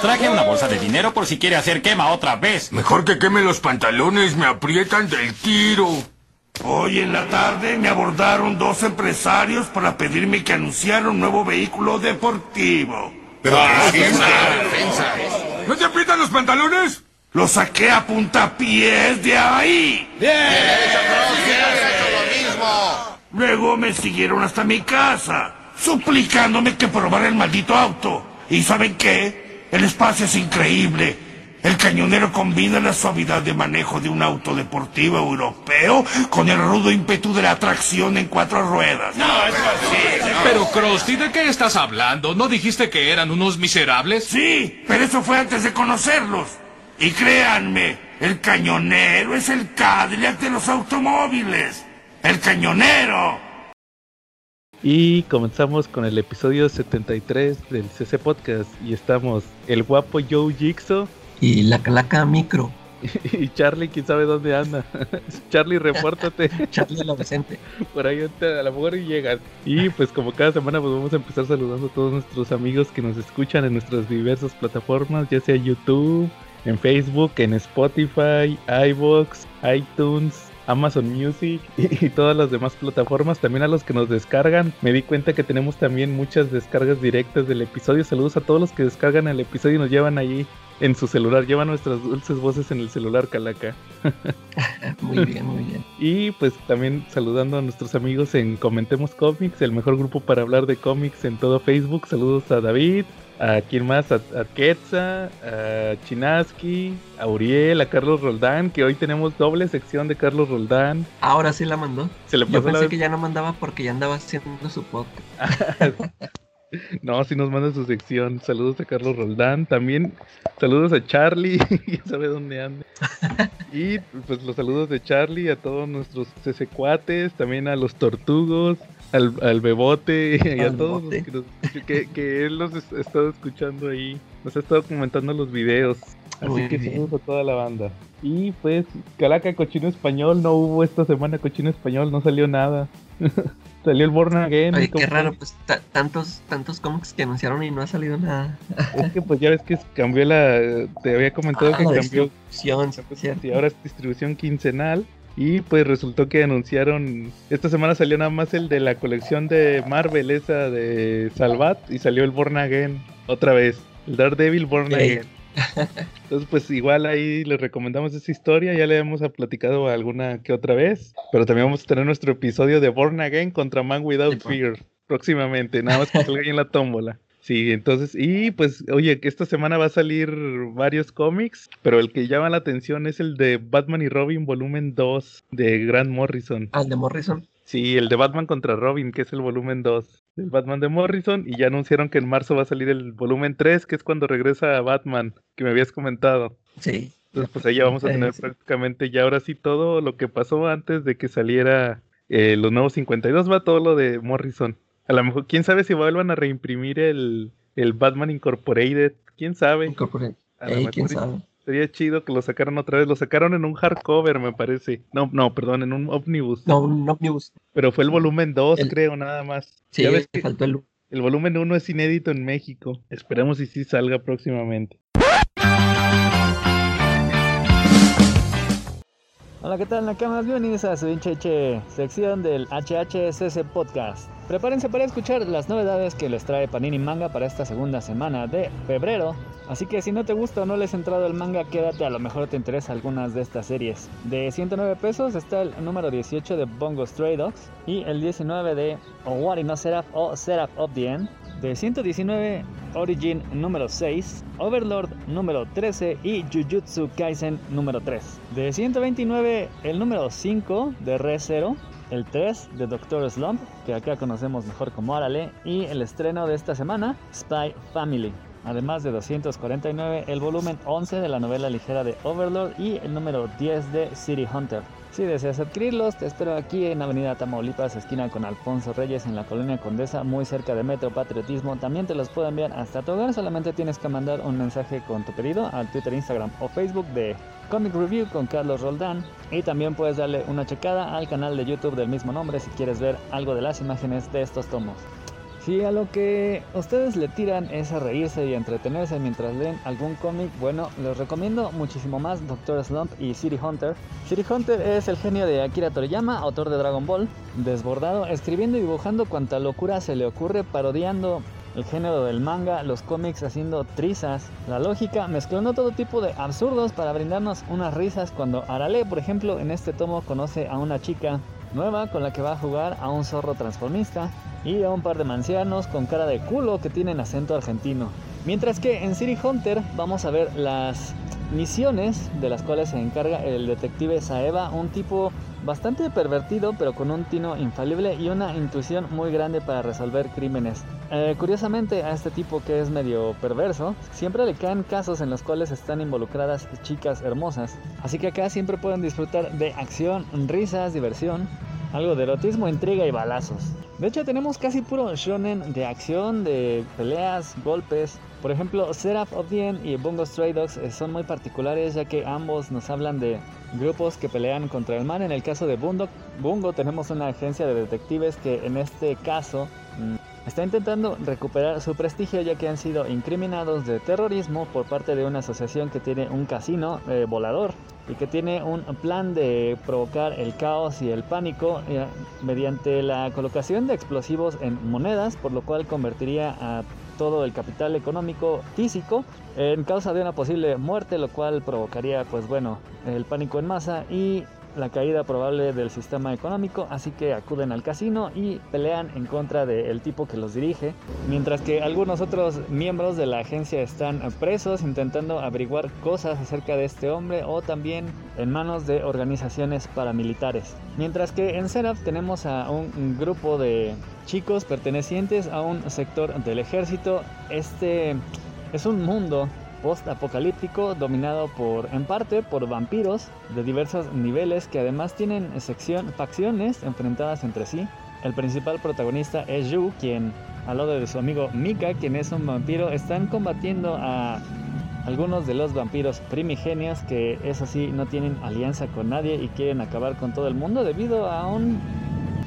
Traje una bolsa de dinero por si quiere hacer quema otra vez. Mejor que queme los pantalones, me aprietan del tiro. Hoy en la tarde me abordaron dos empresarios para pedirme que anunciara un nuevo vehículo deportivo. Pero ¿No te aprietan los pantalones? Lo saqué a puntapiés de ahí. Luego me siguieron hasta mi casa, suplicándome que probara el maldito auto. ¿Y saben qué? El espacio es increíble. El cañonero combina la suavidad de manejo de un auto deportivo europeo con el rudo ímpetu de la tracción en cuatro ruedas. No, es así. Pero Krusty, ¿de qué estás hablando? ¿No dijiste que eran unos miserables? Sí, pero eso fue antes de conocerlos. Y créanme, el cañonero es el Cadillac de los automóviles. El cañonero. Y comenzamos con el episodio 73 del CC Podcast. Y estamos el guapo Joe Jigsaw. Y la calaca micro. Y Charlie, quién sabe dónde anda. Charlie, repórtate. Charlie adolescente. Por ahí a lo mejor llegan. Y pues como cada semana pues vamos a empezar saludando a todos nuestros amigos que nos escuchan en nuestras diversas plataformas, ya sea YouTube, en Facebook, en Spotify, iVoox, iTunes, Amazon Music y, todas las demás plataformas, también a los que nos descargan. Me di cuenta que tenemos también muchas descargas directas del episodio. Saludos a todos los que descargan el episodio y nos llevan allí en su celular, llevan nuestras dulces voces en el celular, Calaca. muy bien, muy bien. Y pues también saludando a nuestros amigos en Comentemos Comics, el mejor grupo para hablar de cómics en todo Facebook. Saludos a David, a quién más, a, a Quetza, a Chinaski, a Uriel, a Carlos Roldán, que hoy tenemos doble sección de Carlos Roldán. Ahora sí la mandó. Se le Yo pasó pensé que ya no mandaba porque ya andaba haciendo su podcast. No, si nos manda su sección. Saludos a Carlos Roldán. También saludos a Charlie. ya sabe dónde anda. Y pues los saludos de Charlie a todos nuestros CC cuates. También a los tortugos. Al, al bebote y a Al todos los que, nos- que, que él los ha estado escuchando ahí. Nos ha estado comentando los videos. Así Muy que saludos a toda la banda. Y pues, Calaca, cochino español. No hubo esta semana cochino español. No salió nada. salió el Born Again. Oye, qué raro, pues ta- tantos, tantos cómics que anunciaron y no ha salido nada. Es que pues ya ves que cambió la. Te había comentado Ah, que cambió. distribución. Y ahora es distribución quincenal. Y pues resultó que anunciaron. Esta semana salió nada más el de la colección de Marvel, esa de Salvat. Y salió el Born Again otra vez. El Daredevil Born. Again. Entonces, pues igual ahí les recomendamos esa historia. Ya le hemos platicado alguna que otra vez. Pero también vamos a tener nuestro episodio de Born Again contra Man Without. Fear próximamente. Nada más que salga ahí en la tómbola. Sí, entonces, y pues, oye, que esta semana va a salir varios cómics, pero el que llama la atención es el de Batman y Robin volumen 2 de Grant Morrison. Al de Morrison. Sí, el de Batman contra Robin, que es el volumen 2 del Batman de Morrison, y ya anunciaron que en marzo va a salir el volumen 3, que es cuando regresa Batman, que me habías comentado. Sí. Entonces, pues ahí ya vamos a tener sí. prácticamente ya ahora sí todo lo que pasó antes de que saliera eh, los nuevos 52, va todo lo de Morrison. A lo mejor, quién sabe si vuelvan a reimprimir el, el Batman Incorporated, quién sabe. A lo Ey, quién sabe. Sería chido que lo sacaran otra vez. Lo sacaron en un hardcover, me parece. No, no, perdón, en un omnibus. No, un omnibus. Pero fue el volumen 2, El- creo, nada más. Sí, ya ves que faltó el el volumen 1 es inédito en México. Esperemos y sí salga próximamente. Hola, ¿qué tal, Nakamas? Bienvenidos a su hincheche sección del HHSS Podcast. Prepárense para escuchar las novedades que les trae Panini Manga para esta segunda semana de febrero. Así que si no te gusta o no les ha entrado el manga, quédate, a lo mejor te interesa algunas de estas series. De 109 pesos está el número 18 de Bongo Stray Dogs y el 19 de Owari no Seraph o Seraph of the End. De 119 Origin número 6, Overlord número 13 y Jujutsu Kaisen número 3. De 129 el número 5 de Re Zero, el 3 de Doctor Slump, que acá conocemos mejor como Arale, y el estreno de esta semana, Spy Family. Además de 249 el volumen 11 de la novela ligera de Overlord y el número 10 de City Hunter. Si deseas adquirirlos, te espero aquí en Avenida Tamaulipas, esquina con Alfonso Reyes, en la colonia Condesa, muy cerca de Metro Patriotismo. También te los puedo enviar hasta tu hogar, solamente tienes que mandar un mensaje con tu pedido al Twitter, Instagram o Facebook de Comic Review con Carlos Roldán. Y también puedes darle una checada al canal de YouTube del mismo nombre si quieres ver algo de las imágenes de estos tomos. Si a lo que ustedes le tiran es a reírse y a entretenerse mientras leen algún cómic, bueno, les recomiendo muchísimo más Doctor Slump y City Hunter. City Hunter es el genio de Akira Toriyama, autor de Dragon Ball, desbordado, escribiendo y dibujando cuanta locura se le ocurre, parodiando el género del manga, los cómics haciendo trizas, la lógica, mezclando todo tipo de absurdos para brindarnos unas risas cuando Arale, por ejemplo, en este tomo conoce a una chica nueva con la que va a jugar a un zorro transformista y a un par de mancianos con cara de culo que tienen acento argentino. Mientras que en City Hunter vamos a ver las misiones de las cuales se encarga el detective Saeva, un tipo bastante pervertido pero con un tino infalible y una intuición muy grande para resolver crímenes. Eh, curiosamente a este tipo que es medio perverso, siempre le caen casos en los cuales están involucradas chicas hermosas, así que acá siempre pueden disfrutar de acción, risas, diversión, algo de erotismo, intriga y balazos. De hecho tenemos casi puro shonen de acción, de peleas, golpes. Por ejemplo, Seraph of the End y Bungo Stray Dogs eh, son muy particulares ya que ambos nos hablan de grupos que pelean contra el mal. En el caso de Bungo, Bungo tenemos una agencia de detectives que en este caso mm, está intentando recuperar su prestigio ya que han sido incriminados de terrorismo por parte de una asociación que tiene un casino eh, volador y que tiene un plan de provocar el caos y el pánico eh, mediante la colocación de explosivos en monedas, por lo cual convertiría a todo el capital económico físico en causa de una posible muerte, lo cual provocaría pues bueno el pánico en masa y la caída probable del sistema económico, así que acuden al casino y pelean en contra del tipo que los dirige, mientras que algunos otros miembros de la agencia están presos intentando averiguar cosas acerca de este hombre o también en manos de organizaciones paramilitares. Mientras que en Seraph tenemos a un grupo de chicos pertenecientes a un sector del ejército. Este es un mundo post-apocalíptico dominado por, en parte, por vampiros de diversos niveles que además tienen sección, facciones enfrentadas entre sí. El principal protagonista es Yu, quien al lado de su amigo Mika, quien es un vampiro, están combatiendo a algunos de los vampiros primigenios que eso sí no tienen alianza con nadie y quieren acabar con todo el mundo debido a un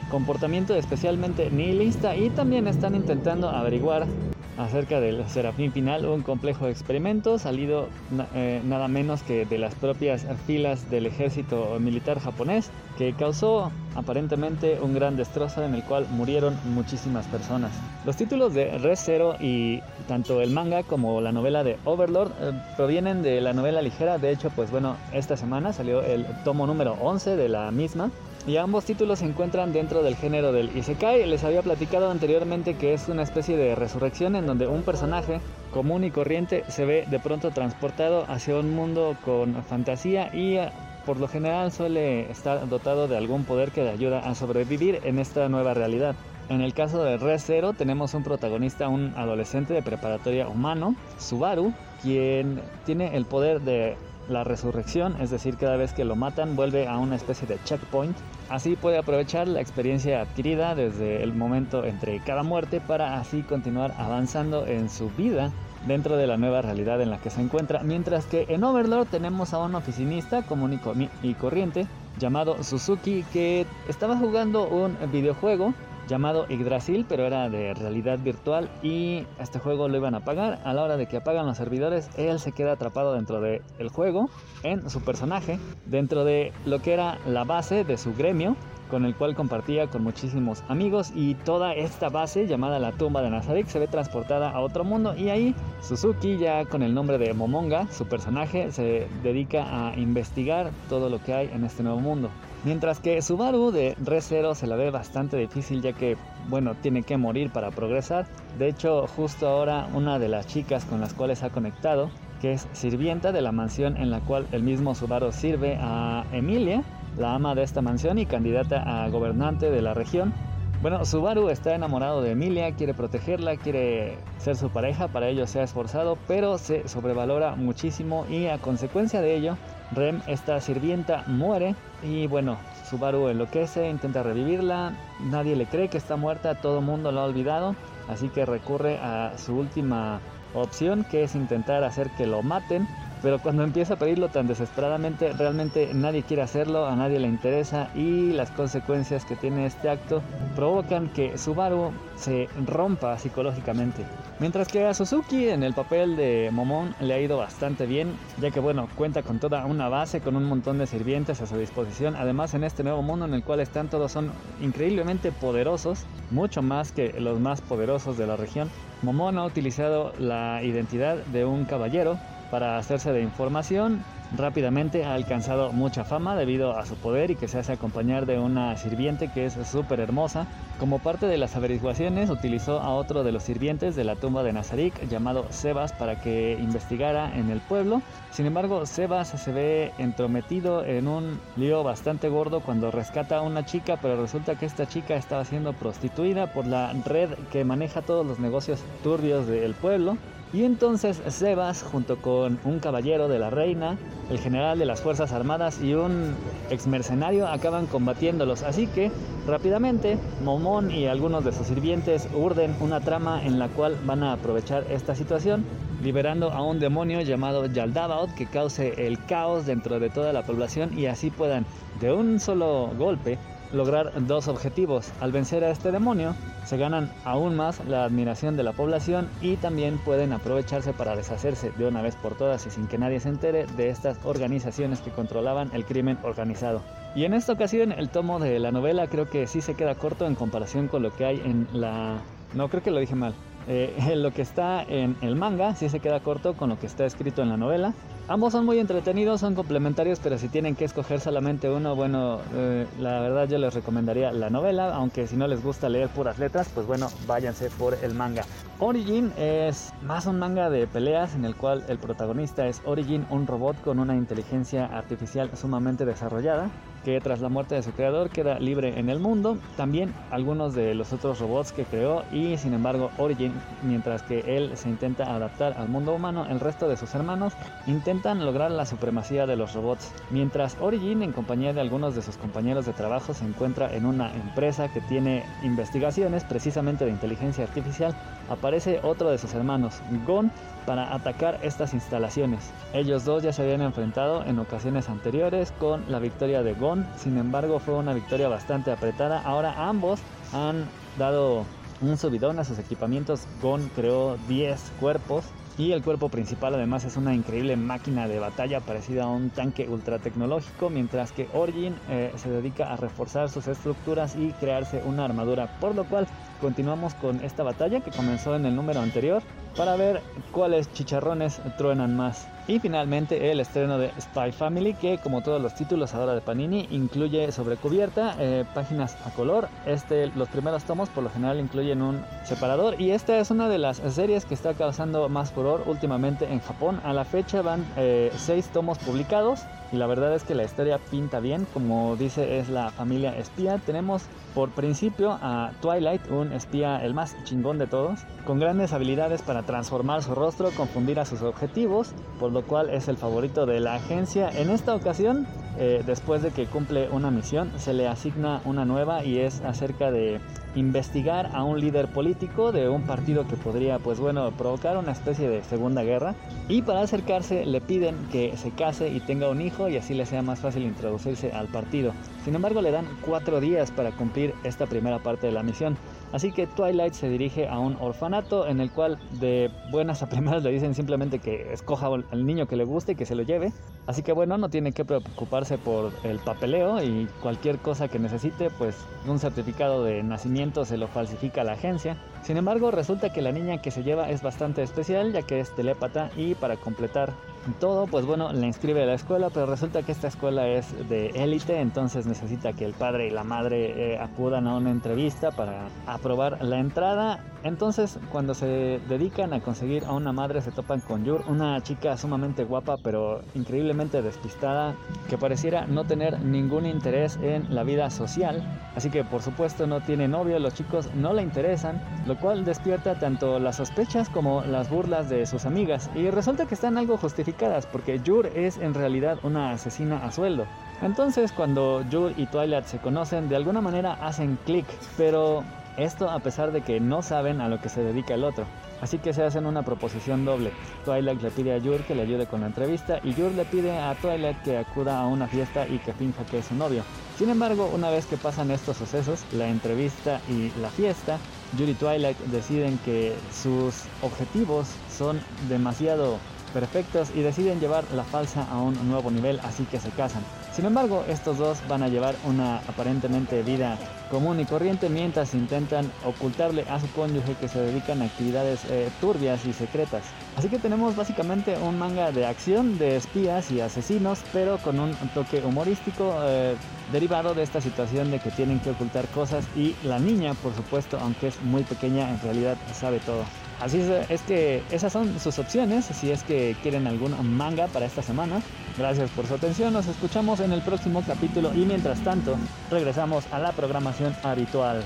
comportamiento especialmente nihilista y también están intentando averiguar acerca del Serafín Final, un complejo experimento salido eh, nada menos que de las propias filas del ejército militar japonés, que causó aparentemente un gran destrozo en el cual murieron muchísimas personas. Los títulos de Red Zero y tanto el manga como la novela de Overlord eh, provienen de la novela ligera, de hecho pues bueno, esta semana salió el tomo número 11 de la misma y ambos títulos se encuentran dentro del género del Isekai. Les había platicado anteriormente que es una especie de resurrección en donde un personaje común y corriente se ve de pronto transportado hacia un mundo con fantasía y eh, por lo general suele estar dotado de algún poder que le ayuda a sobrevivir en esta nueva realidad. En el caso de Red Zero tenemos un protagonista, un adolescente de preparatoria humano, Subaru, quien tiene el poder de la resurrección, es decir, cada vez que lo matan vuelve a una especie de checkpoint. Así puede aprovechar la experiencia adquirida desde el momento entre cada muerte para así continuar avanzando en su vida dentro de la nueva realidad en la que se encuentra. Mientras que en Overlord tenemos a un oficinista común y corriente llamado Suzuki que estaba jugando un videojuego llamado Yggdrasil, pero era de realidad virtual y este juego lo iban a apagar. A la hora de que apagan los servidores, él se queda atrapado dentro del el juego, en su personaje, dentro de lo que era la base de su gremio, con el cual compartía con muchísimos amigos y toda esta base llamada la tumba de Nazarik se ve transportada a otro mundo y ahí Suzuki ya con el nombre de Momonga, su personaje, se dedica a investigar todo lo que hay en este nuevo mundo. Mientras que Subaru de Re Zero se la ve bastante difícil ya que, bueno, tiene que morir para progresar. De hecho, justo ahora una de las chicas con las cuales ha conectado, que es sirvienta de la mansión en la cual el mismo Subaru sirve a Emilia, la ama de esta mansión y candidata a gobernante de la región, bueno, Subaru está enamorado de Emilia, quiere protegerla, quiere ser su pareja, para ello se ha esforzado, pero se sobrevalora muchísimo y a consecuencia de ello Rem, esta sirvienta, muere y bueno, Subaru enloquece, intenta revivirla, nadie le cree que está muerta, todo el mundo lo ha olvidado, así que recurre a su última opción que es intentar hacer que lo maten, pero cuando empieza a pedirlo tan desesperadamente, realmente nadie quiere hacerlo, a nadie le interesa y las consecuencias que tiene este acto provocan que Subaru se rompa psicológicamente. Mientras que a Suzuki en el papel de Momon le ha ido bastante bien, ya que bueno, cuenta con toda una base, con un montón de sirvientes a su disposición. Además en este nuevo mundo en el cual están todos son increíblemente poderosos, mucho más que los más poderosos de la región. Momon ha utilizado la identidad de un caballero para hacerse de información rápidamente ha alcanzado mucha fama debido a su poder y que se hace acompañar de una sirviente que es súper hermosa. Como parte de las averiguaciones utilizó a otro de los sirvientes de la tumba de Nazarik llamado Sebas para que investigara en el pueblo. Sin embargo, Sebas se ve entrometido en un lío bastante gordo cuando rescata a una chica, pero resulta que esta chica estaba siendo prostituida por la red que maneja todos los negocios turbios del pueblo. Y entonces Sebas, junto con un caballero de la reina, el general de las Fuerzas Armadas y un ex mercenario acaban combatiéndolos. Así que rápidamente Momón y algunos de sus sirvientes urden una trama en la cual van a aprovechar esta situación, liberando a un demonio llamado Yaldabaoth que cause el caos dentro de toda la población y así puedan de un solo golpe lograr dos objetivos. Al vencer a este demonio, se ganan aún más la admiración de la población y también pueden aprovecharse para deshacerse de una vez por todas y sin que nadie se entere de estas organizaciones que controlaban el crimen organizado. Y en esta ocasión el tomo de la novela creo que sí se queda corto en comparación con lo que hay en la... No, creo que lo dije mal. Eh, lo que está en el manga sí se queda corto con lo que está escrito en la novela. Ambos son muy entretenidos, son complementarios, pero si tienen que escoger solamente uno, bueno, eh, la verdad yo les recomendaría la novela, aunque si no les gusta leer puras letras, pues bueno, váyanse por el manga. Origin es más un manga de peleas en el cual el protagonista es Origin, un robot con una inteligencia artificial sumamente desarrollada que tras la muerte de su creador queda libre en el mundo, también algunos de los otros robots que creó y sin embargo Origin, mientras que él se intenta adaptar al mundo humano, el resto de sus hermanos intentan lograr la supremacía de los robots. Mientras Origin en compañía de algunos de sus compañeros de trabajo se encuentra en una empresa que tiene investigaciones precisamente de inteligencia artificial, aparece otro de sus hermanos, Gon, para atacar estas instalaciones. Ellos dos ya se habían enfrentado en ocasiones anteriores con la victoria de Gon, sin embargo fue una victoria bastante apretada. Ahora ambos han dado un subidón a sus equipamientos. Gon creó 10 cuerpos y el cuerpo principal además es una increíble máquina de batalla parecida a un tanque ultra tecnológico, mientras que Origin eh, se dedica a reforzar sus estructuras y crearse una armadura, por lo cual continuamos con esta batalla que comenzó en el número anterior para ver cuáles chicharrones truenan más. Y finalmente el estreno de Spy Family que como todos los títulos ahora de Panini incluye sobrecubierta, eh, páginas a color. Este, los primeros tomos por lo general incluyen un separador y esta es una de las series que está causando más furor últimamente en Japón. A la fecha van eh, seis tomos publicados y la verdad es que la historia pinta bien, como dice es la familia espía. Tenemos por principio a Twilight, un espía el más chingón de todos, con grandes habilidades para transformar su rostro, confundir a sus objetivos, por lo cual es el favorito de la agencia. En esta ocasión, eh, después de que cumple una misión, se le asigna una nueva y es acerca de investigar a un líder político de un partido que podría, pues bueno, provocar una especie de segunda guerra. Y para acercarse le piden que se case y tenga un hijo y así le sea más fácil introducirse al partido. Sin embargo, le dan cuatro días para cumplir esta primera parte de la misión. Así que Twilight se dirige a un orfanato en el cual de buenas a primeras le dicen simplemente que escoja al niño que le guste y que se lo lleve. Así que bueno, no tiene que preocuparse por el papeleo y cualquier cosa que necesite, pues un certificado de nacimiento se lo falsifica la agencia. Sin embargo, resulta que la niña que se lleva es bastante especial ya que es telépata y para completar todo, pues bueno, la inscribe a la escuela, pero resulta que esta escuela es de élite, entonces necesita que el padre y la madre eh, acudan a una entrevista para aprobar la entrada. Entonces, cuando se dedican a conseguir a una madre, se topan con Yur, una chica sumamente guapa, pero increíblemente despistada, que pareciera no tener ningún interés en la vida social. Así que, por supuesto, no tiene novio, los chicos no le interesan, lo cual despierta tanto las sospechas como las burlas de sus amigas. Y resulta que están algo justificadas porque Jur es en realidad una asesina a sueldo. Entonces cuando Jur y Twilight se conocen, de alguna manera hacen clic, pero Esto a pesar de que no saben a lo que se dedica el otro. Así que se hacen una proposición doble. Twilight le pide a Yur que le ayude con la entrevista y Yur le pide a Twilight que acuda a una fiesta y que finja que es su novio. Sin embargo, una vez que pasan estos sucesos, la entrevista y la fiesta, Yur y Twilight deciden que sus objetivos son demasiado perfectos y deciden llevar la falsa a un nuevo nivel, así que se casan. Sin embargo, estos dos van a llevar una aparentemente vida común y corriente mientras intentan ocultarle a su cónyuge que se dedican a actividades eh, turbias y secretas. Así que tenemos básicamente un manga de acción de espías y asesinos, pero con un toque humorístico eh, derivado de esta situación de que tienen que ocultar cosas y la niña, por supuesto, aunque es muy pequeña, en realidad sabe todo. Así es, es, que esas son sus opciones si es que quieren algún manga para esta semana. Gracias por su atención, nos escuchamos en el próximo capítulo y mientras tanto regresamos a la programación habitual.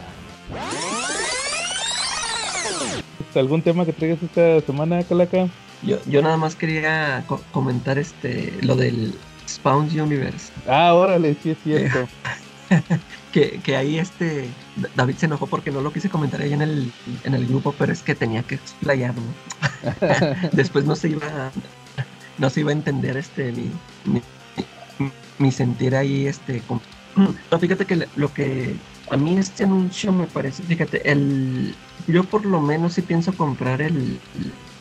¿Algún tema que traigas esta semana, Calaca? Yo, yo nada más quería co comentar este lo del Spawn Universe. Ah, órale, sí es cierto. que, que, ahí este David se enojó porque no lo quise comentar ahí en el, en el grupo, pero es que tenía que explayarlo. Después no se iba a, no se iba a entender este mi, mi, mi sentir ahí este con... no, fíjate que lo que a mí este anuncio me parece, fíjate, el yo por lo menos sí pienso comprar el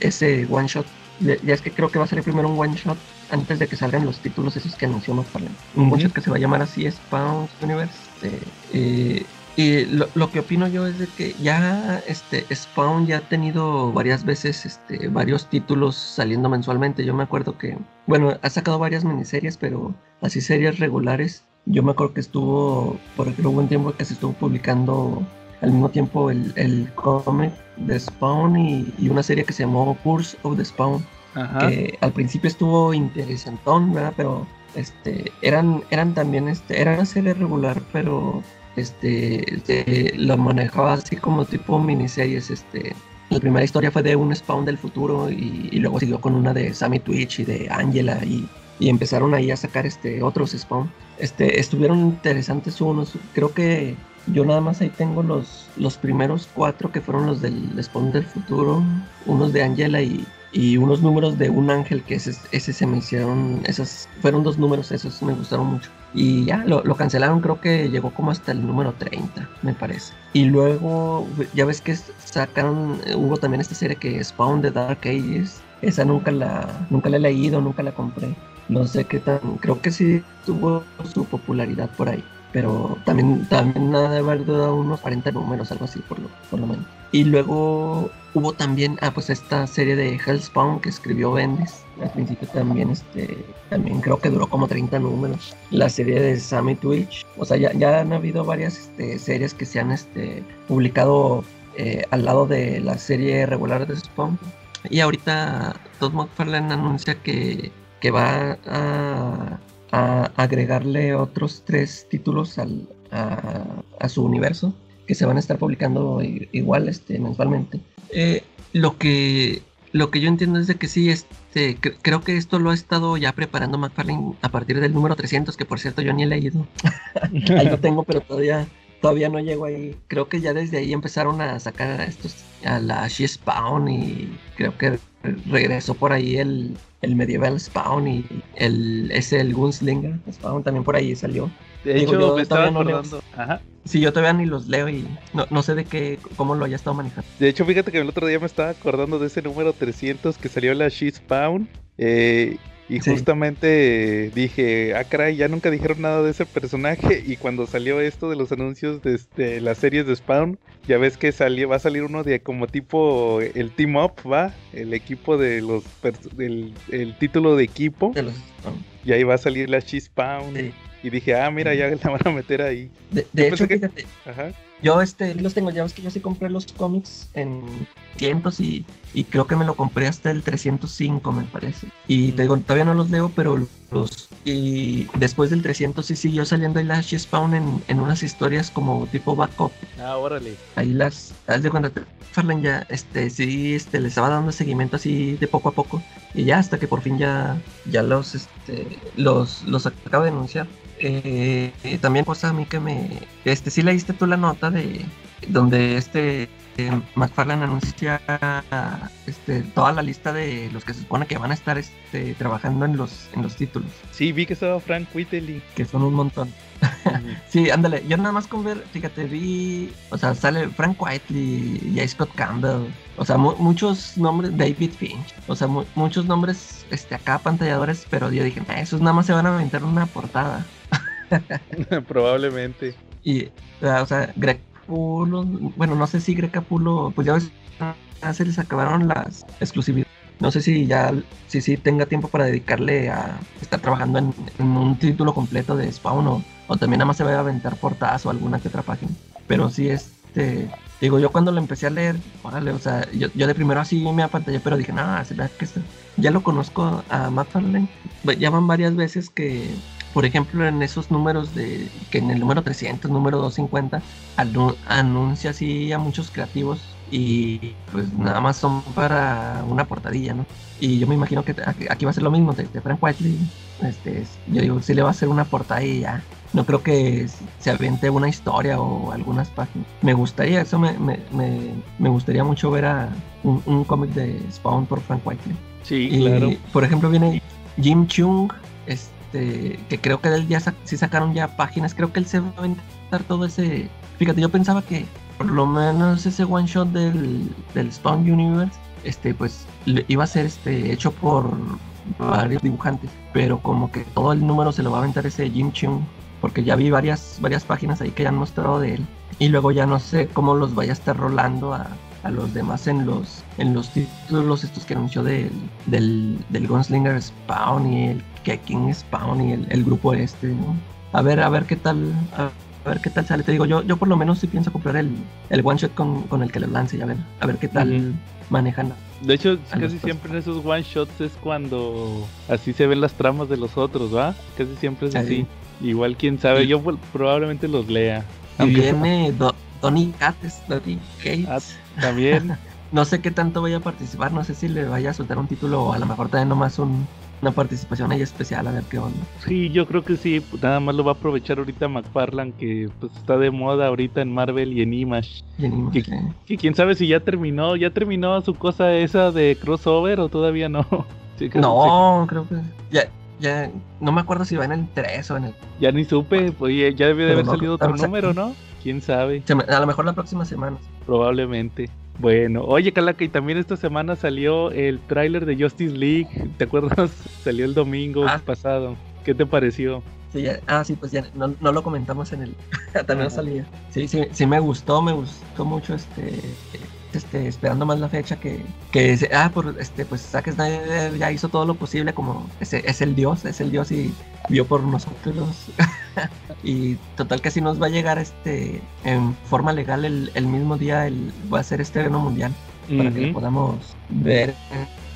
ese one shot. Ya es que creo que va a salir primero un one shot antes de que salgan los títulos esos que anunció McFarlane. Un uh -huh. one shot que se va a llamar así Spawn Universe. Este, eh, y lo, lo, que opino yo es de que ya este Spawn ya ha tenido varias veces este, varios títulos saliendo mensualmente. Yo me acuerdo que, bueno, ha sacado varias miniseries, pero así series regulares. Yo me acuerdo que estuvo, por ejemplo, hubo un tiempo que se estuvo publicando al mismo tiempo el, el cómic de Spawn y, y, una serie que se llamó Curse of the Spawn. Ajá. Que al principio estuvo interesantón, ¿verdad? Pero este, eran, eran también, este, era una serie regular, pero este, este, lo manejaba así como tipo miniseries, este, la primera historia fue de un Spawn del futuro y, y luego siguió con una de Sammy Twitch y de Angela y, y, empezaron ahí a sacar este, otros Spawn. Este, estuvieron interesantes unos, creo que yo nada más ahí tengo los, los primeros cuatro que fueron los del Spawn del futuro, unos de Angela y, y unos números de un ángel que ese, ese se me hicieron, esos fueron dos números, esos me gustaron mucho. Y ya lo, lo, cancelaron, creo que llegó como hasta el número 30, me parece. Y luego, ya ves que sacaron, hubo también esta serie que Spawn the Dark Ages. Esa nunca la, nunca la he leído, nunca la compré. No sé qué tan, creo que sí tuvo su popularidad por ahí. Pero también, también nada de haber dado unos 40 números, algo así por lo, por lo menos. Y luego hubo también, ah, pues esta serie de Hellspawn que escribió Bendis. Al principio también, este, también creo que duró como 30 números. La serie de Sammy Twitch. O sea, ya, ya han habido varias este, series que se han este, publicado eh, al lado de la serie regular de Spawn. Y ahorita Todd McFarlane anuncia que, que va a, a, agregarle otros tres títulos al, a, a su universo que se van a estar publicando igual este, mensualmente. Eh, lo que lo que yo entiendo es de que sí, este, creo que esto lo ha estado ya preparando McFarlane a partir del número 300, que por cierto yo ni he leído. ahí lo tengo, pero todavía todavía no llego ahí. Creo que ya desde ahí empezaron a sacar a estos a la She Spawn y creo que regresó por ahí el, el Medieval Spawn y el ese el Gunslinger Spawn también por ahí salió. De hecho, Digo, me estaba acordando. No Ajá. Sí, yo todavía ni los leo y no, no, sé de qué, cómo lo haya estado manejando. De hecho, fíjate que el otro día me estaba acordando de ese número 300 que salió la She Spawn. Eh, y sí. justamente dije, ah, caray, ya nunca dijeron nada de ese personaje. Y cuando salió esto de los anuncios de, de las series de Spawn, ya ves que salió, va a salir uno de como tipo el Team Up, ¿va? El equipo de los. El, el título de equipo. De los y ahí va a salir la She Spawn. Sí. Y dije, ah, mira, ya la van a meter ahí. De, de hecho, que... fíjate, Ajá. yo este, los tengo, ya ves que yo sí compré los cómics en cientos y, y, creo que me lo compré hasta el 305, me parece. Y te digo, todavía no los leo, pero los... Y después del 300 sí siguió saliendo el Ash Spawn en, en unas historias como tipo backup. Ah, órale. Ahí las... Haz de cuenta, Farland ya, este, sí, este, les estaba dando seguimiento así de poco a poco. Y ya hasta que por fin ya, ya los, este, los, los acabo de denunciar. Eh, también cosa a mí que me... Este, sí leíste tú la nota de, donde este eh, McFarlane anuncia este, toda la lista de los que se supone que van a estar este, trabajando en los, en los títulos, Sí, vi que estaba Frank Whiteley. que son un montón. Sí, ándale, yo nada más con ver, fíjate, vi, o sea, sale Frank Whiteley, J. Scott Campbell, o sea, mu- muchos nombres, David Finch, o sea, mu- muchos nombres, este, acá pantalladores, pero yo dije, "Ah, esos nada más se van a aventar una portada. Probablemente. Y, o sea, Greg Pulo, bueno, no sé si Greg Pulo, pues ya ves, se les acabaron las exclusividades. No sé si ya, si sí tenga tiempo para dedicarle a estar trabajando en, en un título completo de Spawn o, o también nada más se va a aventar portadas o alguna que otra página. Pero sí, este, digo, yo cuando lo empecé a leer, órale, o sea, yo, yo de primero así me apantallé, pero dije, no, se vea que esto- ya lo conozco a McFarlane. Ya van varias veces que, por ejemplo, en esos números de, que en el número 300, número 250, anu- anuncia así a muchos creativos y pues nada más son para una portadilla, ¿no? Y yo me imagino que aquí va a ser lo mismo de, Frank Whiteley. Este, es- yo digo, sí le va a hacer una ya. No creo que se aviente una historia o algunas páginas. Me gustaría, eso me, me, me, me gustaría mucho ver a un, un cómic de Spawn por Frank Whiteley. Sí, Y, claro. por ejemplo, viene Jim Chung, este, que creo que él ya sa- sí sacaron ya páginas. Creo que él se va a aventar todo ese. Fíjate, yo pensaba que por lo menos ese one shot del, del Spawn Universe, este, pues iba a ser este, hecho por varios dibujantes, pero como que todo el número se lo va a aventar ese Jim Chung, porque ya vi varias, varias páginas ahí que ya han mostrado de él. Y luego ya no sé cómo los vaya a estar rolando a, a los demás en los en los títulos estos que anunció del, del, del Gunslinger Spawn y el King Spawn y el, el grupo este, ¿no? A ver, a ver qué tal, a, ver qué tal sale. Te digo, yo, yo por lo menos sí pienso comprar el, el one shot con, con el que lo lance y a ver, a ver qué tal manejan. De hecho, casi siempre en esos one shots es cuando así se ven las tramas de los otros, ¿va? Casi siempre es Sí. así. Igual quién sabe, yo pues, probablemente los lea. Y Aunque- viene Do- Donny Cates, Donny Cates. Ah, también. No sé qué tanto vaya a participar, no sé si le vaya a soltar un título o a lo mejor también nomás un, una participación ahí especial, a ver qué onda. Sí, yo creo que sí, nada más lo va a aprovechar ahorita McFarlane, que pues está de moda ahorita en Marvel y en Image. Y. Que quién sabe si ya terminó, ya terminó su cosa esa de crossover o todavía no. Sí, No, creo que ya, ya, no me acuerdo si va en el 3 o en el... ya ni supe, pues ya debe de haber no, salido otro número, ¿no? Quién sabe, A lo mejor la próxima semana. probablemente. Bueno, oye Calaca, y también esta semana salió el tráiler de Justice League, ¿te acuerdas? Salió el domingo Ah. pasado. ¿Qué te pareció? Sí, ya- ah, sí, pues ya no, no lo comentamos en el... También Ajá. salía. Sí, sí, sí me gustó, me gustó mucho este... Este, esperando más la fecha que, que se- ah, por este, pues Zack Snyder ya hizo todo lo posible como ese, es el dios, es el dios y vio por nosotros y total que si nos va a llegar este en forma legal el, el mismo día el, va a ser estreno mundial para que lo podamos ver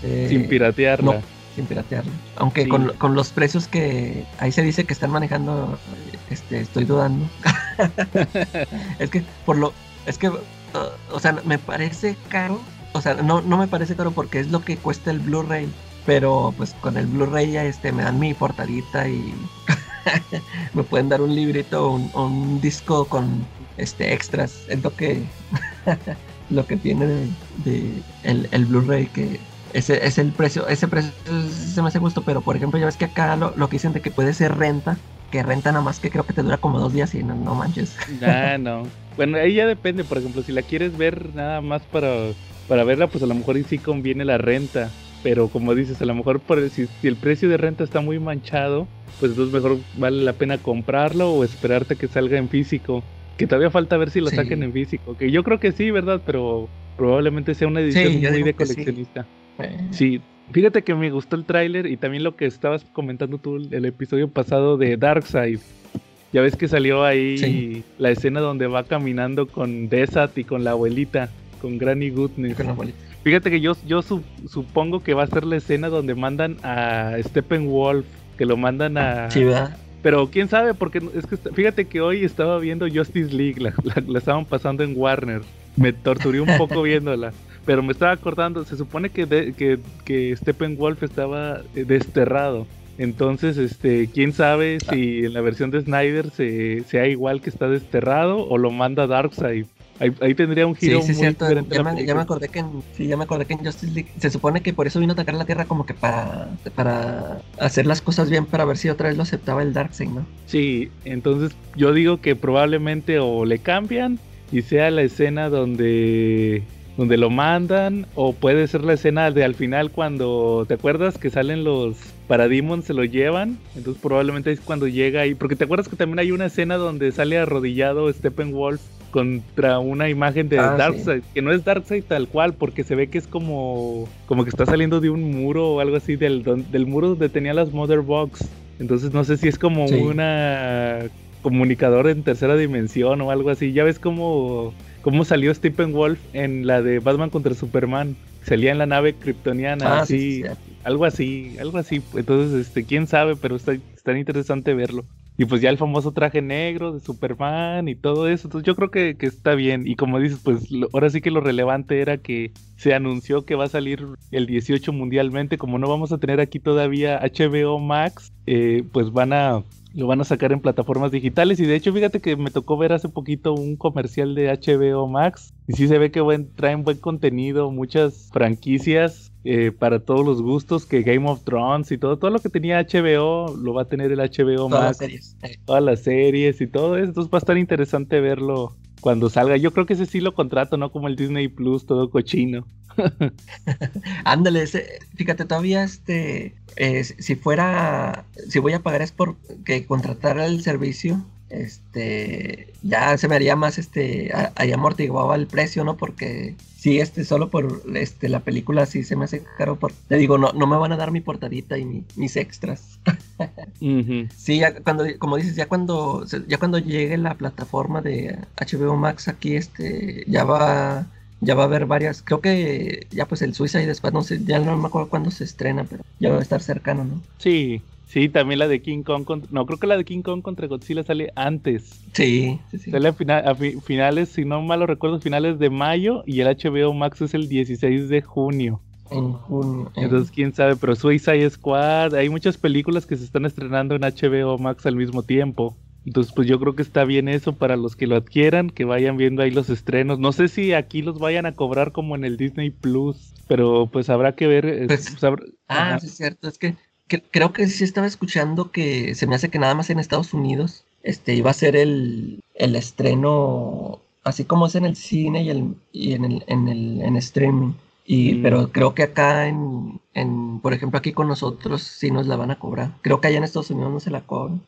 eh, Sin piratearla. no. sin piratearlo. Aunque Sí. con, con los precios que ahí se dice que están manejando, este, estoy dudando. es que por lo, es que, o sea, me parece caro. O sea, no, no me parece caro porque es lo que cuesta el Blu-ray. Pero pues con el Blu-ray ya este, me dan mi portadita y me pueden dar un librito o un, un disco con este extras. Es lo que lo que tiene de el, el Blu-ray que ese es el precio, ese precio se me hace gusto, pero por ejemplo ya ves que acá lo, lo que dicen de que puede ser renta, que renta nada más que creo que te dura como dos días y no, no manches. Ah, no. Bueno, ahí ya depende, por ejemplo, si la quieres ver nada más para, para verla, pues a lo mejor ahí sí conviene la renta. Pero como dices, a lo mejor por el- si, si el precio de renta está muy manchado, pues entonces mejor vale la pena comprarlo o esperarte que salga en físico. Que todavía falta ver si lo Sí. saquen en físico. Que yo creo que sí, ¿verdad? Pero probablemente sea una edición Sí, muy de que sí. coleccionista. Sí, fíjate que me gustó el tráiler y también lo que estabas comentando tú el, episodio pasado de Darkseid. Ya ves que salió ahí Sí. la escena donde va caminando con Desat y con la abuelita, con Granny Goodness. Con la bolita. Fíjate que yo, yo su- supongo que va a ser la escena donde mandan a Steppenwolf, que lo mandan a... Sí, ¿verdad? Pero quién sabe, porque no- es que fíjate que hoy estaba viendo Justice League, la, la- la estaban pasando en Warner. Me torturé un poco viéndola. Pero me estaba acordando, se supone que, de- que, que Steppenwolf estaba eh, desterrado. Entonces, este, quién sabe si en la versión de Snyder se, sea igual que está desterrado o lo manda Darkseid. Ahí, ahí tendría un Sí, giro sí, es muy cierto. diferente. Ya me, ya me acordé que en, sí, ya me acordé que en Justice League se supone que por eso vino a atacar la Tierra como que para, para hacer las cosas bien, para ver si otra vez lo aceptaba el Darkseid, ¿no? Sí, entonces yo digo que probablemente o le cambian y sea la escena donde donde lo mandan o puede ser la escena de al final cuando te acuerdas que salen los Parademons se lo llevan, entonces probablemente es cuando llega ahí, porque te acuerdas que también hay una escena donde sale arrodillado Steppenwolf contra una imagen de Ah, Darkseid, que no es Darkseid tal cual, porque se ve que es como como que está saliendo de un muro o algo así del del muro donde tenía las Mother Box. Entonces no sé si es como Sí. una comunicador en tercera dimensión o algo así. Ya ves cómo, cómo salió Steppenwolf en la de Batman contra Superman. Salía en la nave kryptoniana, Ah, así, sí, sí, sí. algo así, algo así. Entonces, este, quién sabe, pero está, está interesante verlo. Y pues ya el famoso traje negro de Superman y todo eso. Entonces yo creo que, que está bien. Y como dices, pues lo- ahora sí que lo relevante era que se anunció que va a salir el 18 mundialmente. Como no vamos a tener aquí todavía HBO Max, eh, pues van a lo van a sacar en plataformas digitales. Y de hecho, fíjate que me tocó ver hace poquito un comercial de HBO Max. Y sí se ve que buen, traen buen contenido, muchas franquicias eh, para todos los gustos, que Game of Thrones y todo, todo lo que tenía HBO lo va a tener el HBO Todas las Max series. Eh, todas las series y todo eso. Entonces va a estar interesante verlo cuando salga. Yo creo que ese sí lo contrato, ¿no? Como el Disney Plus, todo cochino. Ándale, fíjate, todavía este, eh, si fuera, si voy a pagar es por que contratara el servicio, este, ya se me haría más, este, ahí amortiguaba el precio, ¿no? Porque si este, solo por, este, la película sí se me hace caro, por, te digo, no, no me van a dar mi portadita y mi- mis extras. Sí, ya cuando, como dices, ya cuando, ya cuando llegue la plataforma de HBO Max aquí, este, ya va, ya va a haber varias, creo que ya pues el Suicide Squad, no sé, ya no me acuerdo cuándo se estrena, pero ya va a estar cercano, ¿no? Sí, sí, también la de King Kong. contra- No, creo que la de King Kong contra Godzilla sale antes. Sí, sí, sí. Sale a, fina- a fi- finales, si no mal lo recuerdo, finales de mayo. Y el HBO Max es el 16 de junio. En junio. Entonces, quién sabe, pero Suicide Squad, hay muchas películas que se están estrenando en HBO Max al mismo tiempo. Entonces, pues yo creo que está bien eso para los que lo adquieran, que vayan viendo ahí los estrenos. No sé si aquí los vayan a cobrar como en el Disney Plus, pero pues habrá que ver. Pues, pues, habrá- Ah, sí, es cierto. Es que, que- creo que sí estaba escuchando que se me hace que nada más en Estados Unidos este, iba a ser el, el estreno, así como es en el cine y, el, y en, el, en, el, en streaming. Y, Mm. Pero creo que acá, en, en, por ejemplo, aquí con nosotros sí nos la van a cobrar. Creo que allá en Estados Unidos no se la cobran.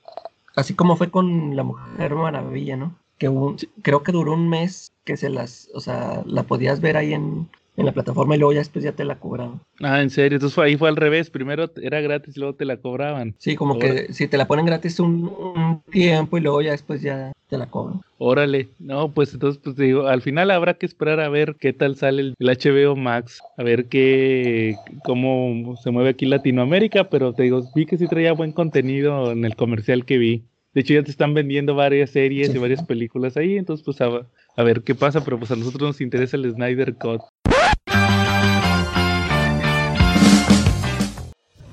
Así como fue con la Mujer Maravilla, ¿no? Que un- creo que duró un mes que se las, o sea, la podías ver ahí en, en la plataforma y luego ya después ya te la cobraban. Ah, en serio, entonces fue- ahí fue al revés. Primero era gratis y luego te la cobraban. Sí, como que si te la ponen gratis un, un tiempo y luego ya después ya te la cobran. Órale, no, pues entonces, pues te digo, al final habrá que esperar a ver qué tal sale el, el HBO Max, a ver qué, cómo se mueve aquí Latinoamérica, pero te digo, vi que sí traía buen contenido en el comercial que vi. De hecho, ya te están vendiendo varias series Sí. y varias películas ahí, entonces, pues a, a ver qué pasa, pero pues a nosotros nos interesa el Snyder Cut.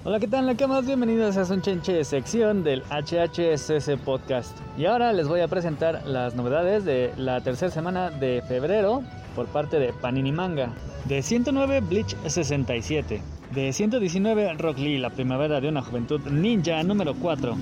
Hola, ¿qué tal, Nakamas? Bienvenidos a Son Chenche, sección del HHSS Podcast. Y ahora les voy a presentar las novedades de la tercera semana de febrero por parte de Panini Manga. De 109, Bleach 67. De 119, Rock Lee, la primavera de una juventud ninja número 4.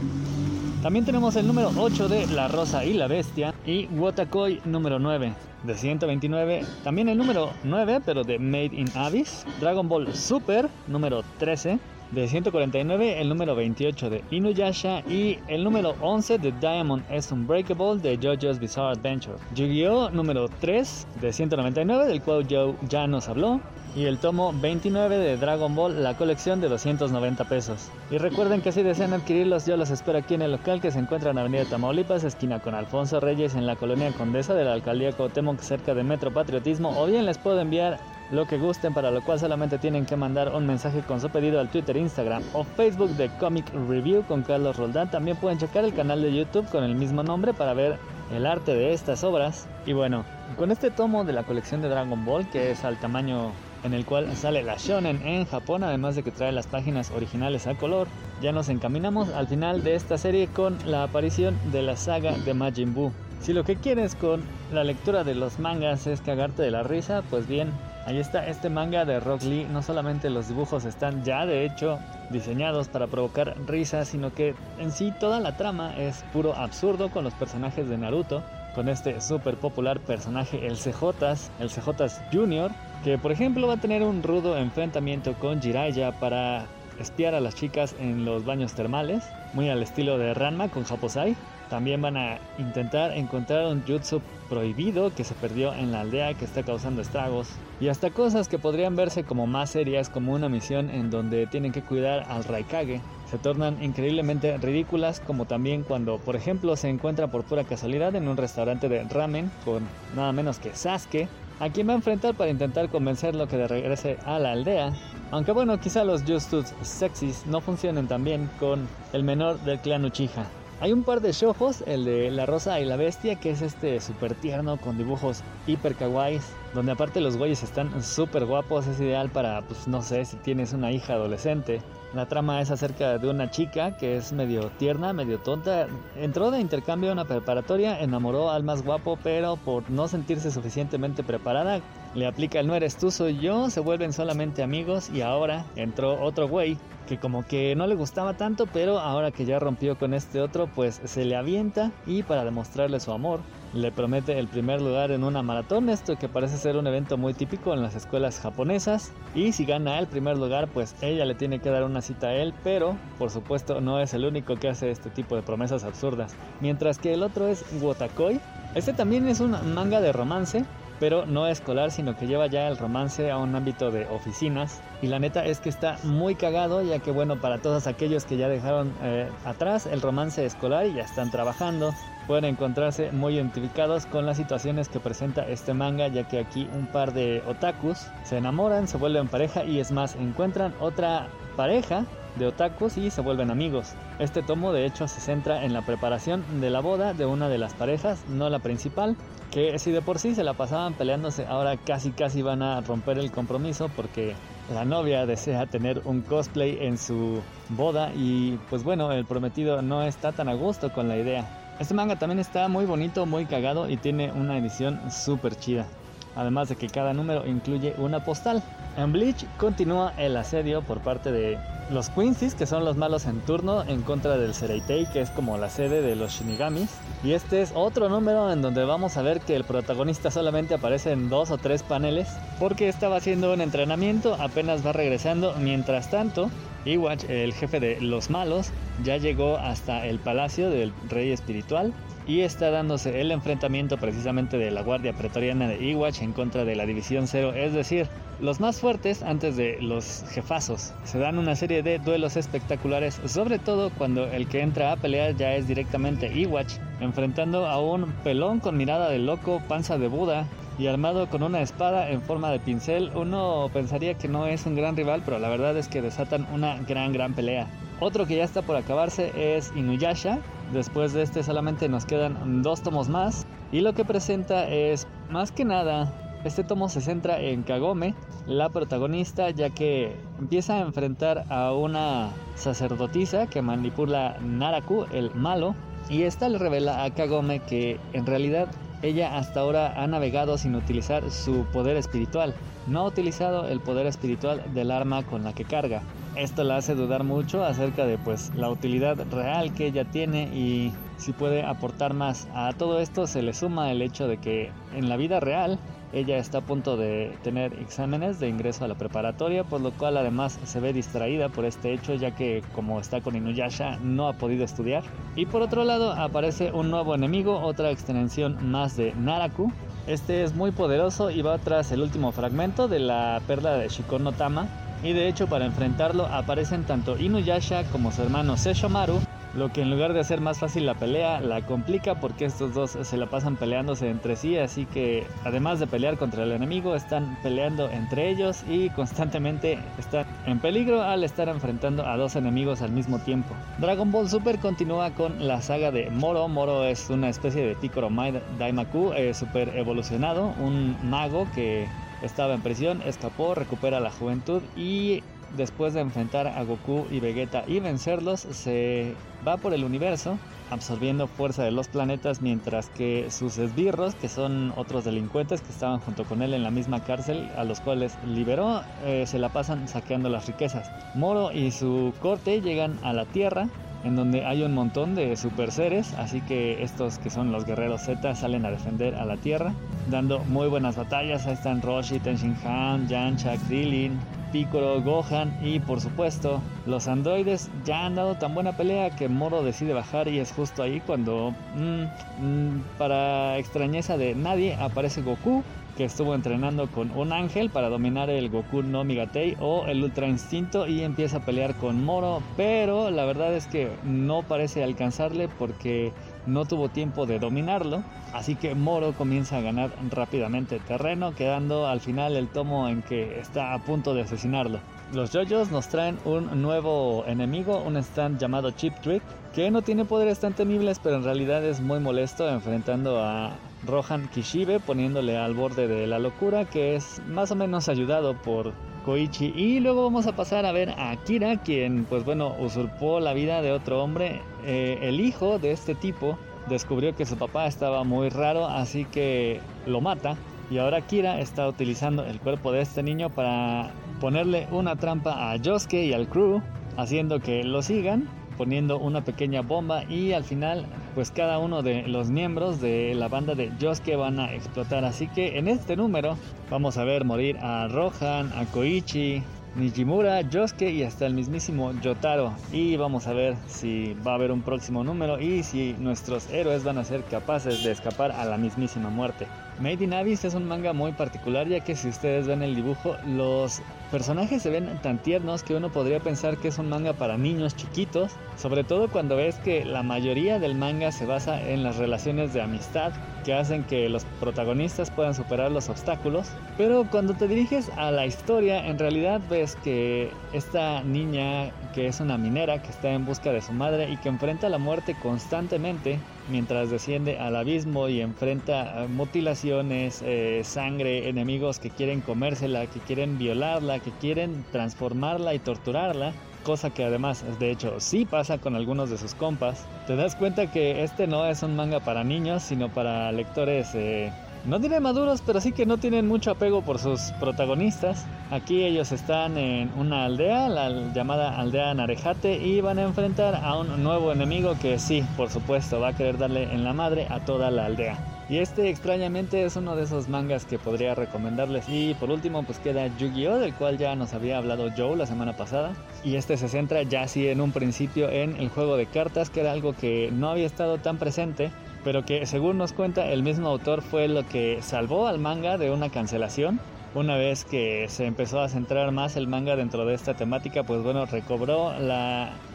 También tenemos el número 8 de La Rosa y la Bestia y Wotakoi número 9. De 129, también el número 9, pero de Made in Abyss. Dragon Ball Super número 13. De 149, el número 28 de Inuyasha y el número 11 de Diamond is Unbreakable de JoJo's Bizarre Adventure. Yu-Gi-Oh! número 3 de 199, del cual Joe ya nos habló. Y el tomo 29 de Dragon Ball, la colección de 290 pesos. Y recuerden que si desean adquirirlos, yo los espero aquí en el local que se encuentra en Avenida Tamaulipas, esquina con Alfonso Reyes, en la colonia Condesa de la alcaldía Cuauhtémoc, cerca de Metro Patriotismo. O bien les puedo enviar lo que gusten, para lo cual solamente tienen que mandar un mensaje con su pedido al Twitter, Instagram o Facebook de Comic Review con Carlos Roldán. También pueden checar el canal de YouTube con el mismo nombre para ver el arte de estas obras. Y bueno, con este tomo de la colección de Dragon Ball, que es al tamaño en el cual sale la shonen en Japón, además de que trae las páginas originales a color, ya nos encaminamos al final de esta serie con la aparición de la saga de Majin Buu. Si lo que quieres con la lectura de los mangas es cagarte de la risa, pues bien, ahí está este manga de Rock Lee. No solamente los dibujos están ya de hecho diseñados para provocar risa, sino que en sí toda la trama es puro absurdo con los personajes de Naruto, con este súper popular personaje el CJs, el CJs Junior, que por ejemplo va a tener un rudo enfrentamiento con Jiraiya para espiar a las chicas en los baños termales, muy al estilo de Ranma con Japosai. También van a intentar encontrar un jutsu prohibido que se perdió en la aldea que está causando estragos. Y hasta cosas que podrían verse como más serias como una misión en donde tienen que cuidar al Raikage. Se tornan increíblemente ridículas como también cuando por ejemplo se encuentra por pura casualidad en un restaurante de ramen con nada menos que Sasuke. A quien va a enfrentar para intentar convencerlo que de regrese a la aldea. Aunque bueno, quizá los Justus sexys no funcionen tan bien con el menor del clan Uchiha. Hay un par de shojos, el de La Rosa y la Bestia, que es este súper tierno con dibujos hiper kawaiis, donde aparte los güeyes están súper guapos, es ideal para, pues no sé, si tienes una hija adolescente. La trama es acerca de una chica que es medio tierna, medio tonta. Entró de intercambio a una preparatoria, enamoró al más guapo, pero por no sentirse suficientemente preparada, le aplica el no eres tú, soy yo, se vuelven solamente amigos y ahora entró otro güey que como que no le gustaba tanto, pero ahora que ya rompió con este otro, pues se le avienta y para demostrarle su amor, le promete el primer lugar en una maratón, esto que parece ser un evento muy típico en las escuelas japonesas, y si gana el primer lugar, pues ella le tiene que dar una cita a él, pero por supuesto no es el único que hace este tipo de promesas absurdas, mientras que el otro es Wotakoi, este también es un manga de romance, pero no escolar, sino que lleva ya el romance a un ámbito de oficinas. Y la neta es que está muy cagado, ya que bueno, para todos aquellos que ya dejaron eh, atrás el romance escolar y ya están trabajando, pueden encontrarse muy identificados con las situaciones que presenta este manga, ya que aquí un par de otakus se enamoran, se vuelven pareja y es más, encuentran otra pareja de otakus y se vuelven amigos. Este tomo de hecho se centra en la preparación de la boda de una de las parejas, no la principal, que si de por sí se la pasaban peleándose, ahora casi casi van a romper el compromiso porque la novia desea tener un cosplay en su boda y pues bueno, el prometido no está tan a gusto con la idea. Este manga también está muy bonito, muy cagado y tiene una edición súper chida. Además de que cada número incluye una postal. En Bleach continúa el asedio por parte de los Quincy's, que son los malos en turno, en contra del Sereitei, que es como la sede de los Shinigamis. Y este es otro número en donde vamos a ver que el protagonista solamente aparece en dos o tres paneles, porque estaba haciendo un entrenamiento, apenas va regresando. Mientras tanto, Iwatch, el jefe de los malos, ya llegó hasta el palacio del rey espiritual y está dándose el enfrentamiento precisamente de la Guardia Pretoriana de Iwatch en contra de la División Cero, es decir, los más fuertes antes de los jefazos. Se dan una serie de duelos espectaculares, sobre todo cuando el que entra a pelear ya es directamente Iwatch, enfrentando a un pelón con mirada de loco, panza de Buda, y armado con una espada en forma de pincel, uno pensaría que no es un gran rival, pero la verdad es que desatan una gran gran pelea. Otro que ya está por acabarse es Inuyasha. Después de este solamente nos quedan dos tomos más. Y lo que presenta es más que nada este tomo se centra en Kagome, la protagonista, ya que empieza a enfrentar a una sacerdotisa que manipula Naraku, el malo, y esta le revela a Kagome que en realidad ella hasta ahora ha navegado sin utilizar su poder espiritual, no ha utilizado el poder espiritual del arma con la que carga. Esto la hace dudar mucho acerca de pues la utilidad real que ella tiene y si puede aportar más. A todo esto se le suma el hecho de que en la vida real ella está a punto de tener exámenes de ingreso a la preparatoria, por lo cual además se ve distraída por este hecho ya que como está con Inuyasha no ha podido estudiar. Y por otro lado aparece un nuevo enemigo, otra extensión más de Naraku. Este es muy poderoso y va tras el último fragmento de la perla de Shikon no Tama. Y de hecho para enfrentarlo aparecen tanto Inuyasha como su hermano Seshomaru lo que en lugar de hacer más fácil la pelea, la complica porque estos dos se la pasan peleándose entre sí, así que además de pelear contra el enemigo, están peleando entre ellos y constantemente están en peligro al estar enfrentando a dos enemigos al mismo tiempo. Dragon Ball Super continúa con la saga de Moro. Moro es una especie de Piccolo Daimaku eh, super evolucionado, un mago que estaba en prisión, escapó, recupera la juventud y después de enfrentar a Goku y Vegeta y vencerlos, se va por el universo absorbiendo fuerza de los planetas mientras que sus esbirros, que son otros delincuentes que estaban junto con él en la misma cárcel, a los cuales liberó, eh, se la pasan saqueando las riquezas. Moro y su corte llegan a la Tierra, en donde hay un montón de super seres, así que estos que son los guerreros Z salen a defender a la Tierra, dando muy buenas batallas. Ahí están Roshi, Tenshinhan, Yancha, Krillin, Piccolo, Gohan y por supuesto los androides ya han dado tan buena pelea que Moro decide bajar y es justo ahí cuando mm, mm, para extrañeza de nadie aparece Goku que estuvo entrenando con un ángel para dominar el Goku no Migatei o el Ultra Instinto y empieza a pelear con Moro, pero la verdad es que no parece alcanzarle porque no tuvo tiempo de dominarlo, así que Moro comienza a ganar rápidamente terreno, quedando al final el tomo en que está a punto de asesinarlo. Los JoJos nos traen un nuevo enemigo, un stand llamado Chip Trick, que no tiene poderes tan temibles, pero en realidad es muy molesto enfrentando a Rohan Kishibe poniéndole al borde de la locura que es más o menos ayudado por Koichi. Y luego vamos a pasar a ver a Akira quien pues bueno usurpó la vida de otro hombre. Eh, el hijo de este tipo descubrió que su papá estaba muy raro así que lo mata. Y ahora Akira está utilizando el cuerpo de este niño para ponerle una trampa a Yosuke y al crew haciendo que lo sigan poniendo una pequeña bomba y al final pues cada uno de los miembros de la banda de Yosuke van a explotar. Así que en este número vamos a ver morir a Rohan, a Koichi, Nijimura, Yosuke y hasta el mismísimo Yotaro. Y vamos a ver si va a haber un próximo número y si nuestros héroes van a ser capaces de escapar a la mismísima muerte. Made in Abyss es un manga muy particular ya que si ustedes ven el dibujo, los personajes se ven tan tiernos que uno podría pensar que es un manga para niños chiquitos, sobre todo cuando ves que la mayoría del manga se basa en las relaciones de amistad que hacen que los protagonistas puedan superar los obstáculos, pero cuando te diriges a la historia en realidad ves que esta niña que es una minera que está en busca de su madre y que enfrenta la muerte constantemente mientras desciende al abismo y enfrenta mutilaciones, eh, sangre, enemigos que quieren comérsela, que quieren violarla, que quieren transformarla y torturarla. Cosa que además, de hecho, sí pasa con algunos de sus compas. Te das cuenta que este no es un manga para niños, sino para lectores eh, no diré maduros, pero sí que no tienen mucho apego por sus protagonistas. Aquí ellos están en una aldea, la llamada aldea Narejate, y van a enfrentar a un nuevo enemigo que sí, por supuesto, va a querer darle en la madre a toda la aldea. Y este extrañamente es uno de esos mangas que podría recomendarles. Y por último pues queda Yu-Gi-Oh! del cual ya nos había hablado Joe la semana pasada. Y este se centra ya sí en un principio en el juego de cartas, que era algo que no había estado tan presente pero que según nos cuenta el mismo autor fue lo que salvó al manga de una cancelación. Una vez que se empezó a centrar más el manga dentro de esta temática, pues bueno, recobró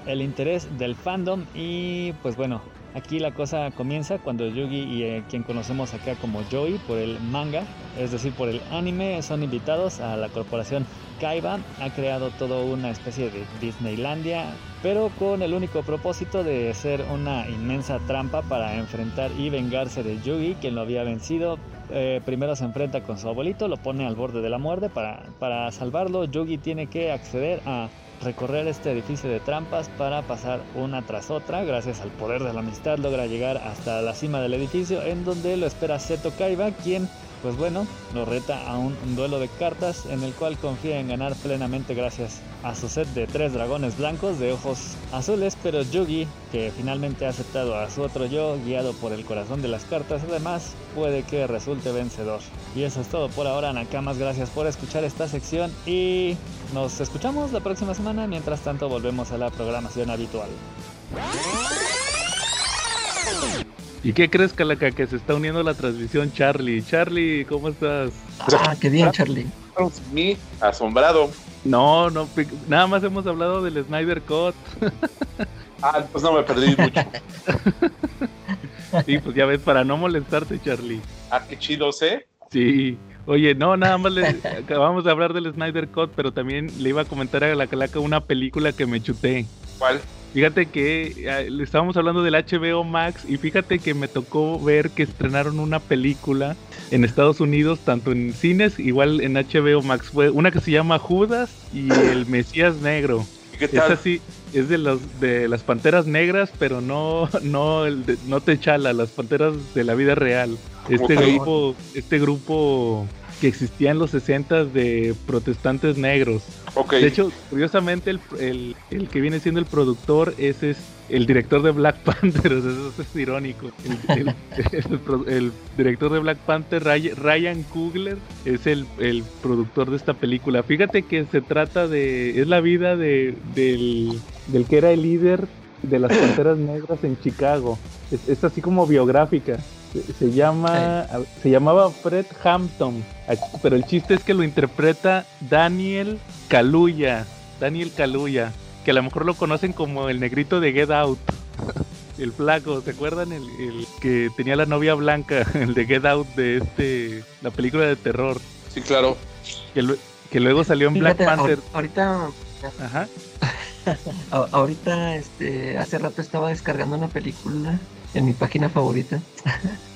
el interés del fandom y pues bueno, aquí la cosa comienza cuando Yugi y eh, quien conocemos acá como Joey por el manga, es decir, por el anime, son invitados a la corporación Kaiba. Ha creado toda una especie de Disneylandia pero con el único propósito de ser una inmensa trampa para enfrentar y vengarse de Yugi, quien lo había vencido. Eh, primero se enfrenta con su abuelito, lo pone al borde de la muerte. Para, para salvarlo, Yugi tiene que acceder a recorrer este edificio de trampas para pasar una tras otra. Gracias al poder de la amistad logra llegar hasta la cima del edificio en donde lo espera Seto Kaiba, quien pues bueno, lo reta a un duelo de cartas en el cual confía en ganar plenamente gracias a su set de tres dragones blancos de ojos azules, pero Yugi, que finalmente ha aceptado a su otro yo, guiado por el corazón de las cartas, además puede que resulte vencedor. Y eso es todo por ahora, Nakamas, gracias por escuchar esta sección y nos escuchamos la próxima semana, mientras tanto volvemos a la programación habitual. ¿Y qué crees, Calaca? Que se está uniendo a la transmisión Charlie. Charlie, ¿cómo estás? Ah, qué bien, Charlie. Mi asombrado. No, no, nada más hemos hablado del Snyder Cut. ah, pues no me perdí mucho. sí, pues ya ves, para no molestarte, Charlie. Ah, qué chido, ¿eh? Sí. Oye, no, nada más le acabamos de hablar del Snyder Cut, pero también le iba a comentar a la Calaca una película que me chuté. ¿Cuál? Fíjate que le estábamos hablando del HBO Max y fíjate que me tocó ver que estrenaron una película en Estados Unidos, tanto en cines, igual en HBO Max. Fue una que se llama Judas y el Mesías Negro. ¿Y qué Es tal? así, es de los de las panteras negras, pero no no el de- no Techala, las panteras de la vida real. Este grupo este grupo que existía en los 60 de protestantes negros. Ok. De hecho, curiosamente, el, el- el que viene siendo el productor es el director de Black Panther. o sea, eso es irónico. El, director de Black Panther, Ryan Coogler, es el, el productor de esta película. Fíjate que se trata de. Es la vida de, del, del que era el líder de las Panteras Negras en Chicago. Es, es así como biográfica. Se, se llama. Se llamaba Fred Hampton. Pero el chiste es que lo interpreta Daniel Kaluuya. Daniel Kaluuya. Que a lo mejor lo conocen como el negrito de Get Out. El flaco, ¿se acuerdan? El, el que tenía la novia blanca, el de Get Out de este, la película de terror. Sí, claro. Que, lue- que luego salió en Black Panther. ahor- ahorita, Ajá. ahorita, este, hace rato estaba descargando una película en mi página favorita.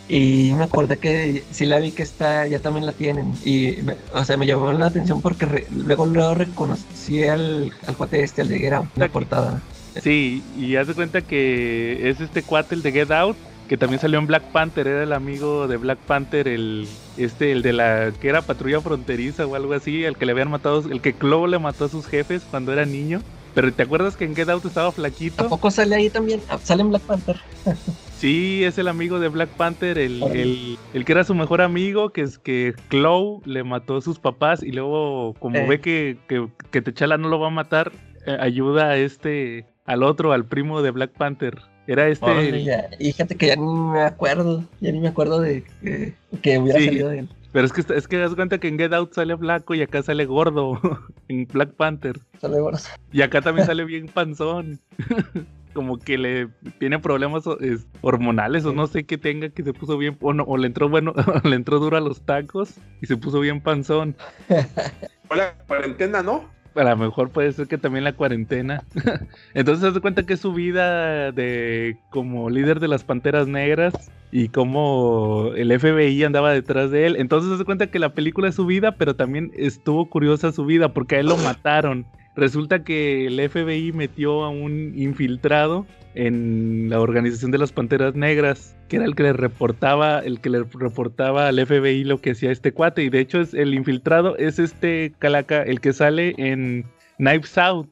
Y me acordé que sí la vi que está, ya también la tienen. Y, me- o sea, me llamó la atención porque re- luego luego reconocí al, al cuate este, al de Get Out, la portada. Sí, y haz de cuenta que es este cuate, el de Get Out, que también salió en Black Panther, era el amigo de Black Panther, el este, el de la que era patrulla fronteriza o algo así, el que le habían matado, el que Clovo le mató a sus jefes cuando era niño. Pero ¿te acuerdas que en Get Out estaba ¿A flaquito? poco sale ahí también? Ah, Sale en Black Panther. Sí, es el amigo de Black Panther, el, el, el que era su mejor amigo, que es que Chloe le mató a sus papás y luego como Eh. ve que, que, que T'Challa no lo va a matar, eh, ayuda a este, al otro, al primo de Black Panther. Era este... Ya. Y fíjate que ya ni me acuerdo, ya ni me acuerdo de que, que hubiera Sí. salido de él. Pero es que, es que das cuenta que en Get Out sale flaco y acá sale gordo en Black Panther. Sale bueno. Y acá también sale bien panzón. Como que le tiene problemas o- es, hormonales o no sé qué tenga que se puso bien o, no, o le entró bueno o le entró duro a los tacos y se puso bien panzón. Hola, cuarentena, ¿no? A lo mejor puede ser que también la cuarentena. Entonces se cuenta que es su vida de como líder de las Panteras Negras y como el FBI andaba detrás de él. Entonces se cuenta que la película es su vida, pero también estuvo curiosa su vida porque a él lo mataron. Resulta que el FBI metió a un infiltrado en la organización de las Panteras Negras, que era el que le reportaba, el que le reportaba al FBI lo que hacía este cuate. Y de hecho es el infiltrado es este calaca, el que sale en Knives Out,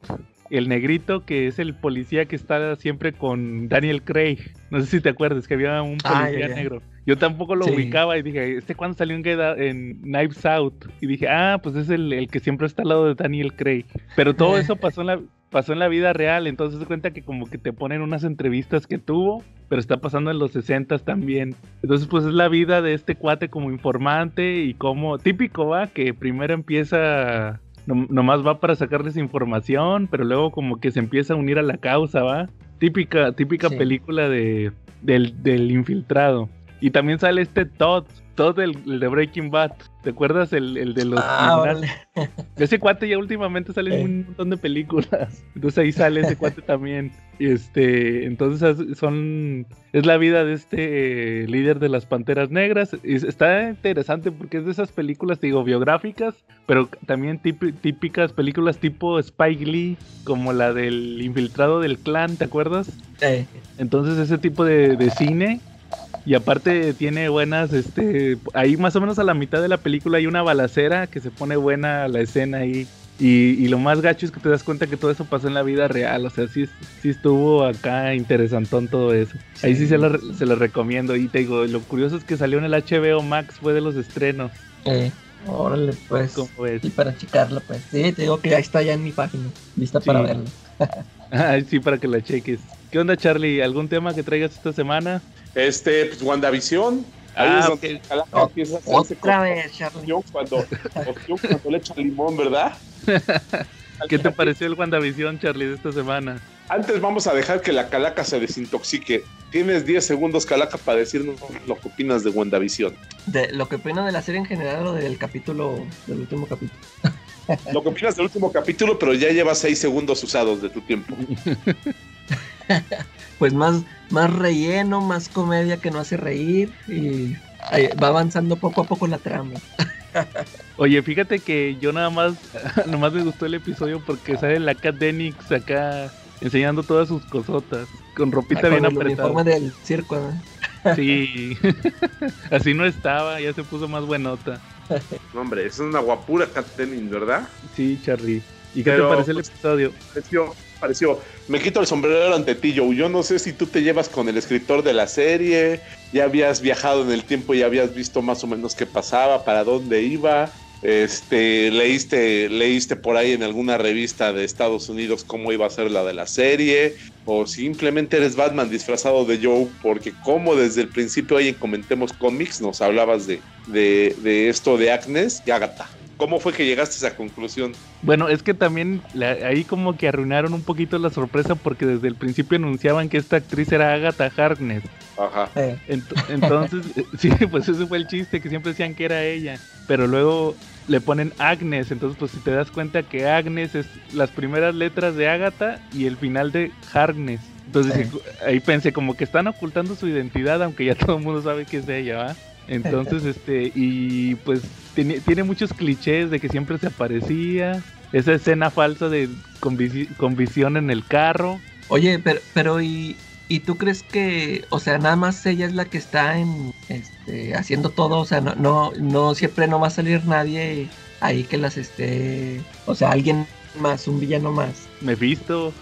el negrito que es el policía que está siempre con Daniel Craig. No sé si te acuerdas que había un Ah, policía negro. Yo tampoco lo Sí. ubicaba y dije, ¿este cuándo salió en, en Knives Out? Y dije, ah, pues es el, el que siempre está al lado de Daniel Craig. Pero todo eso pasó en la, pasó en la vida real, entonces se cuenta que como que te ponen unas entrevistas que tuvo, pero está pasando en los 60 también. Entonces pues es la vida de este cuate como informante y como típico va, que primero empieza, nomás va para sacarles información, pero luego como que se empieza a unir a la causa, va. Típica, típica Sí. película de, del, del infiltrado. Y también sale este Todd, Todd el, el de Breaking Bad. ¿Te acuerdas el, el de los Ah, órale. Ese cuate ya últimamente sale en Eh. un montón de películas. Entonces ahí sale ese cuate también. Y Este, entonces es- son es la vida de este eh, líder de las Panteras Negras. Y es- está interesante porque es de esas películas, digo, biográficas, pero también típi- típicas películas tipo Spike Lee, como la del infiltrado del clan, ¿te acuerdas? Eh, Entonces ese tipo de, de cine y aparte tiene buenas, este, ahí más o menos a la mitad de la película hay una balacera que se pone buena la escena ahí. Y, y lo más gacho es que te das cuenta que todo eso pasó en la vida real, o sea, sí, sí estuvo acá interesantón todo eso. Ahí sí se lo, se lo recomiendo y te digo, lo curioso es que salió en el HBO Max, fue de los estrenos, eh, órale, pues. Y para checarla, pues. Sí, te digo que ahí está ya en mi página, lista para verla. Ay, sí, para que la cheques. ¿Qué onda, Charlie? ¿Algún tema que traigas esta semana? Este, pues WandaVision. Ahí Ah, es donde Calaca empieza a hacerse Otra vez, Charlie. opción cuando, cuando le echa limón, ¿verdad? ¿Qué te pareció el WandaVision, Charlie, de esta semana? Antes vamos a dejar que la Calaca se desintoxique. Tienes 10 segundos, Calaca, para decirnos lo que opinas de WandaVision. De lo que opino de la serie en general o del capítulo, del último capítulo. Lo que opinas del último capítulo, pero ya llevas 6 segundos usados de tu tiempo. pues más, más relleno, más comedia que no hace reír y ahí va avanzando poco a poco la trama. Oye, fíjate que yo nada más, nomás me gustó el episodio porque sale la Cat Denix acá enseñando todas sus cosotas, con ropita Ah, bien con el apretada. uniforme del circo. ¿no? Sí, así no estaba, ya se puso más buenota. No, hombre, es una guapura Kat Denning, ¿verdad? Sí, Charlie. ¿Y qué Pero, te pareció el pues, episodio? Pareció. Me quito el sombrero ante ti, Joe. Yo no sé si tú te llevas con el escritor de la serie, ya habías viajado en el tiempo y habías visto más o menos qué pasaba, para dónde iba. Este, leíste, leíste por ahí en alguna revista de Estados Unidos cómo iba a ser la de la serie, o simplemente eres Batman disfrazado de Joe, porque como desde el principio ahí en Comentemos Comics nos hablabas de, de, de esto de Agnes y Agatha. ¿Cómo fue que llegaste a esa conclusión? Bueno, es que también la- ahí como que arruinaron un poquito la sorpresa porque desde el principio anunciaban que esta actriz era Agatha Harkness. Ajá. Eh, Ent- entonces, eh, sí, pues ese fue el chiste, que siempre decían que era ella. Pero luego le ponen Agnes, entonces pues si te das cuenta que Agnes es las primeras letras de Agatha y el final de Harkness. Entonces ahí pensé como que están ocultando su identidad, aunque ya todo el mundo sabe que es ella, ¿va? Entonces, este, y pues tiene, tiene muchos clichés de que siempre se aparecía. Esa escena falsa de con, visi- con visión en el carro. Oye, pero, pero ¿y, ¿y tú crees que, o sea, nada más ella es la que está en, este, haciendo todo? O sea, no, no, no siempre no va a salir nadie ahí que las esté, o sea, alguien más, un villano más. Mephisto.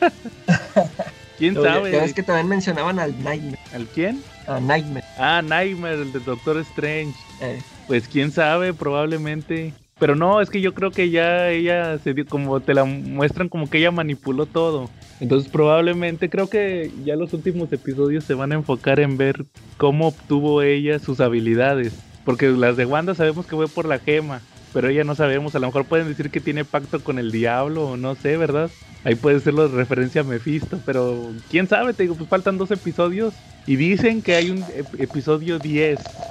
¿Quién Oye, sabe? Ya ves que también mencionaban al Nightmare, ¿Al quién? A Nightmare. Ah, Nightmare, el de Doctor Strange. eh, Pues quién sabe, probablemente. Pero no, es que yo creo que ya ella se dio, como te la muestran como que ella manipuló todo. Entonces probablemente creo que ya los últimos episodios se van a enfocar en ver cómo obtuvo ella sus habilidades. Porque las de Wanda sabemos que fue por la gema. Pero ella no sabemos, a lo mejor pueden decir que tiene pacto con el diablo o no sé, ¿verdad? Ahí puede ser la referencia a Mephisto, pero quién sabe, te digo, pues faltan dos episodios y dicen que hay un ep- episodio 10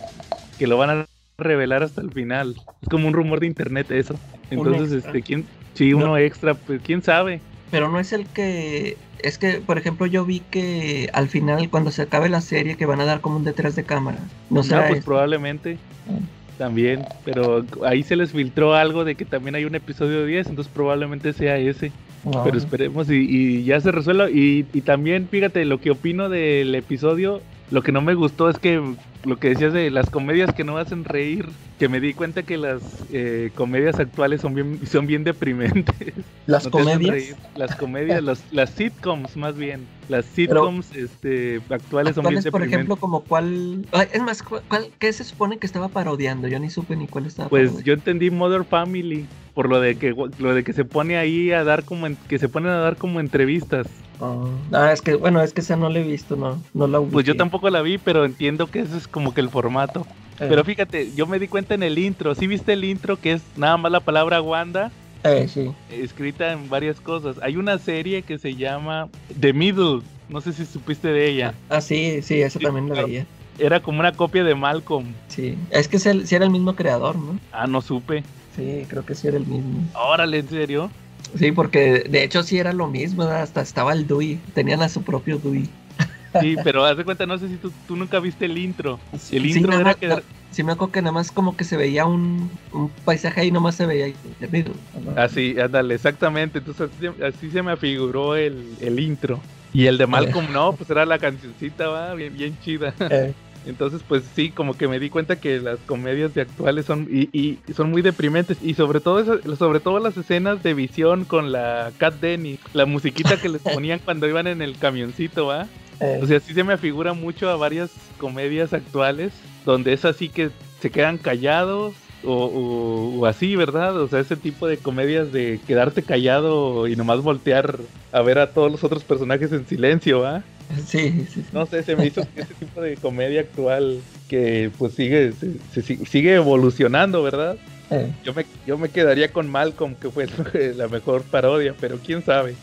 que lo van a revelar hasta el final. Es como un rumor de internet eso. Entonces, este, ¿quién? Sí, uno extra, pues quién sabe. pero no es el que, es que, por ejemplo, yo vi que al final, cuando se acabe la serie, que van a dar como un detrás de cámara. No sé. Ah, pues probablemente también, pero ahí se les filtró algo de que también hay un episodio 10, entonces probablemente sea ese. Pero esperemos y, y ya se resuelva. Y, y también, fíjate, lo que opino del episodio, lo que no me gustó es que lo que decías de las comedias que no hacen reír, que me di cuenta que las eh, comedias actuales son bien, son bien deprimentes. Las No comedias. Las comedias, los- las sitcoms más bien. Las sitcoms este, actuales son bien por deprimentes. ejemplo, como cuál, es más, ¿cuál, qué se supone que estaba parodiando? Yo ni supe ni cuál estaba Pues parodiando. yo entendí Mother Family por lo de que lo de que se pone ahí a dar como en- que se ponen a dar como entrevistas. Oh, ah, es que, bueno, es que esa no la he visto, no, no la Pues yo ubiqué. tampoco la vi, pero entiendo que ese es como que el formato. Eh, Pero fíjate, yo me di cuenta en el intro. ¿Sí viste el intro que es nada más la palabra Wanda eh, sí. escrita en varias cosas? Hay una serie que se llama The Middle. No sé si supiste de ella. Ah, sí, sí, esa Sí, también la veía. Era como una copia de Malcolm. Sí, es que sí sí era el mismo creador, ¿no? Ah, no supe. Sí, creo que sí era el mismo. Órale, ¿en serio? Sí, porque de hecho sí era lo mismo, hasta estaba el Dewey, tenían a su propio Dewey. Sí, pero haz de cuenta, no sé si tú, tú nunca viste el intro. El Sí, intro nada era más- que... Sí me acuerdo que nada más como que se veía un, un paisaje ahí, nomás se veía ahí, ¿no? Así, ándale, exactamente. Entonces así, se- así se me afiguró el, el intro. Y el de Malcolm no, pues era la cancioncita, va, bien, bien chida. Eh, Entonces, pues sí, como que me di cuenta que las comedias de actuales son y, y son muy deprimentes y sobre todo eso- sobre todo las escenas de visión con la Cat Denny, la musiquita que les ponían cuando iban en el camioncito, ¿va? Eh, O sea, sí se me afigura mucho a varias comedias actuales donde es así que se quedan callados o, o- o así, ¿verdad? O sea, ese tipo de comedias de quedarte callado y nomás voltear a ver a todos los otros personajes en silencio, ¿va? sí, sí, sí. No sé, se me hizo ese tipo de comedia actual que pues sigue, se- se sigue- sigue evolucionando, ¿verdad? Eh, Yo me, yo me quedaría con Malcolm, que fue la mejor parodia, pero quién sabe.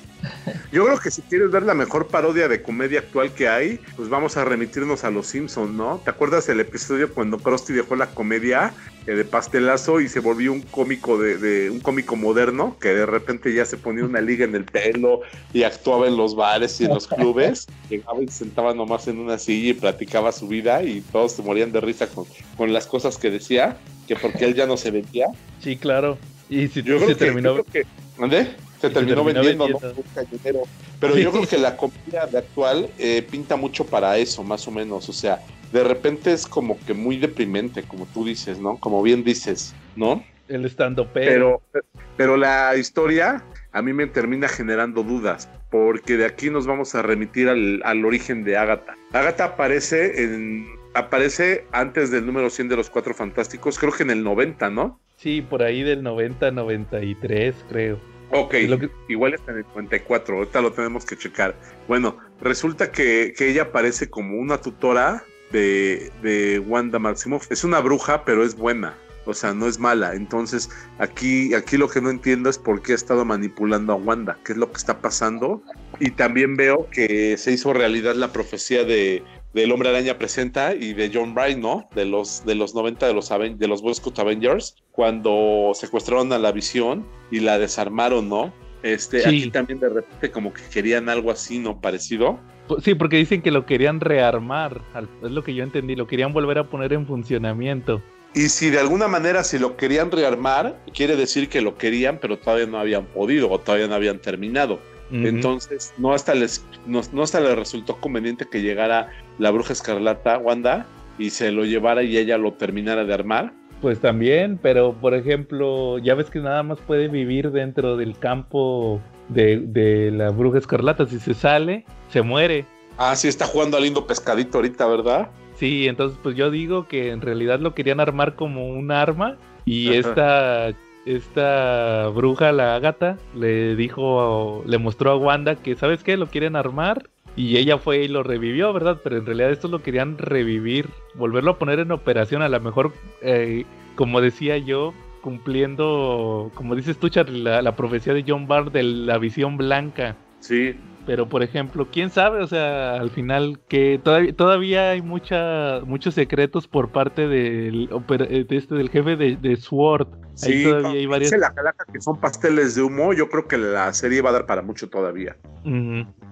Yo creo que si quieres ver la mejor parodia de comedia actual que hay, pues vamos a remitirnos a Los Simpsons, ¿no? ¿Te acuerdas el episodio cuando Krusty dejó la comedia eh, de pastelazo y se volvió un cómico de, de- un cómico moderno que de repente ya se ponía una liga en el pelo y actuaba en los bares y en los clubes, llegaba y se sentaba nomás en una silla y platicaba su vida y todos se morían de risa con, con las cosas que decía, que porque él ya no se vendía. Sí, claro. Y si Yo creo que, terminó. yo creo que- ¿Mande? Se terminó, terminó vendiendo, vendiendo. ¿no? Un cañonero. Pero yo creo que la comedia de actual eh, pinta mucho para eso, más o menos. O sea, de repente es como que muy deprimente, como tú dices, ¿no? Como bien dices, ¿no? El estando pero. Pero, pero la historia a mí me termina generando dudas, porque de aquí nos vamos a remitir al, al origen de Agatha. Agatha aparece en aparece antes del número 100 de los Cuatro Fantásticos, creo que en el 90, ¿no? Sí, por ahí del 90, 93, creo. Ok, que- igual está en el 94, ahorita lo tenemos que checar. Bueno, resulta que, que ella aparece como una tutora de, de Wanda Maximoff. Es una bruja, pero es buena, o sea, no es mala. Entonces, aquí, aquí lo que no entiendo es por qué ha estado manipulando a Wanda, qué es lo que está pasando. Y también veo que se hizo realidad la profecía de del Hombre Araña presenta y de John Byrne, ¿no? De los de los 90 de los Aven- de los Boy Scout Avengers cuando secuestraron a la Visión y la desarmaron, ¿no? Este, Sí. aquí también de repente como que querían algo así, ¿no? Parecido. Sí, porque dicen que lo querían rearmar. Es lo que yo entendí. Lo querían volver a poner en funcionamiento. Y si de alguna manera si lo querían rearmar, quiere decir que lo querían, pero todavía no habían podido o todavía no habían terminado. Entonces, no hasta les no, no hasta les resultó conveniente que llegara la bruja escarlata, Wanda, y se lo llevara y ella lo terminara de armar. Pues también, pero por ejemplo, ya ves que nada más puede vivir dentro del campo de, de la bruja escarlata. Si se sale, se muere. Ah, sí, está jugando a lindo pescadito ahorita, ¿verdad? Sí, entonces pues yo digo que en realidad lo querían armar como un arma y Ajá. esta esta bruja, la Ágata, le dijo, le mostró a Wanda que, ¿sabes qué? Lo quieren armar y ella fue y lo revivió, ¿verdad? Pero en realidad esto lo querían revivir, volverlo a poner en operación, a lo mejor, eh, como decía yo, cumpliendo, como dices tú, Charlie, la, la profecía de John Barr de la visión blanca. Sí. Pero por ejemplo, quién sabe, o sea, al final que todavía, todavía hay mucha, muchos secretos por parte del, eh, de este, del jefe de, de SWORD. Ahí Sí, todavía hay varias. dice la calaca que son pasteles de humo, yo creo que la serie va a dar para mucho todavía.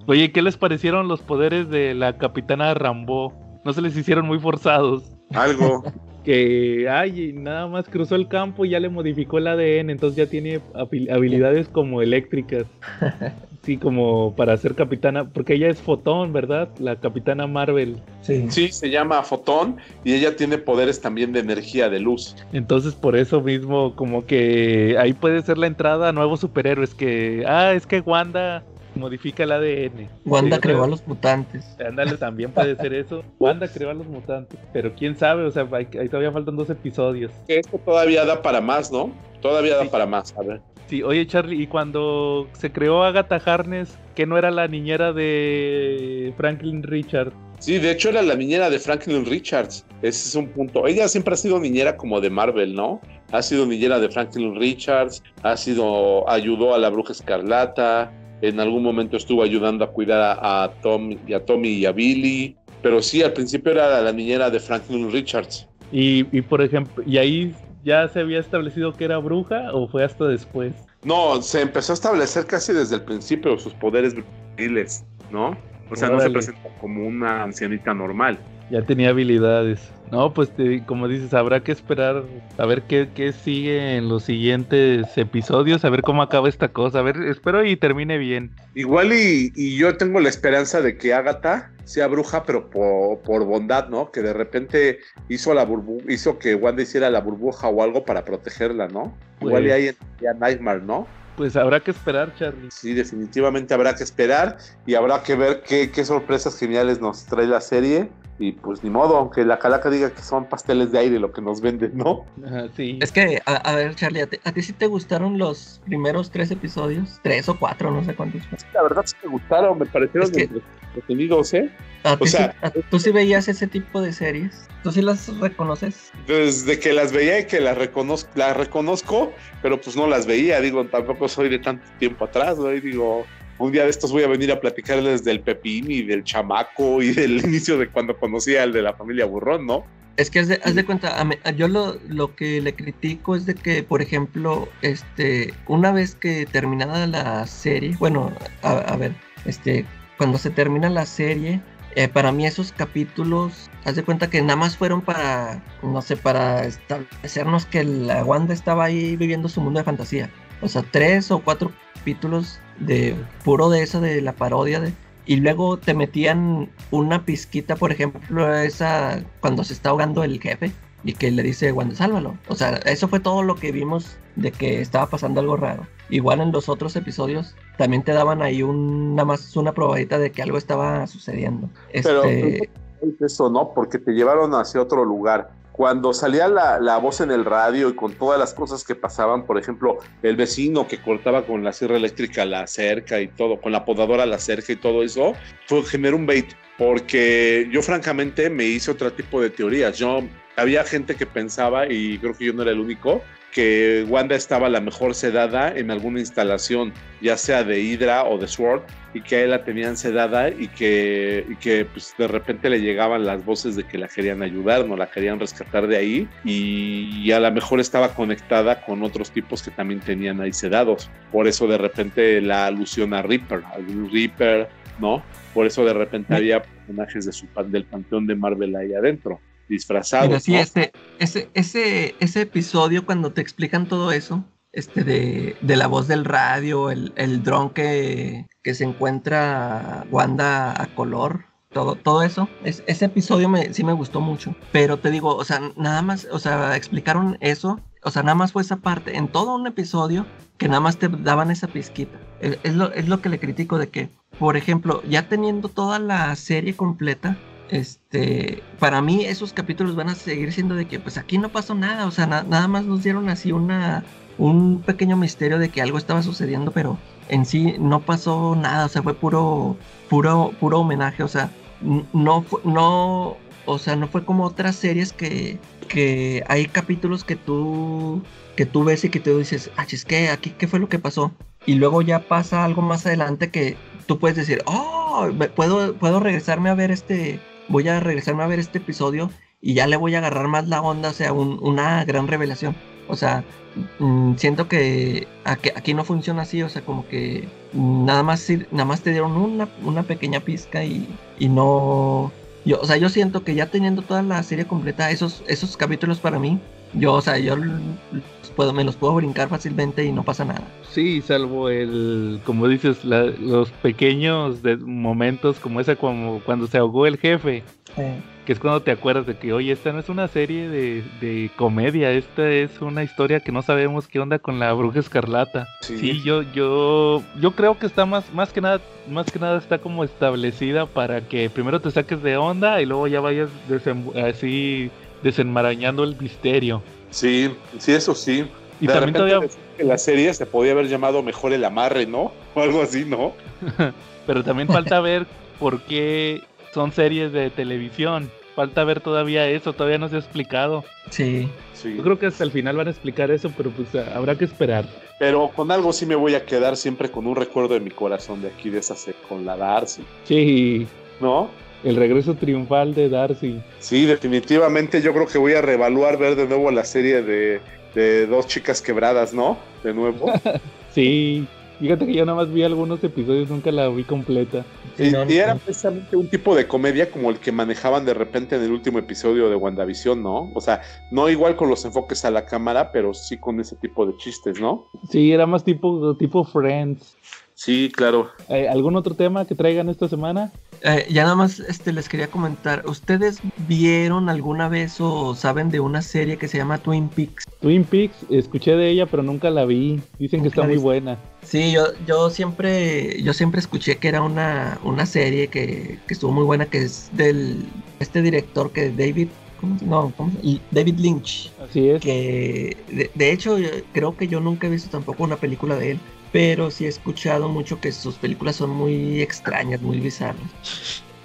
Oye, ¿qué les parecieron los poderes de la capitana Rambo? ¿No se les hicieron muy forzados? Algo. Que, ay, nada más cruzó el campo y ya le modificó el ADN, entonces ya tiene habil- habilidades como eléctricas. Sí, como para ser capitana, porque ella es Fotón, ¿verdad? La capitana Marvel. Sí. Sí, se llama Fotón y ella tiene poderes también de energía, de luz. Entonces por eso mismo como que ahí puede ser la entrada a nuevos superhéroes que, ah, es que Wanda modifica el ADN. Wanda Sí, creó a los mutantes. Ándale, también puede ser eso. Wanda creó a los mutantes, pero quién sabe, o sea, ahí todavía faltan dos episodios. Esto todavía da para más, ¿no? Todavía da para más, a ver. Sí, oye Charlie, y cuando se creó Agatha Harness, que no era la niñera de Franklin Richard, Sí, de hecho era la niñera de Franklin Richards. Ese es un punto. Ella siempre ha sido niñera como de Marvel, ¿no? Ha sido niñera de Franklin Richards, ha sido, ayudó a la bruja escarlata, en algún momento estuvo ayudando a cuidar a, a Tom y a Tommy y a Billy. Pero sí, al principio era la niñera de Franklin Richards. y, y por ejemplo, y ahí ya se había establecido que era bruja o fue hasta después. No, se empezó a establecer casi desde el principio sus poderes brutales, ¿no? O sea, no se presenta como una ancianita normal. Ya tenía habilidades. No, pues te- como dices, habrá que esperar a ver qué, qué sigue en los siguientes episodios, a ver cómo acaba esta cosa. A ver, espero y termine bien. Igual y, y yo tengo la esperanza de que Agatha sea bruja, pero por, por bondad, ¿no? Que de repente hizo la burbu hizo que Wanda hiciera la burbuja o algo para protegerla, ¿no? Igual y Pues- ahí ya Nightmare, ¿no? Pues habrá que esperar, Charlie. Sí, definitivamente habrá que esperar y habrá que ver qué, qué sorpresas geniales nos trae la serie. Y pues ni modo, aunque la calaca diga que son pasteles de aire lo que nos venden, ¿no? Ajá, sí. Es que, a, a ver, Charlie, ¿a ti, a ti sí te gustaron los primeros tres episodios? Tres o cuatro, no sé cuántos. fueron. La verdad sí me gustaron, me parecieron Es que- entretenidos, ¿eh? ¿A ti sea- sí- a- ¿Tú sí veías ese tipo de series? ¿Tú sí las reconoces? Desde que las veía y que las reconozco, las reconozco, pero pues no las veía, digo, tampoco soy de tanto tiempo atrás, güey, digo, Un día de estos voy a venir a platicarles del Pepín y del chamaco y del inicio de cuando conocí al de la familia Burrón, ¿no? Es que haz de, haz de cuenta, a a- yo lo, lo que le critico es de que, por ejemplo, este, una vez que terminada la serie, bueno, a, a ver, este, cuando se termina la serie, eh, para mí esos capítulos, haz de cuenta que nada más fueron para, no sé, para establecernos que la Wanda estaba ahí viviendo su mundo de fantasía. O sea, tres o cuatro capítulos de puro de eso, de la parodia de, y luego te metían una pizquita, por ejemplo, esa cuando se está ahogando el jefe y que le dice Wanda, sálvalo. O sea, eso fue todo lo que vimos de que estaba pasando algo raro. Igual en los otros episodios también te daban ahí un, nada más una probadita de que algo estaba sucediendo. Pero- Este, Es eso, ¿no? Porque te llevaron hacia otro lugar. Cuando salía la, la voz en el radio y con todas las cosas que pasaban, por ejemplo, el vecino que cortaba con la sierra eléctrica la cerca y todo, con la podadora la cerca y todo eso, fue, generó un bait. Porque yo francamente me hice otro tipo de teorías. Yo, había gente que pensaba, y creo que yo no era el único, que Wanda estaba la mejor sedada en alguna instalación, ya sea de Hydra o de Sword, y que a él la tenían sedada y que, y que pues, de repente le llegaban las voces de que la querían ayudar, no la querían rescatar de ahí, y, y a lo mejor estaba conectada con otros tipos que también tenían ahí sedados. Por eso de repente la alusión a Reaper, algún Reaper, ¿no? Por eso de repente había personajes de su, del panteón de Marvel ahí adentro, disfrazados. Pero sí, ¿no? este, ese, ese, ese episodio cuando te explican todo eso, este de, de la voz del radio, el, el dron que, que se encuentra Wanda a color, todo, todo eso, es- ese episodio me, sí me gustó mucho. Pero te digo, o sea, nada más, o sea, explicaron eso, o sea, nada más fue esa parte, en todo un episodio que nada más te daban esa pizquita. Es, es lo, es lo que le critico de que, por ejemplo, ya teniendo toda la serie completa, este, para mí esos capítulos van a seguir siendo de que pues aquí no pasó nada, o sea, na- nada más nos dieron así una un pequeño misterio de que algo estaba sucediendo, pero en sí no pasó nada, o sea, fue puro puro puro homenaje, o sea, no no o sea, no fue como otras series que que hay capítulos que tú que tú ves y que tú dices, "Ah, es que aquí qué fue lo que pasó?" Y luego ya pasa algo más adelante que tú puedes decir, "Oh, puedo puedo regresarme a ver este voy a regresarme a ver este episodio y ya le voy a agarrar más la onda, o sea, un- una gran revelación. O sea, mm, siento que aquí, no funciona así, o sea, como que nada más, nada más te dieron una, una pequeña pizca y, y no... Yo, o sea, yo siento que ya teniendo toda la serie completa, esos, esos capítulos para mí, yo, o sea, yo puedo, me los puedo brincar fácilmente y no pasa nada. Sí, salvo el, como dices, la- los pequeños de- momentos como ese como cuando se ahogó el jefe, que es cuando te acuerdas de que, oye, esta no es una serie de, de comedia, esta es una historia que no sabemos qué onda con la bruja escarlata. Sí. Sí, yo, yo, yo creo que está más, más que nada, más que nada está como establecida para que primero te saques de onda y luego ya vayas así desenmarañando el misterio. Sí, sí, eso sí. Y de también todavía, que la serie se podía haber llamado Mejor el Amarre, ¿no? O algo así, ¿no? pero también falta ver por qué son series de televisión. Falta ver todavía eso, todavía no se ha explicado. Sí. Sí. Yo creo que hasta el final van a explicar eso, pero pues a- habrá que esperar. Pero con algo sí me voy a quedar siempre con un recuerdo de mi corazón de aquí de esa serie, con la Darcy, Sí, ¿no? El regreso triunfal de Darcy. Sí, definitivamente yo creo que voy a reevaluar ver de nuevo la serie de, de dos chicas quebradas, ¿no? De nuevo. Sí, fíjate que yo nada más vi algunos episodios, nunca la vi completa. Y, no, y era precisamente un tipo de comedia como el que manejaban de repente en el último episodio de WandaVision, ¿no? O sea, no igual con los enfoques a la cámara, pero sí con ese tipo de chistes, ¿no? Sí, era más tipo, tipo Friends. Sí, claro. Eh, ¿Algún otro tema que traigan esta semana? Eh, ya nada más este, les quería comentar, ¿ustedes vieron alguna vez o saben de una serie que se llama Twin Peaks? Twin Peaks, escuché de ella, pero nunca la vi. Dicen que está muy buena. Sí, yo, yo siempre, yo siempre escuché que era una, una serie que, que estuvo muy buena, que es del este director que David, ¿cómo se- no, ¿cómo David Lynch, Así es. que de, de hecho creo que yo nunca he visto tampoco una película de él, pero sí he escuchado mucho que sus películas son muy extrañas, muy bizarras.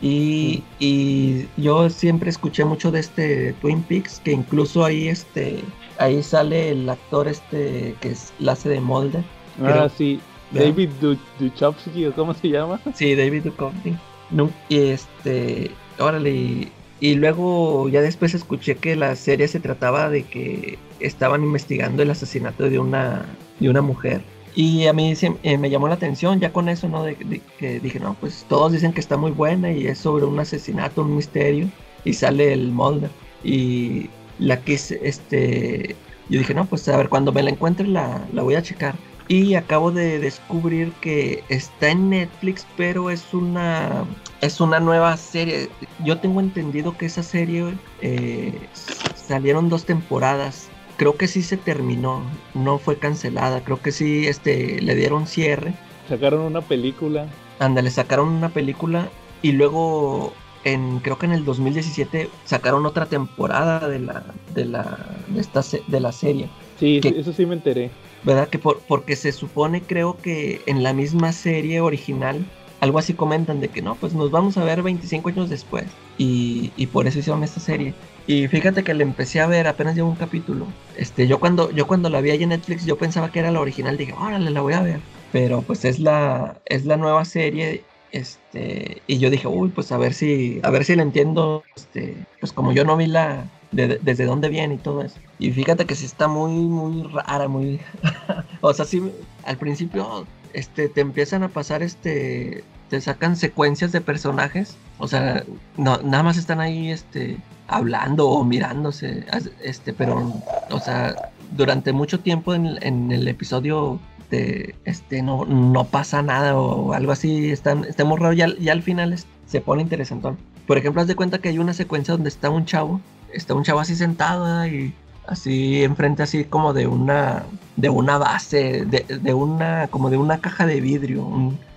Y, y yo siempre escuché mucho de este Twin Peaks, que incluso ahí este ahí sale el actor este que es, la hace de Mulder. Ah, creo- sí. David Du- Duchovny, o cómo se llama. Sí, David Duchovny. No, y este, órale, y, y luego ya después escuché que la serie se trataba de que estaban investigando el asesinato de una, de una mujer. Y a mí se- eh, me llamó la atención ya con eso, ¿no? De, que dije, no, pues todos dicen que está muy buena y es sobre un asesinato, un misterio. Y sale el Mulder. Y la que es, este, yo dije, no, pues a ver, cuando me la encuentre la, la voy a checar. Y acabo de descubrir que está en Netflix, pero es una es una nueva serie. Yo tengo entendido que esa serie eh, salieron dos temporadas. Creo que sí se terminó, no fue cancelada. Creo que sí este, le dieron cierre. Sacaron una película. Ándale, sacaron una película y luego en creo que en el 2017 sacaron otra temporada de la de la de esta se- de la serie. Sí, sí, eso sí me enteré. ¿verdad? Que por, porque se supone, creo que en la misma serie original, algo así comentan de que no, pues nos vamos a ver 25 años después. Y, por eso hicieron esta serie. Y fíjate que la empecé a ver, apenas llevo un capítulo. Este, yo cuando, yo cuando la vi ahí en Netflix, yo pensaba que era la original, dije, órale, la voy a ver. Pero pues es la, es la nueva serie. Este, y yo dije, uy, pues a ver si, a ver si la entiendo. Este, pues como yo no vi la, de- de- desde dónde viene y todo eso. Y fíjate que sí está muy, muy rara, muy, o sea, sí, al principio este, te empiezan a pasar, este, te sacan secuencias de personajes, o sea, no, nada más están ahí, este, hablando o mirándose, este, pero, o sea, durante mucho tiempo en, el episodio de, este, no, pasa nada o algo así, están, está muy raro, y al, final se pone interesantón. Por ejemplo, haz de cuenta que hay una secuencia donde está un chavo, está un chavo así sentado y así enfrente así como de una de una base de, de una como de una caja de vidrio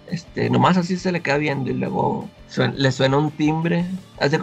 este nomás así se le queda viendo y luego le suena un timbre.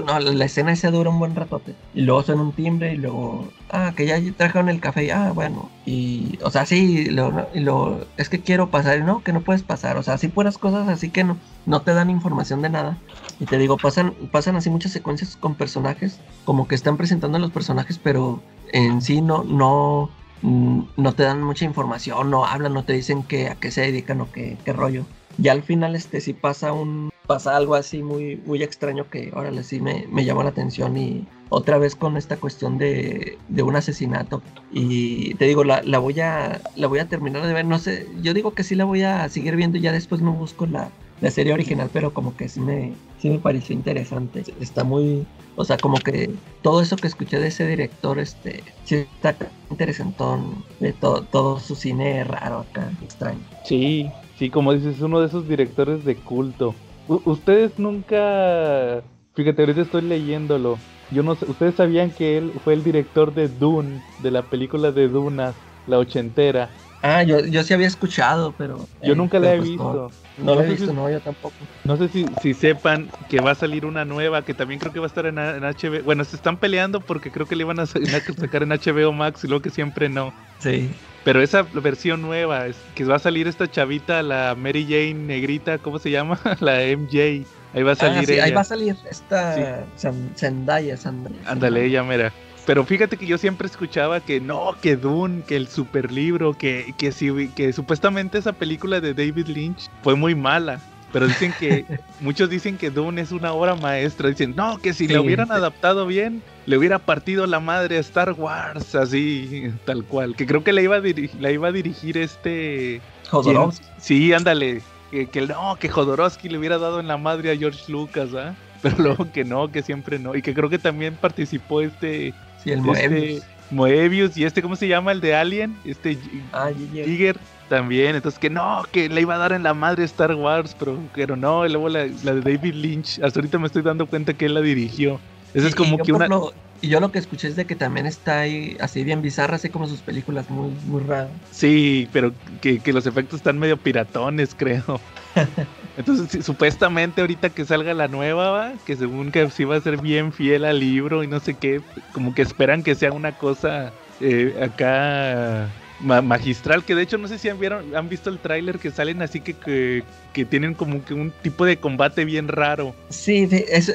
No, la escena esa dura un buen ratote. Y luego suena un timbre y luego ah que ya trajeron el café y ah bueno. Y o sea sí y luego, es que quiero pasar y no que no puedes pasar. O sea así puras cosas así que no no te dan información de nada. Y te digo, pasan, pasan así muchas secuencias con personajes, como que están presentando a los personajes, pero en sí no, no, mm, no te dan mucha información, no hablan, no te dicen que, a qué se dedican o qué, qué rollo. Ya al final este sí pasa un pasa algo así muy muy extraño que órale sí me, me llamó la atención y otra vez con esta cuestión de, de un asesinato y te digo la, la voy a la voy a terminar de ver no sé yo digo que sí la voy a seguir viendo y ya después me busco la, la serie original pero como que sí me sí me pareció interesante está muy o sea como que todo eso que escuché de ese director este sí está interesantón de todo todo su cine raro acá extraño Sí, sí, como dices, es uno de esos directores de culto. U- ustedes nunca, fíjate, ahorita estoy leyéndolo. Yo no sé, ustedes sabían que él fue el director de Dune, de la película de Duna, la ochentera. Ah, yo, yo sí había escuchado, pero. Yo eh, nunca la he pues visto. No, no la he visto, si- no, yo tampoco. No sé si, si sepan que va a salir una nueva, que también creo que va a estar en, en HBO. Bueno, se están peleando porque creo que le iban a sa- sacar en HBO Max y luego que siempre no. Sí. Pero esa versión nueva, es que va a salir esta chavita, la Mary Jane negrita, ¿cómo se llama? La MJ. Ahí va a salir Ah, sí, ella. ahí va a salir esta Zan- Zendaya, Zendaya. Ándale, ella, mira. Pero fíjate que yo siempre escuchaba que no, que Dune, que el super libro, que, que, si, que supuestamente esa película de David Lynch fue muy mala. Pero dicen que, muchos dicen que Dune es una obra maestra. Dicen, no, que si Sí, la hubieran sí. adaptado bien, le hubiera partido la madre a Star Wars, así, tal cual. Que creo que la iba a, diri- la iba a dirigir este... Jodorowsky. Sí, ándale. Que, que no, que Jodorowsky le hubiera dado en la madre a George Lucas, ¿ah? Pero luego que no, que siempre no. Y que creo que también participó este... Sí, el este Moebius. Moebius y este, ¿cómo se llama? El de Alien. Este Ah, Giger. También. Entonces que no, que le iba a dar en la madre Star Wars, pero, pero no. Y luego la, la de David Lynch. Hasta ahorita me estoy dando cuenta que él la dirigió. Esa es como que una... lo- y yo lo que escuché es de que también está ahí así bien bizarra, así como sus películas, muy, muy raras. Sí, pero que, que los efectos están medio piratones, creo. Entonces, supuestamente ahorita que salga la nueva, ¿va? que según que sí va a ser bien fiel al libro y no sé qué, como que esperan que sea una cosa eh, acá ma- magistral, que de hecho no sé si han, vieron, han visto el tráiler que salen así que, que, que tienen como que un tipo de combate bien raro. Sí, eso,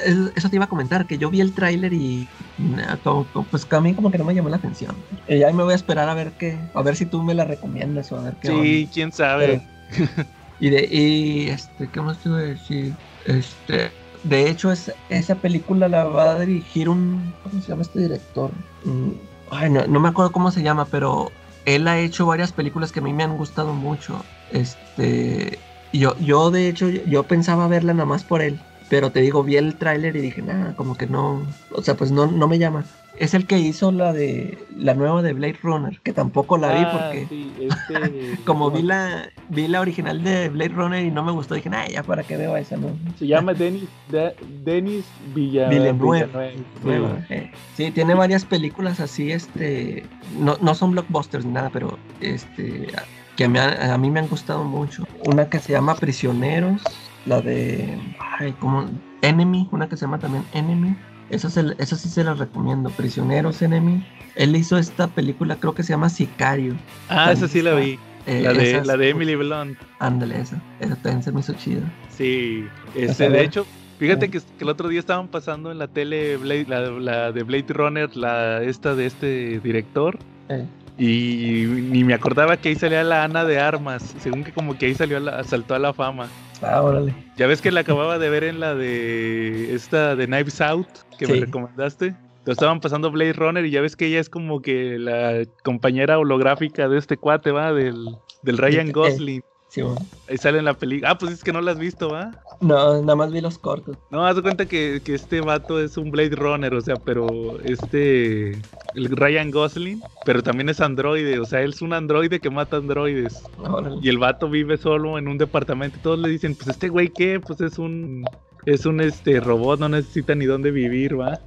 te iba a comentar, que yo vi el tráiler y nah, como- como- pues a mí como que no me llamó la atención. Y ahí me voy a esperar a ver qué, a ver si tú me la recomiendas o a ver qué Sí, onda. quién sabe. Pero, y de, y este, ¿qué más te iba a decir? Este, de hecho, es, esa película la va a dirigir un, ¿cómo se llama este director? Mm, Ay, no, no me acuerdo cómo se llama, pero él ha hecho varias películas que a mí me han gustado mucho. Este, yo, yo de hecho, yo pensaba verla nada más por él. Pero te digo, vi el tráiler y dije, nada, como que no, o sea, pues no, no me llama. Es el que hizo la de la nueva de Blade Runner, que tampoco la vi Ah, porque sí, este, como vi la vi la original de Blade Runner y no me gustó, dije, nah, ya para qué veo esa, no. Se llama Denis, De- Denis Villa. Villeneuve, sí. Eh. Tiene varias películas así, este, no, no son blockbusters ni nada, pero este, que a mí, a mí me han gustado mucho. Una que se llama Prisioneros, la de, ay, como Enemy, una que se llama también Enemy. Esa, se- esa sí se la recomiendo, Prisioneros, Enemy. Él hizo esta película, creo que se llama Sicario. Ah, esa sí la vi. Eh, La de, la de Emily Blunt. Ándale, esa. Esa también se me hizo chida. Sí. Este, de hecho, fíjate que, que el otro día estaban pasando en la tele Blade- la, la de Blade Runner, la esta de este director. Eh, Y ni me acordaba que ahí salía la Ana de Armas. Según que como que ahí salió a la- saltó a la fama. Ah, órale. Ya ves que la acababa de ver en la de esta de Knives Out que me recomendaste. Lo estaban pasando Blade Runner y ya ves que ella es como que la compañera holográfica de este cuate, ¿va? Del, del Ryan Eh, Gosling. Sí. Ahí sale en la película. Ah, pues es que no la has visto, ¿va? No, nada más vi los cortos. No, haz de cuenta que, que este vato es un Blade Runner, o sea, pero este. El Ryan Gosling, pero también es androide, o sea, él es un androide que mata androides. Órale. Y el vato vive solo en un departamento todos le dicen, pues este güey qué, pues es un. Es un este robot, no necesita ni dónde vivir, va.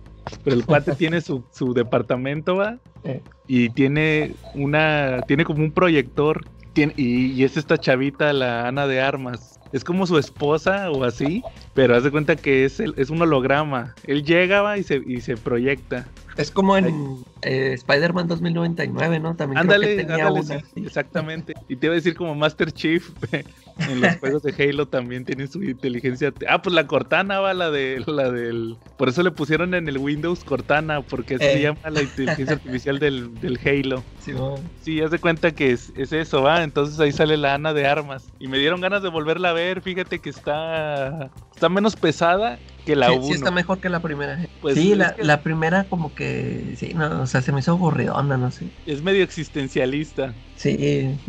Pero el cuate tiene su, su departamento, va. Eh. Y tiene una. Tiene como un proyector. Y, y es esta chavita, la Ana de Armas. Es como su esposa o así. Pero haz de cuenta que es, el- es un holograma. Él llega va, y se, y se proyecta. Es como en eh, Spider-Man 2099, ¿no? También creo Ándale, que tenía ándale, una sí, exactamente. Y te iba a decir como Master Chief en los juegos de Halo también tiene su inteligencia. Ah, pues la Cortana va la de la del. Por eso le pusieron en el Windows Cortana, porque se Eh. llama la inteligencia artificial del, del Halo. Sí, bueno. Sí, haz de cuenta que es, es eso, va. Entonces ahí sale la Ana de armas. Y me dieron ganas de volverla a ver. Fíjate que está. Está menos pesada que la sí, 1. sí está mejor que la primera. Pues, sí, la, que- la primera como que, sí, no, o sea, se me hizo aburridona, no sé. Es medio existencialista. Sí,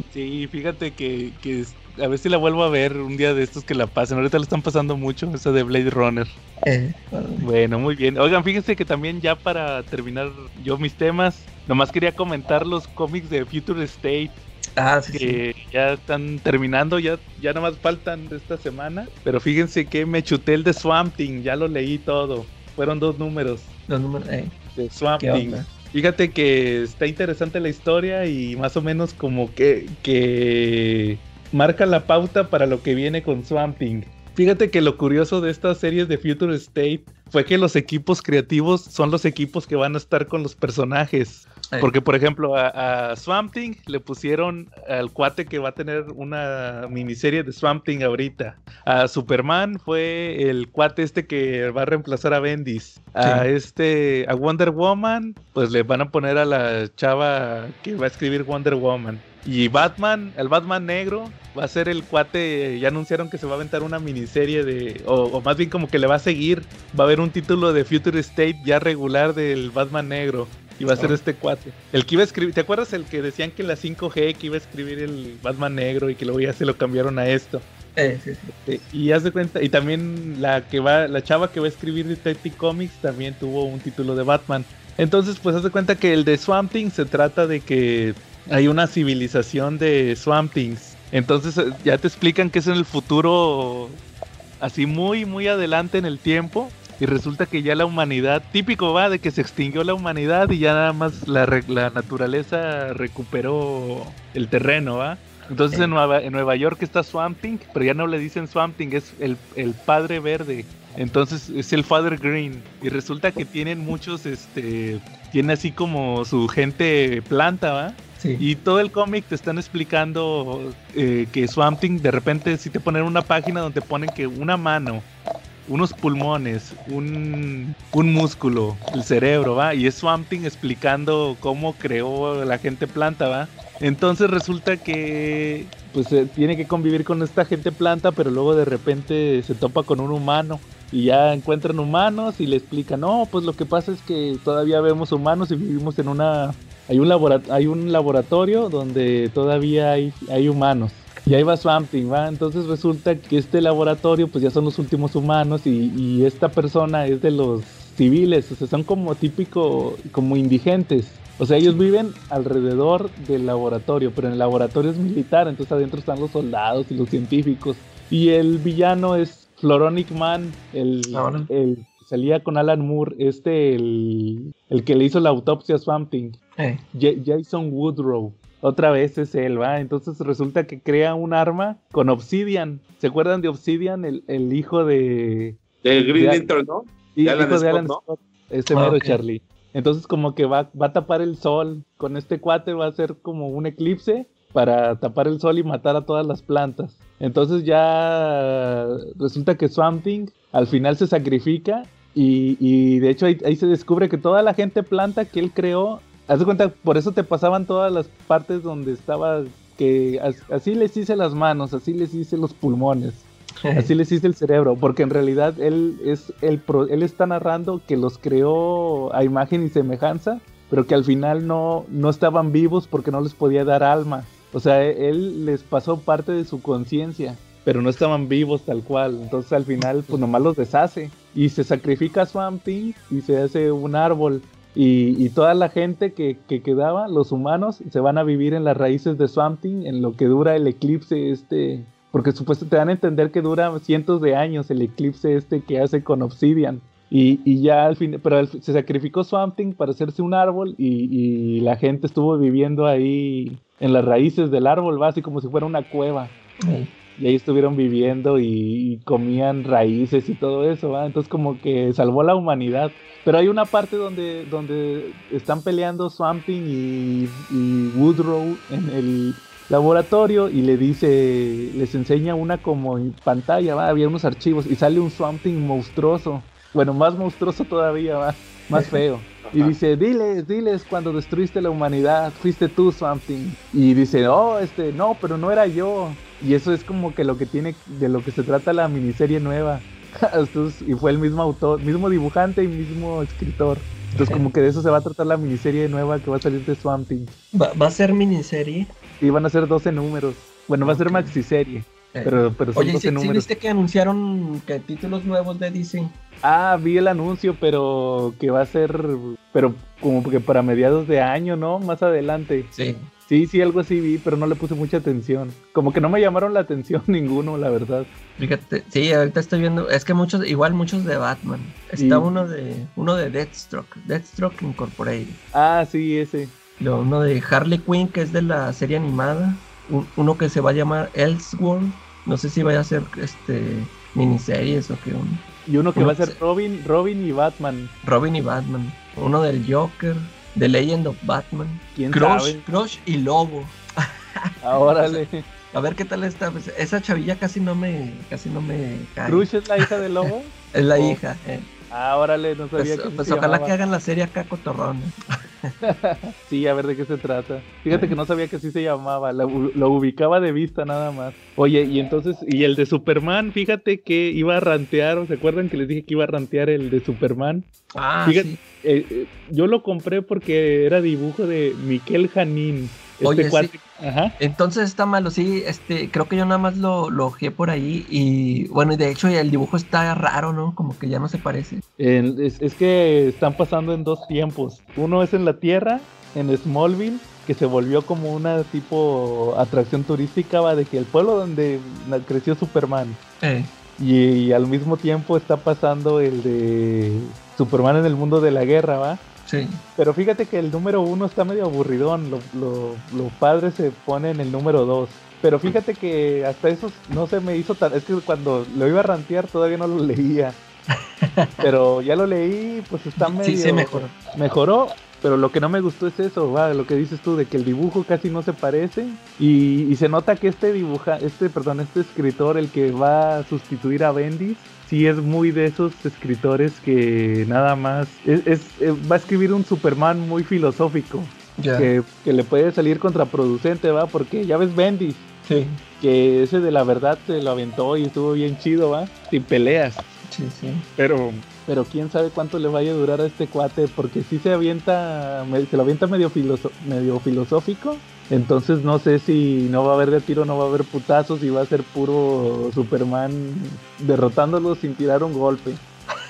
Sí, fíjate que, que a ver si la vuelvo a ver un día de estos que la pasen. Ahorita la están pasando mucho, esa de Blade Runner. eh. Bueno, muy bien. Oigan, fíjense que también ya para terminar yo mis temas, nomás quería comentar los cómics de Future State ah, sí, sí. que ya están terminando, ya, ya nomás faltan de esta semana. Pero fíjense que me chuté el de Swamp Thing, ya lo leí todo. Fueron dos números Los números, eh, de Swamp ¿qué Thing. Fíjate que está interesante la historia y más o menos como que, que marca la pauta para lo que viene con Swamp Thing. Fíjate que lo curioso de estas series de Future State fue que los equipos creativos son los equipos que van a estar con los personajes. Eh, Porque, por ejemplo, a, a Swamp Thing le pusieron al cuate que va a tener una miniserie de Swamp Thing ahorita. A Superman fue el cuate este que va a reemplazar a Bendis. A Sí. este, a Wonder Woman, pues le van a poner a la chava que va a escribir Wonder Woman. Y Batman, el Batman negro, va a ser el cuate, ya anunciaron que se va a aventar una miniserie de, o, o más bien como que le va a seguir, va a haber un título de Future State ya regular del Batman negro. Y va a ser Ah. este cuate. El que iba a escribir, ¿te acuerdas el que decían que en la 5G que iba a escribir el Batman negro y que luego ya se lo cambiaron a esto? eh, sí, sí. Y haz de cuenta, y también la que va, la chava que va a escribir Detective Comics también tuvo un título de Batman. Entonces, pues haz de cuenta que el de Swamp Thing se trata de que hay una civilización de Swamp Things. Entonces eh, ya te explican que es en el futuro así muy, muy adelante en el tiempo. Y resulta que ya la humanidad, típico va de que se extinguió la humanidad y ya nada más la, naturaleza recuperó el terreno, ¿va? Entonces en Nueva, en Nueva York está Swamp Thing, pero ya no le dicen Swamp Thing, es el, el padre verde. Entonces es el Father Green. Y resulta que tienen muchos, este, tiene así como su gente planta, ¿va? Y todo el cómic te están explicando eh, que Swamp de repente, si te ponen una página donde ponen que una mano, unos pulmones, un, un músculo, el cerebro, ¿va? Y es Swamp explicando cómo creó la gente planta, ¿va? Entonces resulta que pues eh, tiene que convivir con esta gente planta, pero luego de repente se topa con un humano y ya encuentran humanos y le explican, no, pues lo que pasa es que todavía vemos humanos y vivimos en una... Hay un, labora- hay un laboratorio donde todavía hay, hay humanos. Y ahí va Swamp Thing, ¿va? Entonces resulta que este laboratorio pues ya son los últimos humanos y, y esta persona es de los civiles, o sea, son como típico, como indigentes. O sea, ellos viven alrededor del laboratorio, pero en el laboratorio es militar, entonces adentro están los soldados y los científicos. Y el villano es Floronic Man, el, Ahora. el salía con Alan Moore, este, el, el que le hizo la autopsia a Swamp Thing. Eh, Ja- Jason Woodrow. Otra vez es él, ¿va? Entonces resulta que crea un arma con Obsidian. ¿Se acuerdan de Obsidian? El, el hijo de... Del Green Lantern, ¿no? De Alan hijo de Scott, Alan ¿no? Scott. Este Ah, mero ok. Charlie. Entonces como que va, va a tapar el sol. Con este cuate va a ser como un eclipse para tapar el sol y matar a todas las plantas. Entonces ya resulta que Swamp Thing al final se sacrifica y, y de hecho ahí, ahí se descubre que toda la gente planta que él creó, haz de cuenta, por eso te pasaban todas las partes donde estaba, que as- así les hice las manos, así les hice los pulmones. Así les hice el cerebro, porque en realidad él es el pro- él está narrando que los creó a imagen y semejanza, pero que al final no, no estaban vivos porque no les podía dar alma. O sea, e- él les pasó parte de su conciencia, pero no estaban vivos tal cual. Entonces al final, pues nomás los deshace. Y se sacrifica a Swamp Thing y se hace un árbol. Y, y toda la gente que, que quedaba, los humanos, se van a vivir en las raíces de Swamp Thing en lo que dura el eclipse este. Porque supuestamente te dan a entender que dura cientos de años el eclipse este que hace con Obsidian. Y, y ya al fin, pero se sacrificó Swamp Thing para hacerse un árbol y, y la gente estuvo viviendo ahí en las raíces del árbol, va así como si fuera una cueva. eh. Y ahí estuvieron viviendo y, y comían raíces y todo eso, ¿va? Entonces como que salvó la humanidad. Pero hay una parte donde, donde están peleando Swamp Thing y, y Woodrow en el laboratorio y le dice, les enseña una como en pantalla, ¿va? Había unos archivos y sale un Swamp Thing monstruoso. Bueno, más monstruoso todavía, ¿va? Más feo. Y dice, diles, diles cuando destruiste la humanidad, fuiste tú, Swamp Thing. Y dice, oh, este, no, pero no era yo. Y eso es como que lo que tiene, de lo que se trata la miniserie nueva. Entonces, y fue el mismo autor, mismo dibujante y mismo escritor. Entonces, como que de eso se va a tratar la miniserie nueva que va a salir de Swamp Thing. Va, va a ser miniserie. Y van a ser 12 números. Bueno, va a ser Ok. maxiserie. Eh, Pero, pero son Oye, 12 ¿sí, sí números. viste que anunciaron que títulos nuevos de DC? Ah, vi el anuncio, pero que va a ser, pero como que para mediados de año, ¿no? Más adelante. Sí. Sí, sí, algo así vi, pero no le puse mucha atención. Como que no me llamaron la atención ninguno, la verdad. Fíjate, sí, ahorita estoy viendo, es que muchos, igual muchos de Batman. Está uno de uno de Deathstroke, Deathstroke Incorporated. Ah, sí, ese. Luego uno de Harley Quinn, que es de la serie animada. Un- uno que se va a llamar Elseworld. No sé si vaya a ser este miniseries o qué. Un, Y uno que Uno va a ser se- Robin, Robin y Batman. Robin y Batman. Uno del Joker. The Legend of Batman. ¿Quién Crush, sabe? Crush y Lobo. Ah, órale. A ver qué tal está. pues, esa chavilla casi no me, casi no me cae. ¿Crush es la hija de Lobo? Es la Oh. hija. eh. Ah, órale, no sabía Pues, que pues se ojalá llamaba. que hagan la serie acá cotorrona. Sí, a ver de qué se trata. Fíjate que no sabía que así se llamaba, lo, lo ubicaba de vista nada más. Oye, y entonces, y el de Superman, fíjate que iba a rantear, ¿se acuerdan que les dije que iba a rantear el de Superman? Ah, Fíjate, sí. eh, eh, yo lo compré porque era dibujo de Miquel Janín. Este Oye, sí. cuate- Ajá. Entonces está malo, sí, este, creo que yo nada más lo, lo ojeé por ahí y bueno, y de hecho el dibujo está raro, ¿no? Como que ya no se parece. En- es, es que están pasando en dos tiempos. Uno es en la Tierra, en Smallville, que se volvió como una tipo atracción turística, va, de que el pueblo donde creció Superman. Eh, Y, y al mismo tiempo está pasando el de Superman en el mundo de la guerra, ¿va? Sí. Pero fíjate que el número uno está medio aburridón. Lo, lo, lo padre se pone en el número dos. Pero fíjate que hasta eso no se me hizo tan. Es que cuando lo iba a rantear todavía no lo leía. Pero ya lo leí, pues está medio. Sí, sí, mejor. Mejoró. Pero lo que no me gustó es eso, va, lo que dices tú, de que el dibujo casi no se parece. Y, y se nota que este dibuja, este, perdón, este escritor, el que va a sustituir a Bendis, sí es muy de esos escritores que nada más es, es- eh, va a escribir un Superman muy filosófico. Que, que le puede salir contraproducente, va, porque ya ves Bendis, Sí, que ese de la verdad se lo aventó y estuvo bien chido, va, sin peleas. sí, sí. Pero, pero quién sabe cuánto le vaya a durar a este cuate, porque si se avienta, se lo avienta medio, filoso- medio filosófico. Entonces no sé si no va a haber de tiro, no va a haber putazos y va a ser puro Superman derrotándolo sin tirar un golpe.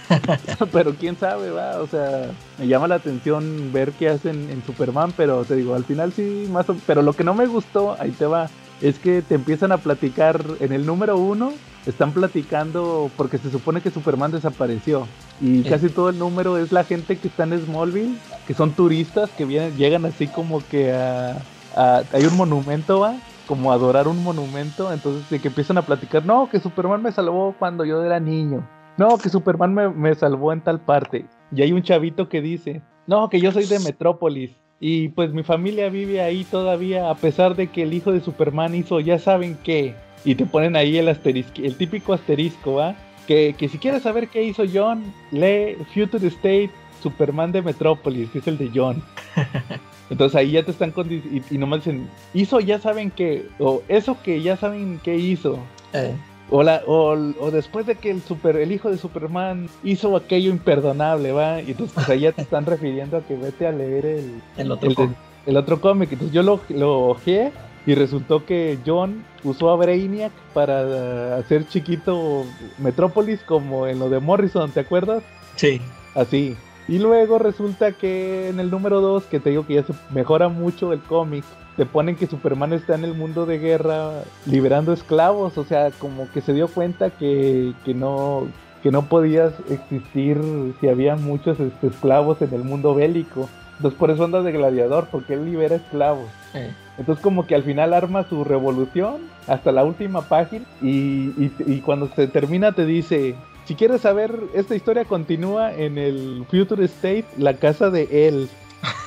pero quién sabe, va, o sea, me llama la atención ver qué hacen en Superman, pero te digo, al final sí, más o pero lo que no me gustó, ahí te va, es que te empiezan a platicar en el número uno, están platicando porque se supone que Superman desapareció y casi todo el número es la gente que está en Smallville, que son turistas que vienen, llegan así como que a, hay un monumento, va, como adorar un monumento, entonces de que empiezan a platicar, no, que Superman me salvó cuando yo era niño, no, que Superman me, me salvó en tal parte, y hay un chavito que dice, no, que yo soy de Metrópolis. Y pues mi familia vive ahí todavía, a pesar de que el hijo de Superman hizo, ya saben qué. Y te ponen ahí el asterisco, el típico asterisco, ¿va? Que, que si quieres saber qué hizo John, lee Future State Superman de Metrópolis, que es el de John. Entonces ahí ya te están condi- y, y nomás dicen, hizo ya saben qué, o eso que ya saben qué hizo. Eh, O, la, o, o después de que el super el hijo de Superman hizo aquello imperdonable, ¿va? Y entonces pues, ahí ya te están refiriendo a que vete a leer el, el otro el, cómic. el otro cómic. Entonces yo lo, lo ojeé y resultó que John usó a Brainiac para hacer chiquito Metrópolis como en lo de Morrison, ¿te acuerdas? Sí. Así. Y luego resulta que en el número 2, que te digo que ya se mejora mucho el cómic, te ponen que Superman está en el mundo de guerra liberando esclavos, o sea, como que se dio cuenta que, que no que no podías existir si había muchos este, esclavos en el mundo bélico. Entonces por eso anda de gladiador, porque él libera esclavos. Eh, Entonces como que al final arma su revolución hasta la última página y, y- y cuando se termina te dice, si quieres saber, esta historia continúa en el Future State, la casa de él.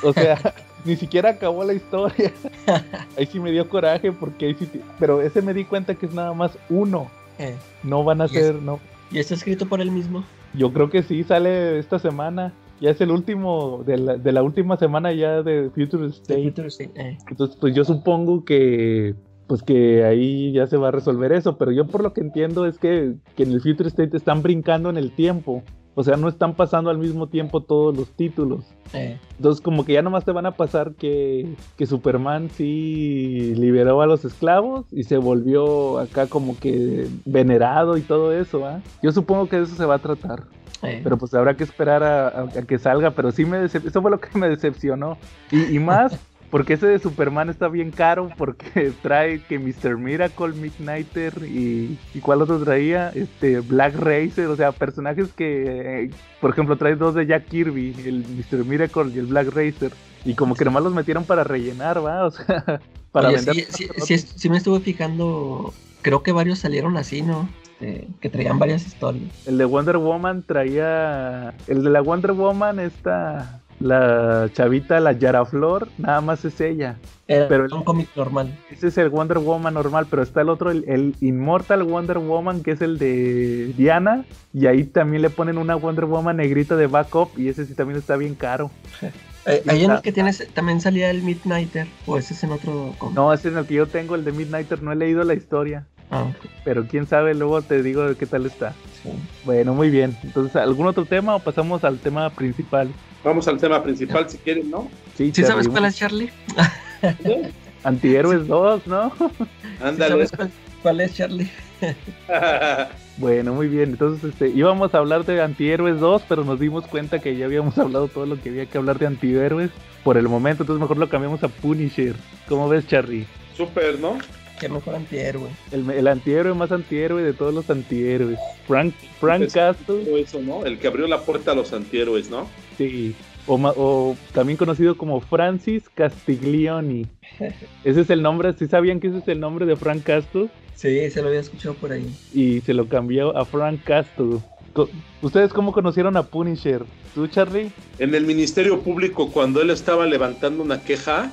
O sea, ni siquiera acabó la historia. ahí sí me dio coraje porque ahí sí, pero ese me di cuenta que es nada más uno. eh. No van a Y es- ser, no. ¿Y está escrito por él mismo? Yo creo que sí, sale esta semana. Ya es el último, de la, de la última semana ya de Future State. Future State, eh. Entonces, pues yo supongo que pues que ahí ya se va a resolver eso, pero yo por lo que entiendo es que, que en el Future State están brincando en el tiempo, o sea, no están pasando al mismo tiempo todos los títulos. Eh, Entonces, como que ya nomás te van a pasar que, que Superman sí liberó a los esclavos y se volvió acá como que venerado y todo eso, ¿ah? Yo supongo que de eso se va a tratar. eh. Pero pues habrá que esperar a, a- a que salga. Pero sí me eso fue lo que me decepcionó. Y, y más porque ese de Superman está bien caro. Porque trae que Mr. Miracle, Midnighter y, y cuál otro traía. Este Black Racer. O sea, personajes que, eh, por ejemplo, trae dos de Jack Kirby. El Mr. Miracle y el Black Racer. Y como que nomás los metieron para rellenar, ¿va? O sea, para Oye, vender. sí, sí, sí, es- sí me estuve fijando. Creo que varios salieron así, ¿no? Este, que traían varias historias. El de Wonder Woman traía. El de la Wonder Woman, esta. La chavita, la Yara Flor, nada más es ella. Era Pero el- un cómic normal. Ese es el Wonder Woman normal, pero está el otro, el, el Immortal Wonder Woman, que es el de Diana. Y ahí también le ponen una Wonder Woman negrita de backup. Y ese sí también está bien caro. Eh, ahí en el que tienes también salía el Midnighter. O ese es en otro cómic. No, ese es el que yo tengo, el de Midnighter. No he leído la historia. Ah, Pero quién sabe, luego te digo de qué tal está. sí. Bueno, muy bien. Entonces, ¿algún otro tema o pasamos al tema principal? Vamos al tema principal si quieren, ¿no? ¿Sí sabes Charlie, cuál es, Charlie? Antihéroes 2, ¿no? ¿Sí Ándale. ¿Sabes cuál, cuál es, Charlie? Bueno, muy bien. Entonces, este, íbamos a hablar de Antihéroes 2, pero nos dimos cuenta que ya habíamos hablado todo lo que había que hablar de antihéroes por el momento. Entonces, mejor lo cambiamos a Punisher. ¿Cómo ves, Charlie? Súper, ¿no? Qué mejor antihéroe. El, el antihéroe más antihéroe de todos los antihéroes. Frank, Frank Pues, Castle, Todo eso, ¿no? El que abrió la puerta a los antihéroes, ¿no? sí. O, también conocido como Francis Castiglioni. Ese es el nombre, ¿sí sabían que ese es el nombre de Frank Castle? Sí, se lo había escuchado por ahí. Y se lo cambió a Frank Castle. ¿Ustedes cómo conocieron a Punisher? ¿Tú, Charlie? En el Ministerio Público, cuando él estaba levantando una queja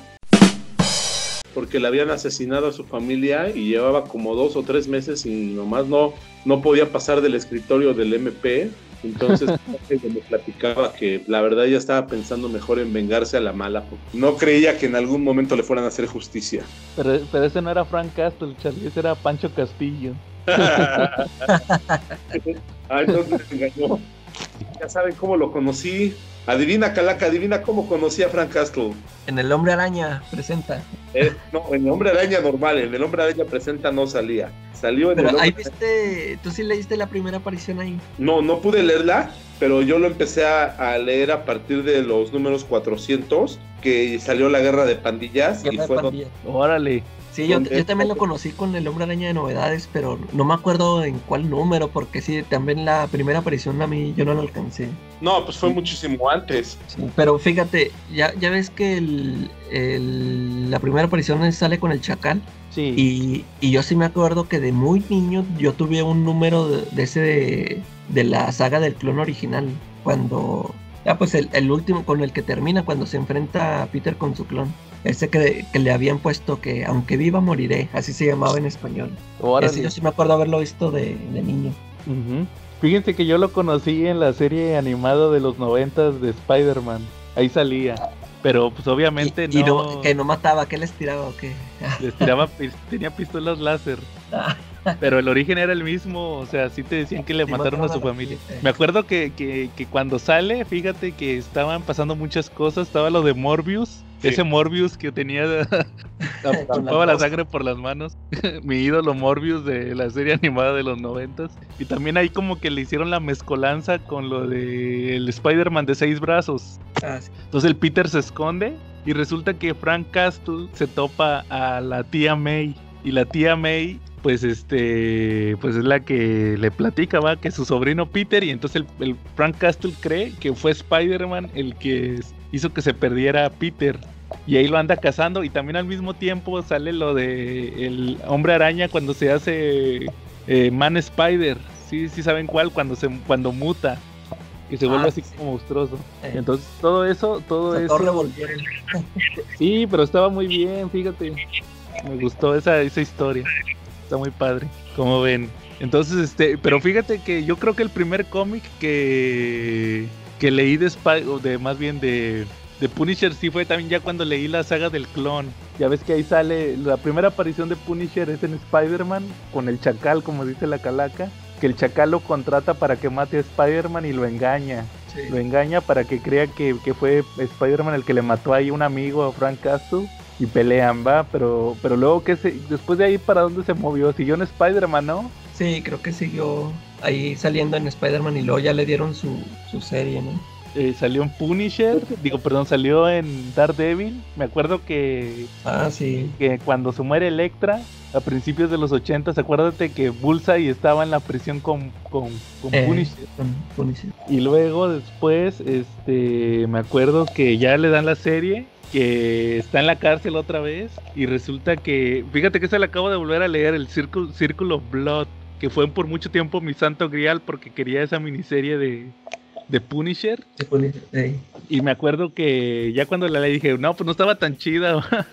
porque le habían asesinado a su familia y llevaba como dos o tres meses y nomás no, no podía pasar del escritorio del MP Entonces me platicaba que la verdad ya estaba pensando mejor en vengarse a la mala. No creía que en algún momento le fueran a hacer justicia. Pero, pero ese no era Frank Castle, Charlie, ese era Pancho Castillo. ah, entonces engañó. Ya saben cómo lo conocí. Adivina, Calaca, adivina cómo conocí a Frank Castle. En el Hombre Araña presenta. Eh, no, en el Hombre Araña normal, en el Hombre Araña presenta no salía. Salió en Pero el ahí Hombre- viste, tú sí leíste la primera aparición ahí. No, no pude leerla, pero yo lo empecé a, a leer a partir de los números 400, que salió la guerra de pandillas y de fue donde- Pandillas. Órale. Sí, yo, también lo conocí con el Hombre Araña de novedades, pero no me acuerdo en cuál número, porque sí, también la primera aparición a mí yo no la alcancé. No, pues fue muchísimo antes. Sí, pero fíjate, ya, ya ves que el, el- la primera aparición sale con el chacal. Sí. Y, y yo sí me acuerdo que de muy niño yo tuve un número de, de ese de, de la saga del clon original. Cuando. Ya, pues el, el último con el que termina, cuando se enfrenta a Peter con su clon. Ese que, que le habían puesto que aunque viva moriré, así se llamaba en español. Órale. Ese yo sí me acuerdo haberlo visto de, de niño. Ujú. Fíjense que yo lo conocí en la serie animada de los noventas de Spider-Man. Ahí salía. Pero pues obviamente Y, y no, no- que no mataba, que les tiraba o qué. les tiraba, tenía pistolas láser. Pero el origen era el mismo, o sea, sí te decían que le Sí, mataron a su familia. Me acuerdo que, que, que cuando sale, fíjate que estaban pasando muchas cosas, estaba lo de Morbius, Sí. ese Morbius que tenía, chupaba la sangre por las manos, mi ídolo Morbius de la serie animada de los noventas, y también ahí como que le hicieron la mezcolanza con lo de el Spider-Man de seis brazos. Ah, sí. Entonces el Peter se esconde y resulta que Frank Castle se topa a la tía May y la tía May pues este pues es la que le platica va que su sobrino Peter y entonces el, el Frank Castle cree que fue Spider-Man el que hizo que se perdiera a Peter y ahí lo anda cazando y también al mismo tiempo sale lo de el hombre araña cuando se hace eh, Man Spider sí sí saben cuál cuando se cuando muta que se vuelve Ah, así sí. como monstruoso entonces todo eso todo eso. Sí, pero estaba muy bien, fíjate. Me gustó esa, esa historia. Está muy padre. Como ven. Entonces, este, pero fíjate que yo creo que el primer cómic que, que leí de Spy, o de más bien de, de Punisher sí fue también ya cuando leí la saga del clon. Ya ves que ahí sale, la primera aparición de Punisher es en Spider-Man con el chacal, como dice la calaca, que el chacal lo contrata para que mate a Spider-Man y lo engaña Sí. lo engaña para que crea que, que fue Spider-Man el que le mató ahí un amigo a Frank Castle y pelean, va, pero pero luego que se, después de ahí para dónde se movió, siguió en Spider-Man, ¿no? Sí, creo que siguió ahí saliendo en Spider-Man y luego ya le dieron su, su serie, ¿no? Eh, salió en Punisher, digo, perdón, salió en Daredevil. Me acuerdo que, Ah, sí. que cuando se muere Electra, a principios de los 80, acuérdate que Bullseye estaba en la prisión con, con, con Eh, Punisher. con Punisher. Y luego después, este, me acuerdo que ya le dan la serie, que está en la cárcel otra vez, y resulta que, fíjate que se le acabo de volver a leer, el Círculo, Círculo of Blood, que fue por mucho tiempo mi santo grial porque quería esa miniserie de, de Punisher. Sí, Punisher. Y me acuerdo que ya cuando la leí dije, no, pues no estaba tan chida. ¿va?".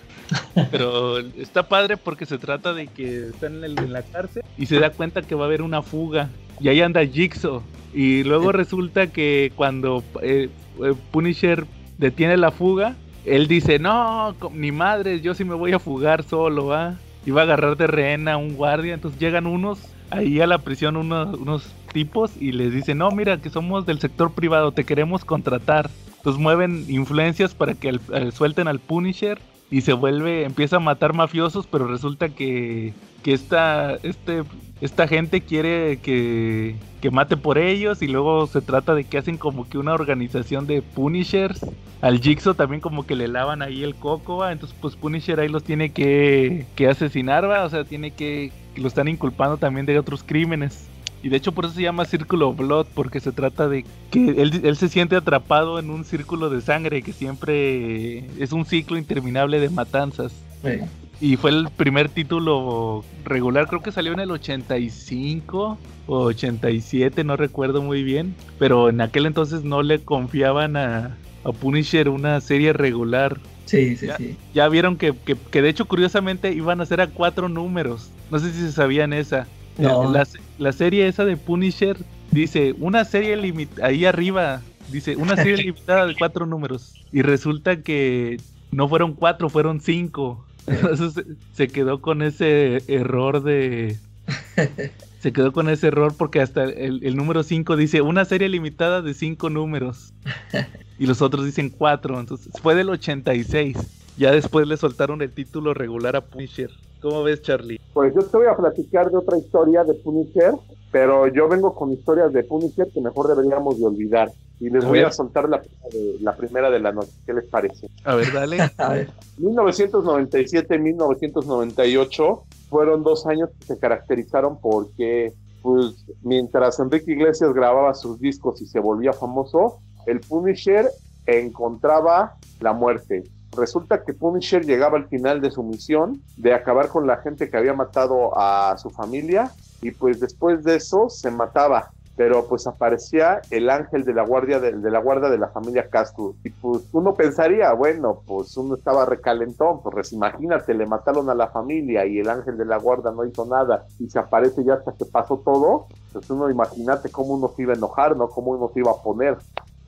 Pero está padre porque se trata de que está en, el- en la cárcel y se da cuenta que va a haber una fuga. Y ahí anda Jigsaw. Y luego resulta que cuando eh, eh, Punisher detiene la fuga, él dice, no, ni madres, yo sí me voy a fugar solo, ¿va? Va a agarrar de rehén a un guardia. Entonces llegan unos ahí a la prisión, unos, tipos, y les dicen, no, mira, que somos del sector privado, te queremos contratar. Entonces mueven influencias para que al- suelten al Punisher y se vuelve, empieza a matar mafiosos, pero resulta que, que esta, este, esta gente quiere que, que mate por ellos y luego se trata de que hacen como que una organización de Punishers. Al Jigsaw también como que le lavan ahí el coco, ¿va? entonces pues Punisher ahí los tiene que, que asesinar, ¿va? o sea, tiene que lo están inculpando también de otros crímenes. Y de hecho por eso se llama Círculo Blood, porque se trata de que él, él se siente atrapado en un círculo de sangre que siempre es un ciclo interminable de matanzas. Sí. Y fue el primer título regular, creo que salió en el 85 o 87, no recuerdo muy bien. Pero en aquel entonces no le confiaban a, a Punisher una serie regular. Sí, sí, Ya. sí. Ya vieron que, que, que de hecho curiosamente iban a ser a cuatro números. No sé si se sabían esa. No. La, la serie esa de Punisher dice una serie limitada, ahí arriba, dice una serie limitada de cuatro números. Y resulta que no fueron cuatro, fueron cinco. Entonces se- se quedó con ese error de... Se quedó con ese error porque hasta el, el número 5 dice una serie limitada de cinco números. Y los otros dicen cuatro. Entonces fue del 86. Ya después le soltaron el título regular a Punisher. ¿Cómo ves, Charlie? Pues yo te voy a platicar de otra historia de Punisher, pero yo vengo con historias de Punisher que mejor deberíamos de olvidar. Y les A voy ver. a soltar la, primera de- la primera de la noche. ¿Qué les parece? A ver, dale. A ver, 1997 y 1998 fueron dos años que se caracterizaron porque, pues, mientras Enrique Iglesias grababa sus discos y se volvía famoso, el Punisher encontraba la muerte. Resulta que Punisher llegaba al final de su misión de acabar con la gente que había matado a su familia y pues después de eso se mataba pero pues aparecía el ángel de la guardia de, la guarda de la familia Castro y pues uno pensaría bueno pues uno estaba recalentón pues imagínate le mataron a la familia y el ángel de la guarda no hizo nada y se aparece ya hasta que pasó todo pues uno imagínate cómo uno se iba a enojar no cómo uno se iba a poner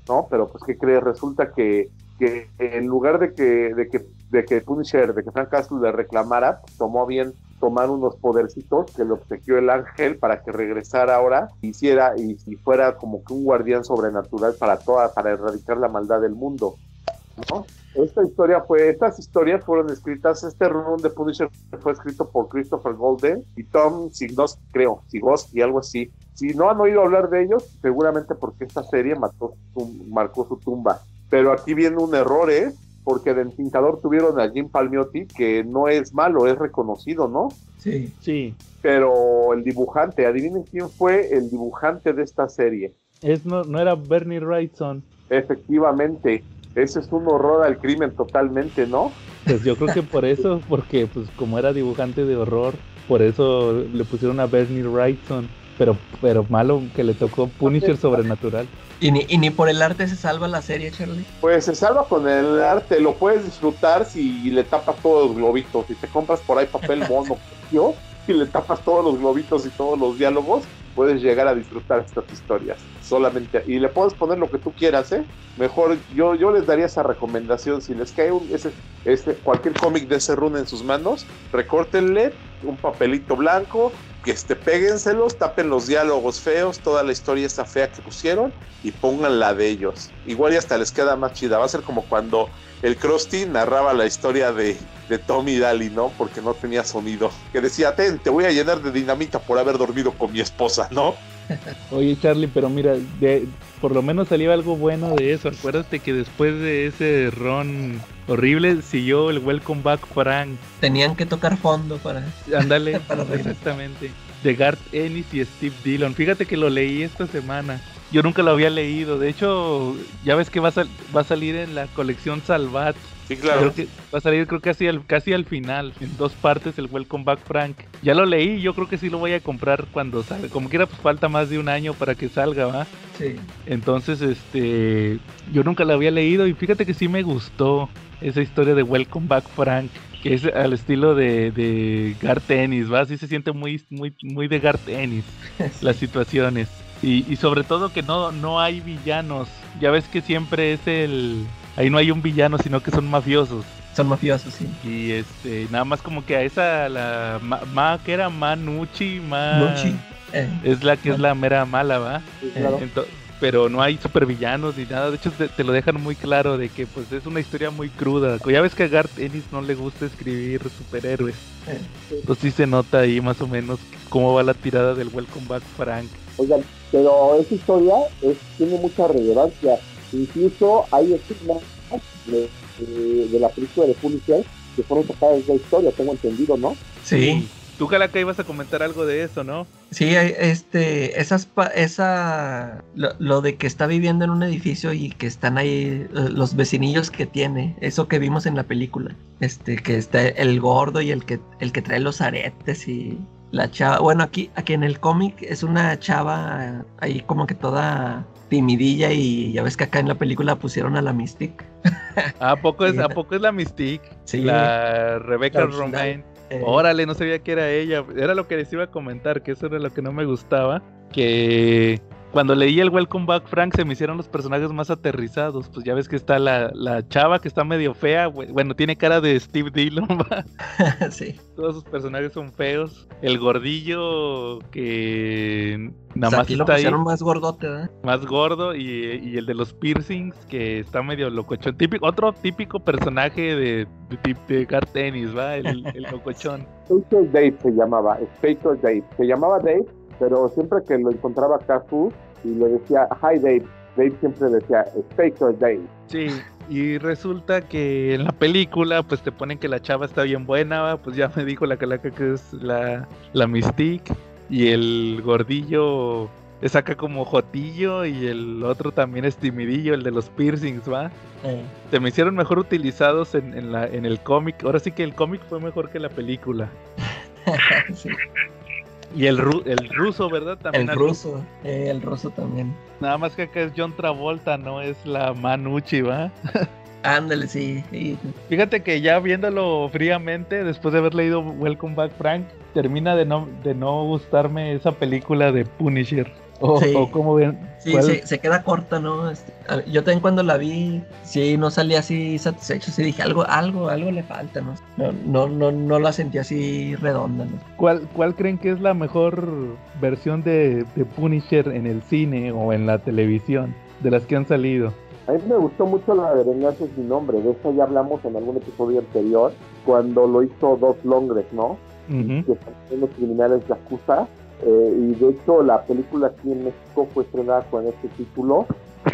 no pero pues qué crees resulta que que en lugar de que de que de que Punisher de que Frank Castle le reclamara tomó bien tomar unos podercitos que le obsequió el ángel para que regresara ahora hiciera y, y fuera como que un guardián sobrenatural para toda para erradicar la maldad del mundo ¿no? esta historia fue estas historias fueron escritas este run de Punisher fue escrito por Christopher Golden y Tom Signos creo Sigos y algo así si no han oído hablar de ellos seguramente porque esta serie mató su- marcó su tumba pero aquí viene un error ¿eh? porque de pintador tuvieron a Jim Palmiotti que no es malo es reconocido no sí. Sí. pero el dibujante, adivinen quién fue el dibujante de esta serie. Es, no, no era Bernie Wrightson. Efectivamente, ese es un horror al crimen totalmente, ¿no? Pues yo creo que por eso, porque pues como era dibujante de horror, por eso le pusieron a Bernie Wrightson. Pero, pero malo que le tocó Punisher sobrenatural. Y ni, y ni por el arte se salva la serie, Charlie. Pues se salva con el arte, lo puedes disfrutar si le tapas todos los globitos, si te compras por ahí papel mono, yo, y le tapas todos los globitos y todos los diálogos, puedes llegar a disfrutar estas historias. Solamente, y le puedes poner lo que tú quieras, ¿eh? Mejor, yo, yo les daría esa recomendación, si les cae un, ese, ese, cualquier cómic de ese run en sus manos, recórtenle un papelito blanco, este, péguenselos, tapen los diálogos feos, toda la historia esta fea que pusieron y pongan la de ellos. Igual y hasta les queda más chida. Va a ser como cuando el Krusty narraba la historia de, de Tommy Daly, ¿no? Porque no tenía sonido. Que decía, ten, te voy a llenar de dinamita por haber dormido con mi esposa, ¿no? Oye Charlie, pero mira, de, por lo menos salió algo bueno de eso. Acuérdate que después de ese ron horrible siguió el Welcome Back Frank. Tenían que tocar fondo para. Ándale, exactamente. De Garth Ennis y Steve Dillon. Fíjate que lo leí esta semana. Yo nunca lo había leído. De hecho, ya ves que va a, va a salir en la colección Salvat. Sí, Creo claro. que va a salir creo casi al, casi al final, en dos partes el Welcome Back Frank. Ya lo leí, yo creo que sí lo voy a comprar cuando salga. Como quiera, pues falta más de un año para que salga, ¿va? Sí. Entonces, este, yo nunca la había leído y fíjate que sí me gustó esa historia de Welcome Back Frank, que es al estilo de, de Garth Ennis, ¿va? Sí se siente muy, muy, muy de Garth Ennis las situaciones. Y, y sobre todo que no, no hay villanos. Ya ves que siempre es el... Ahí no hay un villano, sino que son mafiosos. Son mafiosos, sí. Y este, nada más como que a esa, la... Ma, Ma- que era Manucci, Ma... Muchi. Eh, Es la que es la mera mala, ¿va? Sí, claro. Ento- pero no hay supervillanos ni nada. De hecho, te, te lo dejan muy claro de que pues es una historia muy cruda. Ya ves que a Garth Ennis no le gusta escribir superhéroes. eh. Entonces sí se nota ahí más o menos cómo va la tirada del Welcome Back Frank. Oigan, pero esa historia es- tiene mucha relevancia. Incluso hay escenas de, de- de la película de Punisher que fueron sacadas de esa historia, tengo entendido, ¿no? Sí. Tú, Calaca, ibas a comentar algo de eso, ¿no? Sí, hay- este, esas, pa- esa, lo, lo de que está viviendo en un edificio y que están ahí eh, los vecinillos que tiene, eso que vimos en la película, este, que está el gordo y el que, el que trae los aretes y la chava, bueno, aquí, aquí en el cómic es una chava ahí como que toda timidilla y ya ves que acá en la película pusieron a la Mystic. ¿A poco es. ¿a poco es la Mystique? Sí. La Rebecca. Romaine. Eh, Órale, no sabía que era ella. Era lo que les iba a comentar, que eso era lo que no me gustaba. Que cuando leí el Welcome Back Frank se me hicieron los personajes más aterrizados. Pues ya ves que está la, la chava que está medio fea, bueno, tiene cara de Steve Dillon, ¿va? sí. Todos sus personajes son feos. El gordillo que nada O sea, más aquí lo está ahí, pusieron más gordote, ¿verdad? más gordo, y, y el de los piercings que está medio locochón. Típico, otro típico personaje de, de, de ¿va? El, el locochón. Dave se llamaba, Dave. Se llamaba Dave, pero siempre que lo encontraba Cafu y le decía, hi Dave, Dave siempre decía, Spacer Dave. Sí, y resulta que en la película pues te ponen que la chava está bien buena, ¿va? pues ya me dijo la calaca que es la, la Mystique y el gordillo es acá como jotillo y el otro también es timidillo, el de los piercings, ¿va? Se me hicieron mejor utilizados en, en, la, en el cómic, ahora sí que el cómic fue mejor que la película. sí. Y el, ru- el ruso, ¿verdad? También El ruso, eh, el ruso también. Nada más que acá es John Travolta, no es la Manucci, ¿va? Ándale, sí. sí. Fíjate que ya viéndolo fríamente, después de haber leído Welcome Back Frank, termina de no, de no gustarme esa película de Punisher. O, Sí. o como ven. Sí, se, se queda corta, ¿no? Este, a- yo también cuando la vi, sí, no salí así satisfecho, sí dije, algo, algo, algo le falta, ¿no? No, no, no, no la sentí así redonda, ¿no? ¿Cuál, cuál creen que es la mejor versión de, de Punisher en el cine o en la televisión? De las que han salido. A mí me gustó mucho la de Venganza es mi nombre, de esa ya hablamos en algún episodio anterior, cuando lo hizo Dos Longres, ¿no? Ujú. que son los criminales Yakuza. Eh, y de hecho la película aquí en México fue estrenada con este título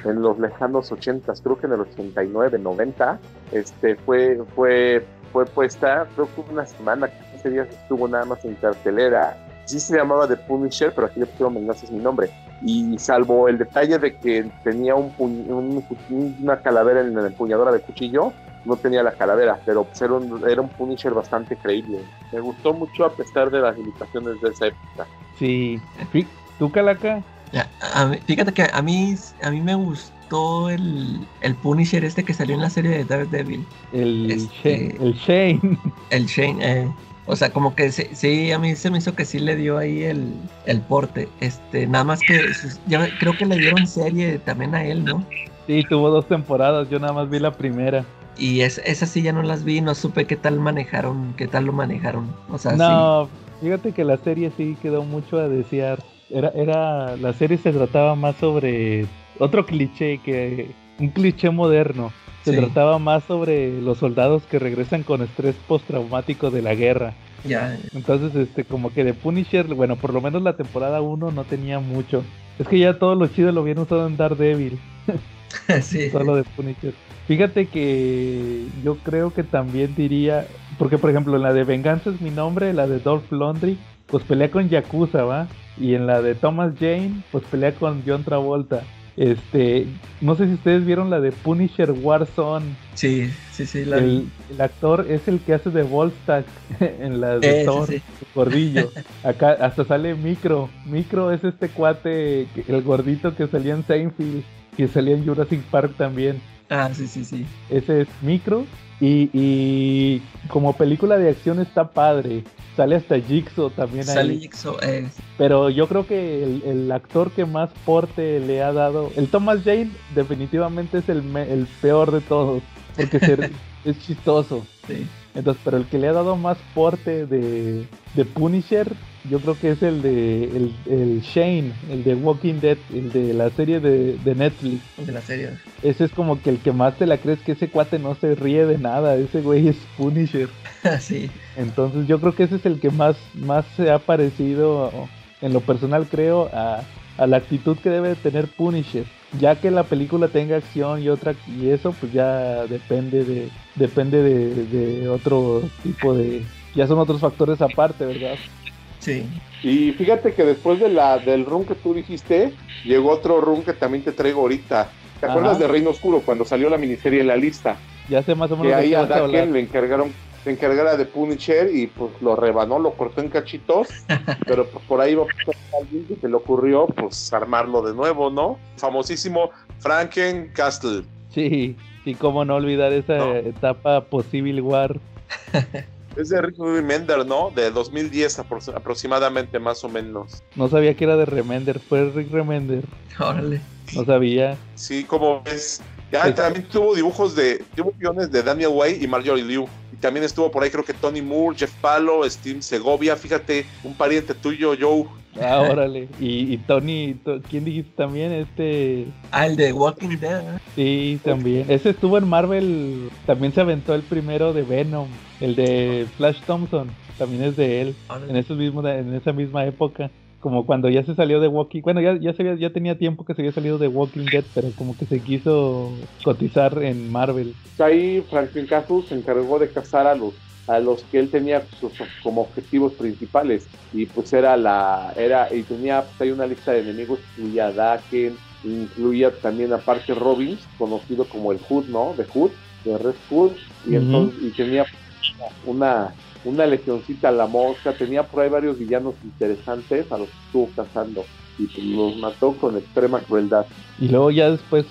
en los lejanos 80, creo que en el 89, 90. Este fue fue fue puesta, creo que una semana, 15 días estuvo nada más en cartelera. Sí se llamaba The Punisher, pero aquí le pusieron Venganza es mi nombre. Y salvo el detalle de que tenía un, puñ- un una calavera en la empuñadura de cuchillo, no tenía la calavera, pero pues era, un, era un Punisher bastante creíble. Me gustó mucho a pesar de las limitaciones de esa época. Sí. ¿Tú, Calaca? Ya, a mí- fíjate que a mí, a mí me gustó el, el Punisher este que salió en la serie de Daredevil, El, Este- Shane, el Shane. el Shane. eh, o sea, como que sí, sí, a mí se me hizo que sí le dio ahí el, el porte. Este, nada más que yo creo que le dieron serie también a él, ¿no? Sí, tuvo dos temporadas, yo nada más vi la primera. Y es, esas sí ya no las vi, no supe qué tal manejaron, qué tal lo manejaron. O sea, sí. No, fíjate que la serie sí quedó mucho a desear. Era, era, la serie se trataba más sobre otro cliché que un cliché moderno. Se Sí. trataba más sobre los soldados que regresan con estrés postraumático de la guerra. Ya, Entonces, este, como que de Punisher, bueno, por lo menos la temporada 1 no tenía mucho. Es que ya todo lo chido lo habían usado en Daredevil. sí. solo de Punisher. Fíjate que yo creo que también diría, porque por ejemplo en la de Venganza es mi nombre, la de Dolph Lundgren, pues pelea con Yakuza, ¿va? Y en la de Thomas Jane, pues pelea con John Travolta. Este, no sé si ustedes vieron la de Punisher Warzone. Sí, sí, sí, la. El, el actor es el que hace de Volstagg en la de Eh, Thor, sí. gordillo. Acá hasta sale Micro. Micro es este cuate, el gordito que salía en Seinfeld, que salía en Jurassic Park también. Ah, sí, sí, sí. Ese es Micro. Y, y como película de acción está padre. Sale hasta Jigsaw también Sale ahí. Jigsaw, eh, Pero yo creo que el, el actor que más porte le ha dado. El Thomas Jane definitivamente es el, me- el peor de todos. Porque se- es chistoso. sí. Entonces, pero el que le ha dado más porte de, de Punisher, yo creo que es el de el, el Shane, el de Walking Dead, el de la serie de, de Netflix. de la serie. Ese es como que el que más te la crees que ese cuate no se ríe de nada, ese güey es Punisher. sí. Entonces yo creo que ese es el que más, más se ha parecido, en lo personal creo, a, a la actitud que debe tener Punisher. Ya que la película tenga acción y otra y eso, pues ya depende de depende de, de otro tipo de ya son otros factores aparte, ¿verdad? Sí. Y fíjate que después de la del run que tú dijiste, llegó otro run que también te traigo ahorita. ¿Te Ajá. acuerdas de Reino Oscuro cuando salió la miniserie en la lista? Ya sé más o menos Que de ahí a. Daken le encargaron se encargara de Punisher y pues lo rebanó, lo cortó en cachitos, pero pues por ahí va a pasar alguien que se le ocurrió pues armarlo de nuevo, ¿no? Famosísimo Franken Castle. Sí, sí, cómo no olvidar esa No. etapa Civil War. Es de Rick Remender, ¿no? De 2010 apro- aproximadamente, más o menos. No sabía que era de Remender, fue Rick Remender. Órale. No sabía. Sí, como ves. Ya Sí. también tuvo dibujos de, tuvo guiones de Daniel Way y Marjorie Liu. También estuvo por ahí, creo que Tony Moore, Jeff Palo, Steve Segovia. Fíjate, un pariente tuyo, Joe. Ah, órale. Y, y Tony, to- ¿quién dijiste también? Este. Ah, el de Walking Dead. ¿eh? Sí, también. Ese estuvo en Marvel. También se aventó el primero de Venom. El de Flash Thompson. También es de él. Órale. En, esos mismos, en esa misma época. Como cuando ya se salió de Walking. Bueno, ya, ya, se había- ya tenía tiempo que se había salido de Walking Dead. Pero como que se quiso cotizar en Marvel. Ahí Franklin Castle se encargó de cazar a los a los que él tenía sus- como objetivos principales y pues era la era y tenía pues, ahí una lista de enemigos incluía a Daken incluía también a Parker Robbins conocido como el Hood no de Hood de Red Hood y entonces y tenía una una legioncita a la mosca tenía por ahí varios villanos interesantes a los que estuvo cazando y pues, los mató con extrema crueldad Y luego ya después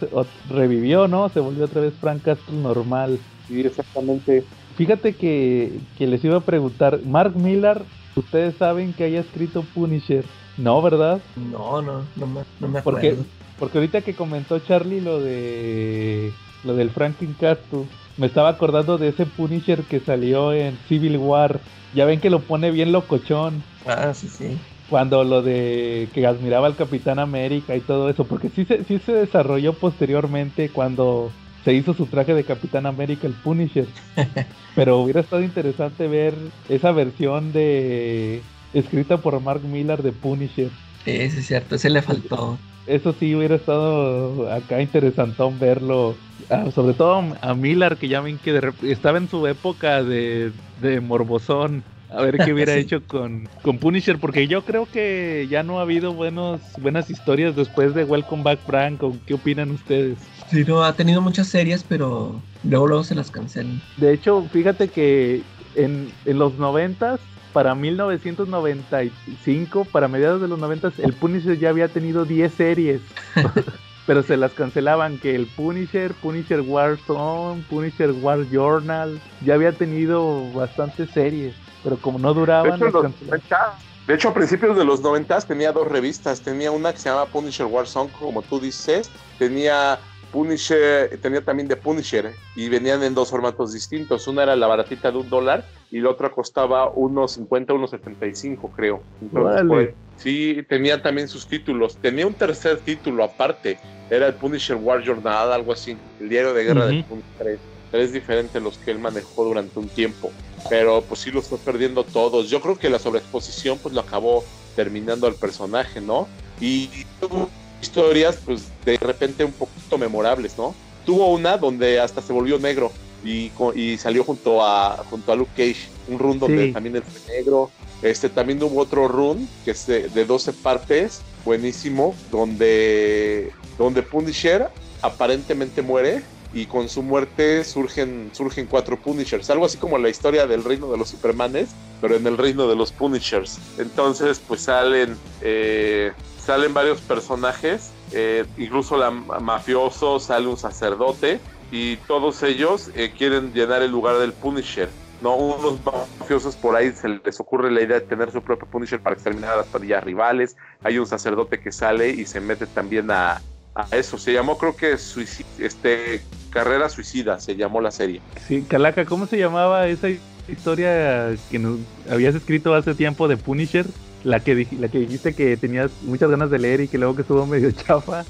revivió, ¿no? Se volvió otra vez Frank Castle normal. y exactamente Fíjate que, que les iba a preguntar, Mark Millar, ¿ustedes saben que haya escrito Punisher? No, ¿verdad? No, no, no me, no me Porque, acuerdo. porque ahorita que comentó Charlie lo de lo del Franklin Castle, me estaba acordando de ese Punisher que salió en Civil War. Ya ven que lo pone bien locochón. Ah, sí, sí. Cuando lo de que admiraba al Capitán América y todo eso, porque sí se, sí se desarrolló posteriormente cuando se hizo su traje de Capitán América, el Punisher. Pero hubiera estado interesante ver esa versión de escrita por Mark Millar de Punisher. Sí, sí, es cierto. Ese le faltó. Eso sí hubiera estado acá interesantón verlo. Ah, sobre todo a Millar, que ya ven que de estaba en su época de, de morbosón. A ver qué hubiera Sí. hecho con, con Punisher, porque yo creo que ya no ha habido buenos, buenas historias después de Welcome Back Frank. ¿o ¿Qué opinan ustedes? Sí, no, ha tenido muchas series, pero luego, luego se las cancelan. De hecho, fíjate que en, en los noventas, para 1995, para mediados de los noventas, el Punisher ya había tenido 10 series. pero se las cancelaban que el Punisher, Punisher Warzone, Punisher War Journal, ya había tenido bastantes series, pero como no De duraban, hecho, las los cancelaban. 90, de hecho, a principios de los 90 tenía dos revistas. Tenía una que se llama Punisher Warzone, como tú dices. Tenía Punisher, tenía también de Punisher y venían en dos formatos distintos. Una era la baratita de un dólar y la otra costaba unos 50, unos 75, creo. Entonces, Órale. pues, sí, tenía también sus títulos. Tenía un tercer título aparte. Era el Punisher War Journal, algo así. El diario de guerra del Ujú. Punisher. Tres diferentes los que él manejó durante un tiempo pero pues sí los fue perdiendo todos. Yo creo que la sobreexposición pues lo acabó terminando al personaje, ¿no? Y historias pues de repente un poquito memorables, ¿no? Tuvo una donde hasta se volvió negro y, y salió junto a junto a Luke Cage, un run donde Sí. también él fue negro. Este también hubo otro run que es de, de 12 partes, buenísimo, donde donde Punisher aparentemente muere y con su muerte surgen, surgen cuatro Punishers, algo así como la historia del reino de los Supermanes, pero en el reino de los Punishers. Entonces, pues salen, eh, salen varios personajes, eh, incluso la ma- mafioso, sale un sacerdote, y todos ellos eh, quieren llenar el lugar del Punisher. No, unos mafiosos por ahí se les ocurre la idea de tener su propio Punisher para exterminar a las pandillas rivales. Hay un sacerdote que sale y se mete también a, eso. Se llamó, creo que, este, Carrera Suicida, se llamó la serie. Sí, Calaca, ¿cómo se llamaba esa historia que habías escrito hace tiempo de Punisher? La que, la que dijiste que tenías muchas ganas de leer y que luego que estuvo medio chafa.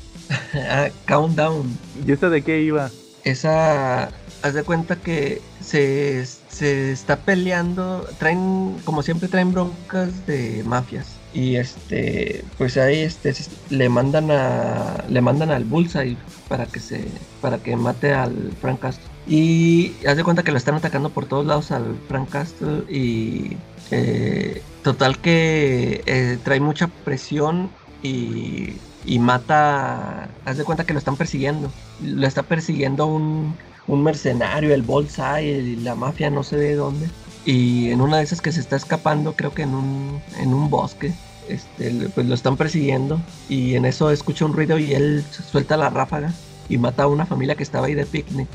Ah, Countdown. ¿Y esta de qué iba? Esa, haz de cuenta que se, se está peleando, traen, como siempre traen broncas de mafias. Y este, pues ahí este, le mandan a, le mandan al Bullseye para que se, para que mate al Frank Castle. Y haz de cuenta que lo están atacando por todos lados al Frank Castle y eh, total que eh, trae mucha presión y, y mata, haz de cuenta que lo están persiguiendo lo está persiguiendo un, un mercenario, el Bullseye, y la mafia, no sé de dónde. Y en una de esas que se está escapando, creo que en un, en un bosque, este, pues lo están persiguiendo. Y en eso escucha un ruido y él suelta la ráfaga y mata a una familia que estaba ahí de picnic.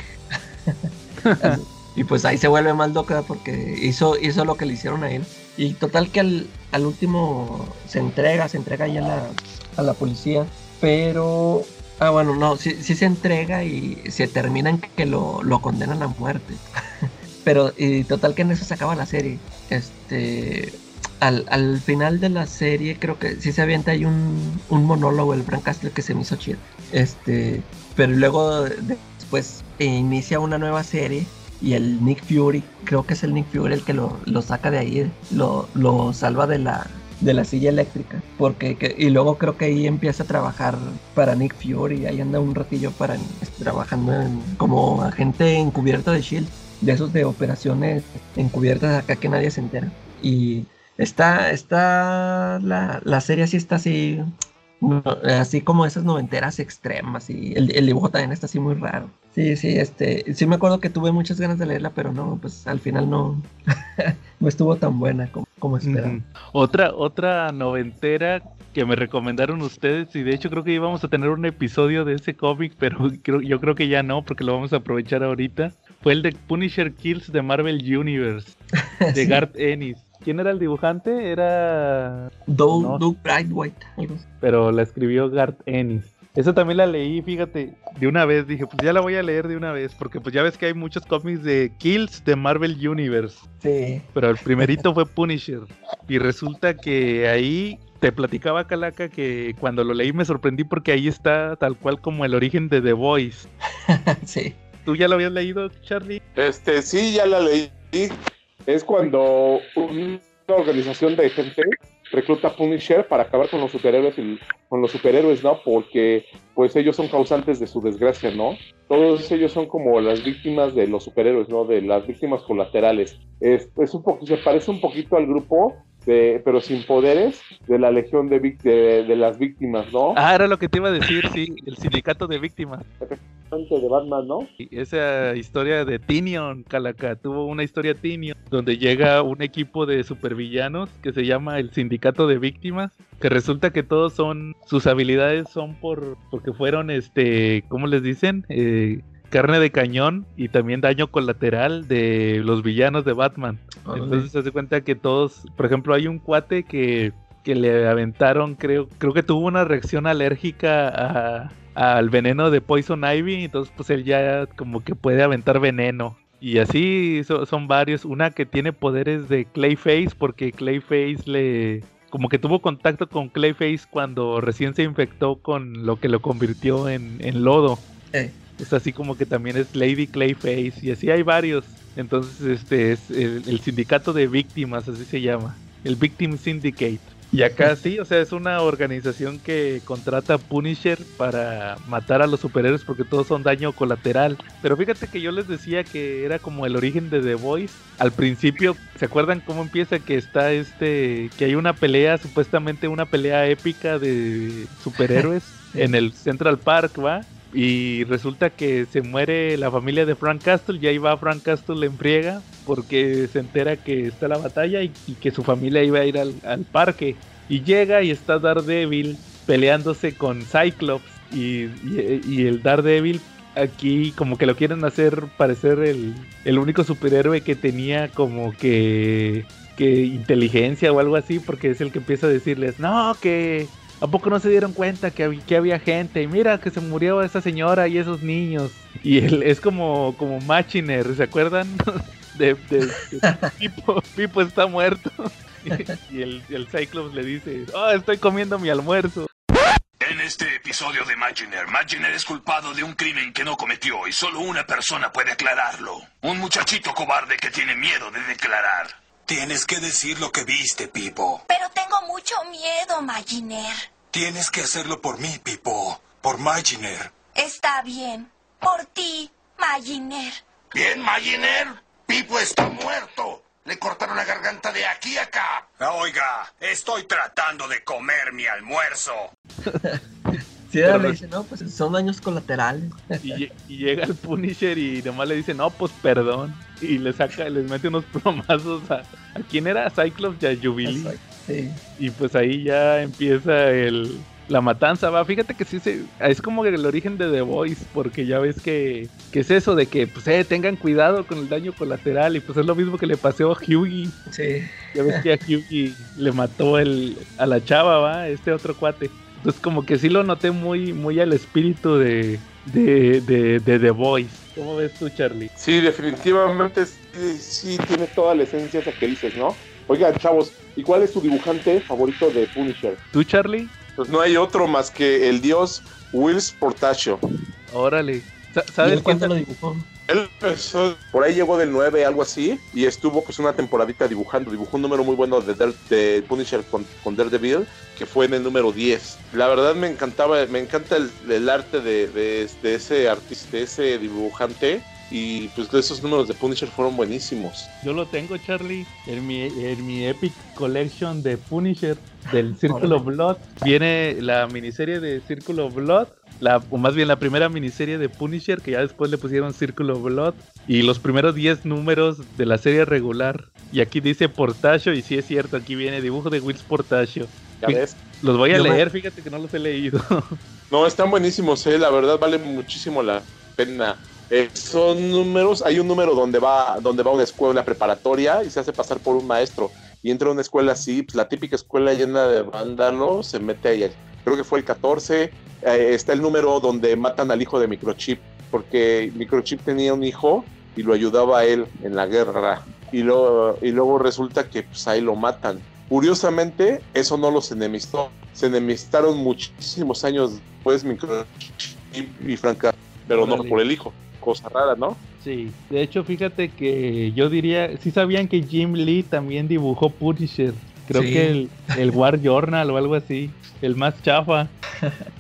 y pues ahí se vuelve más loca porque hizo, hizo lo que le hicieron a él. Y total que al, al último se entrega, se entrega ya a la, a la policía. Pero, ah bueno, no, sí, sí se entrega y se termina en que lo, lo condenan a muerte. Pero, y total que en eso se acaba la serie. Este, al, al final de la serie creo que sí se avienta ahí un, un monólogo el Frank Castle que se me hizo chido. Este, pero luego después inicia una nueva serie y el Nick Fury, creo que es el Nick Fury el que lo, lo saca de ahí, lo, lo salva de la, de la silla eléctrica. Porque, que- y luego creo que ahí empieza a trabajar para Nick Fury, ahí anda un ratillo para, trabajando en- como agente encubierto de Shield, de esos de operaciones encubiertas acá que nadie se entera. Y está, está, la, la serie así está así, no, así como esas noventeras extremas y el, el dibujo también está así muy raro. Sí, sí, este, sí me acuerdo que tuve muchas ganas de leerla, pero no, pues al final no, no estuvo tan buena como, como esperaba. Otra, otra noventera que me recomendaron ustedes, y de hecho creo que íbamos a tener un episodio de ese cómic, pero creo- yo creo que ya no, porque lo vamos a aprovechar ahorita. Fue el de Punisher Kills de Marvel Universe, de Sí. Garth Ennis. ¿Quién era el dibujante? Era... Doug, no. Doug Brightwhite. Pero la escribió Garth Ennis. Esa también la leí, fíjate, de una vez. Dije, pues ya la voy a leer de una vez, porque pues ya ves que hay muchos cómics de Kills de Marvel Universe. Sí. Pero el primerito fue Punisher. Y resulta que ahí te platicaba Calaca que cuando lo leí me sorprendí porque ahí está tal cual como el origen de The Voice. sí. ¿Tú ya lo habías leído, Charlie? Este, sí, ya la leí. Es cuando una organización de gente recluta a Punisher para acabar con los superhéroes y con los superhéroes, ¿no? Porque pues ellos son causantes de su desgracia, ¿no? Todos ellos son como las víctimas de los superhéroes, ¿no? De las víctimas colaterales. Es, es un poco, se parece un poquito al grupo de, pero sin poderes, de la legión de, de, de las víctimas, ¿no? Ah, era lo que te iba a decir, sí, el sindicato de víctimas. de Batman, ¿no? Y Esa historia de Tinion, Calaca, tuvo una historia Tinion, donde llega un equipo de supervillanos que se llama el Sindicato de Víctimas, que resulta que todos son, sus habilidades son por, porque fueron, este, ¿cómo les dicen? Eh, carne de cañón y también daño colateral de los villanos de Batman. Entonces se hace cuenta que todos, por ejemplo, hay un cuate que, que le aventaron, creo, creo que tuvo una reacción alérgica a, al veneno de Poison Ivy, entonces pues él ya como que puede aventar veneno. Y así so- son varios, una que tiene poderes de Clayface, porque Clayface le... Como que tuvo contacto con Clayface cuando recién se infectó con lo que lo convirtió en, en lodo. Eh, Es así como que también es Lady Clayface y así hay varios. Entonces este es el, el sindicato de víctimas, así se llama. El Victim Syndicate. Y acá sí, o sea, es una organización que contrata a Punisher para matar a los superhéroes porque todos son daño colateral. Pero fíjate que yo les decía que era como el origen de The Voice. Al principio, ¿se acuerdan cómo empieza que está este, que hay una pelea, supuestamente una pelea épica de superhéroes en el Central Park, ¿va? Y resulta que se muere la familia de Frank Castle y ahí va Frank Castle en friega porque se entera que está la batalla y, que su familia iba a ir al, al parque. Y llega y está Daredevil peleándose con Cyclops y, y- y el Daredevil aquí como que lo quieren hacer parecer el, el único superhéroe que tenía como que, que inteligencia o algo así porque es el que empieza a decirles, no, que ¿A poco no se dieron cuenta que, hab- que había gente? Y mira que se murió esa señora y esos niños. Y él es como, como Machiner, ¿se acuerdan? De, de- de Pipo, Pipo está muerto. Y, y el, el Cyclops le dice, oh, estoy comiendo mi almuerzo. En este episodio de Maginer, Maginer es culpado de un crimen que no cometió y solo una persona puede aclararlo. Un muchachito cobarde que tiene miedo de declarar. Tienes que decir lo que viste, Pipo. Pero tengo mucho miedo, Maginer. Tienes que hacerlo por mí, Pipo. Por Maginer. Está bien. Por ti, Maginer. Bien, Maginer. Pipo está muerto. Le cortaron la garganta de aquí a acá. Oiga, estoy tratando de comer mi almuerzo. Sí, Pero le dice, no, pues son daños colaterales. Y, y llega el Punisher y nomás le dice, no, pues perdón. Y le saca, les mete unos plomazos a... ¿A quién era? ¿A Cyclops y a Jubilee? Sí. Y pues ahí ya empieza el, la matanza, va. Fíjate que sí se, es como el origen de The Voice, porque ya ves que, que es eso de que, pues, eh, tengan cuidado con el daño colateral, y pues es lo mismo que le pasó a Hughie. Sí. Ya ves que a Hughie le mató el, a la chava, va, este otro cuate. Entonces como que sí lo noté muy, muy al espíritu de, de, de, de The Voice. ¿Cómo ves tú, Charlie? Sí, definitivamente sí, sí tiene toda la esencia esa que dices, ¿no? Oigan, chavos, ¿y cuál es tu dibujante favorito de Punisher? ¿Tú, Charlie? Pues no hay otro más que el dios Wills Portacio. Órale. Sa- ¿Y ¿Sabes cuánto lo dibujó? Él empezó, por ahí llegó del 9, algo así, y estuvo pues una temporadita dibujando. Dibujó un número muy bueno de, Dare- de Punisher con, con Daredevil, que fue en el número 10. La verdad me encantaba, me encanta el, el arte de, de- de ese artista, de ese dibujante. Y pues esos números de Punisher fueron buenísimos. Yo lo tengo, Charlie, en mi, en mi Epic Collection de Punisher del Círculo Blood. Viene la miniserie de Círculo Blood, la, o más bien la primera miniserie de Punisher, que ya después le pusieron Círculo Blood, y los primeros 10 números de la serie regular. Y aquí dice Portacio, y sí es cierto, aquí viene dibujo de Wills Portacio. ¿Ya ves? Los voy a Yo me- leer, fíjate que no los he leído. No, están buenísimos, eh, la verdad vale muchísimo la pena. Eh, son números, hay un número donde va, donde va a una escuela preparatoria y se hace pasar por un maestro. Y entra a una escuela así, pues, la típica escuela llena de vándalos, se mete ahí. Creo que fue el 14. eh, está el número donde matan al hijo de Microchip, porque Microchip tenía un hijo y lo ayudaba a él en la guerra. Y, luego y luego resulta que pues, ahí lo matan. Curiosamente, eso no los enemistó. Se enemistaron muchísimos años después Microchip y Franca, pero no por el hijo. Cosa rara, ¿no? Sí, de hecho, fíjate que yo diría, sí sabían que Jim Lee también dibujó Punisher. Creo Sí. que el, el War Journal o algo así, el más chafa.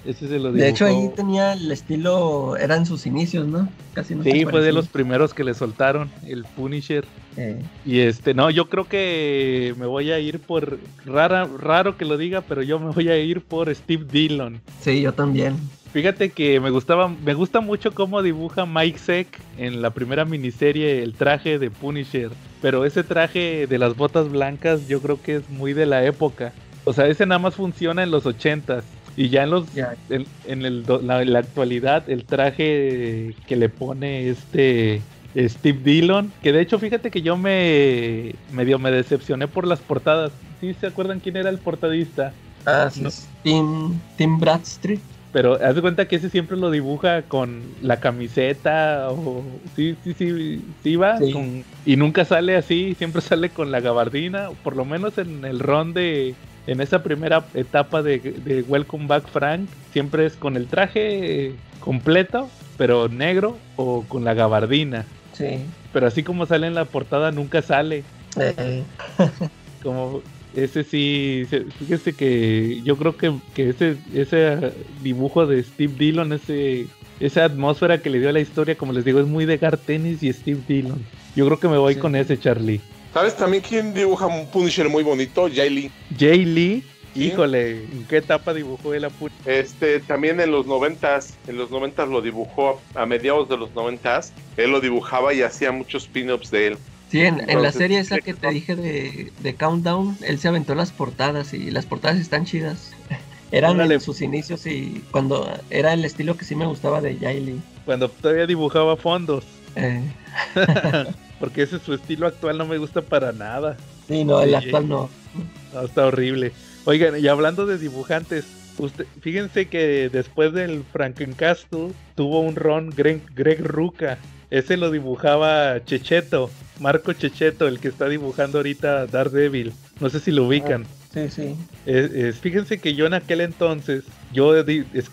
Ese se lo dibujó. De hecho, ahí tenía el estilo, eran sus inicios, ¿no? Casi no Sí, fue de los primeros que le soltaron el Punisher. Eh, Y este, no, yo creo que me voy a ir por, rara, raro que lo diga, pero yo me voy a ir por Steve Dillon. sí, yo también. Fíjate que me gustaba, me gusta mucho cómo dibuja Mike Zeck en la primera miniserie el traje de Punisher. Pero ese traje de las botas blancas yo creo que es muy de la época. O sea, ese nada más funciona en los ochentas. Y ya en los en, en el la, la actualidad el traje que le pone este Steve Dillon, que de hecho fíjate que yo me medio me decepcioné por las portadas. ¿Sí se acuerdan quién era el portadista? Ah, sí. No. Tim Bradstreet. Pero haz de cuenta que ese siempre lo dibuja con la camiseta o sí, sí, sí, sí va Sí. con- y nunca sale así, siempre sale con la gabardina, por lo menos en el ron de en esa primera etapa de, de Welcome Back Frank, siempre es con el traje completo, pero negro o con la gabardina. Sí. Pero así como sale en la portada nunca sale. Eh, Como ese sí, se- fíjese que yo creo que, que ese, ese dibujo de Steve Dillon, ese, esa atmósfera que le dio a la historia, como les digo, es muy de Gar Tennis y Steve Dillon. Yo creo que me voy Sí. con ese Charlie. ¿Sabes también quién dibuja un Punisher muy bonito? Jay Lee. Jay Lee, Sí. híjole, ¿en qué etapa dibujó él a Pu- Este, también en los noventas, en los noventas lo dibujó, a mediados de los noventas, él lo dibujaba y hacía muchos pin-ups de él. Sí, en, en la serie esa que te dije de, de Countdown, él se aventó las portadas y las portadas están chidas. Eran Órale. en sus inicios y cuando era el estilo que sí me gustaba de Yaeli. cuando todavía dibujaba fondos? Eh, Porque ese es su estilo actual, no me gusta para nada. sí, no, el actual no. No, está horrible. Oigan, y hablando de dibujantes, usted, fíjense que después del Frankencastle tuvo un ron Greg, Greg Ruca. Ese lo dibujaba Checheto, Marco Checheto, el que está dibujando ahorita Daredevil. No sé si lo ubican. Sí, sí. Es- fíjense que yo en aquel entonces, yo es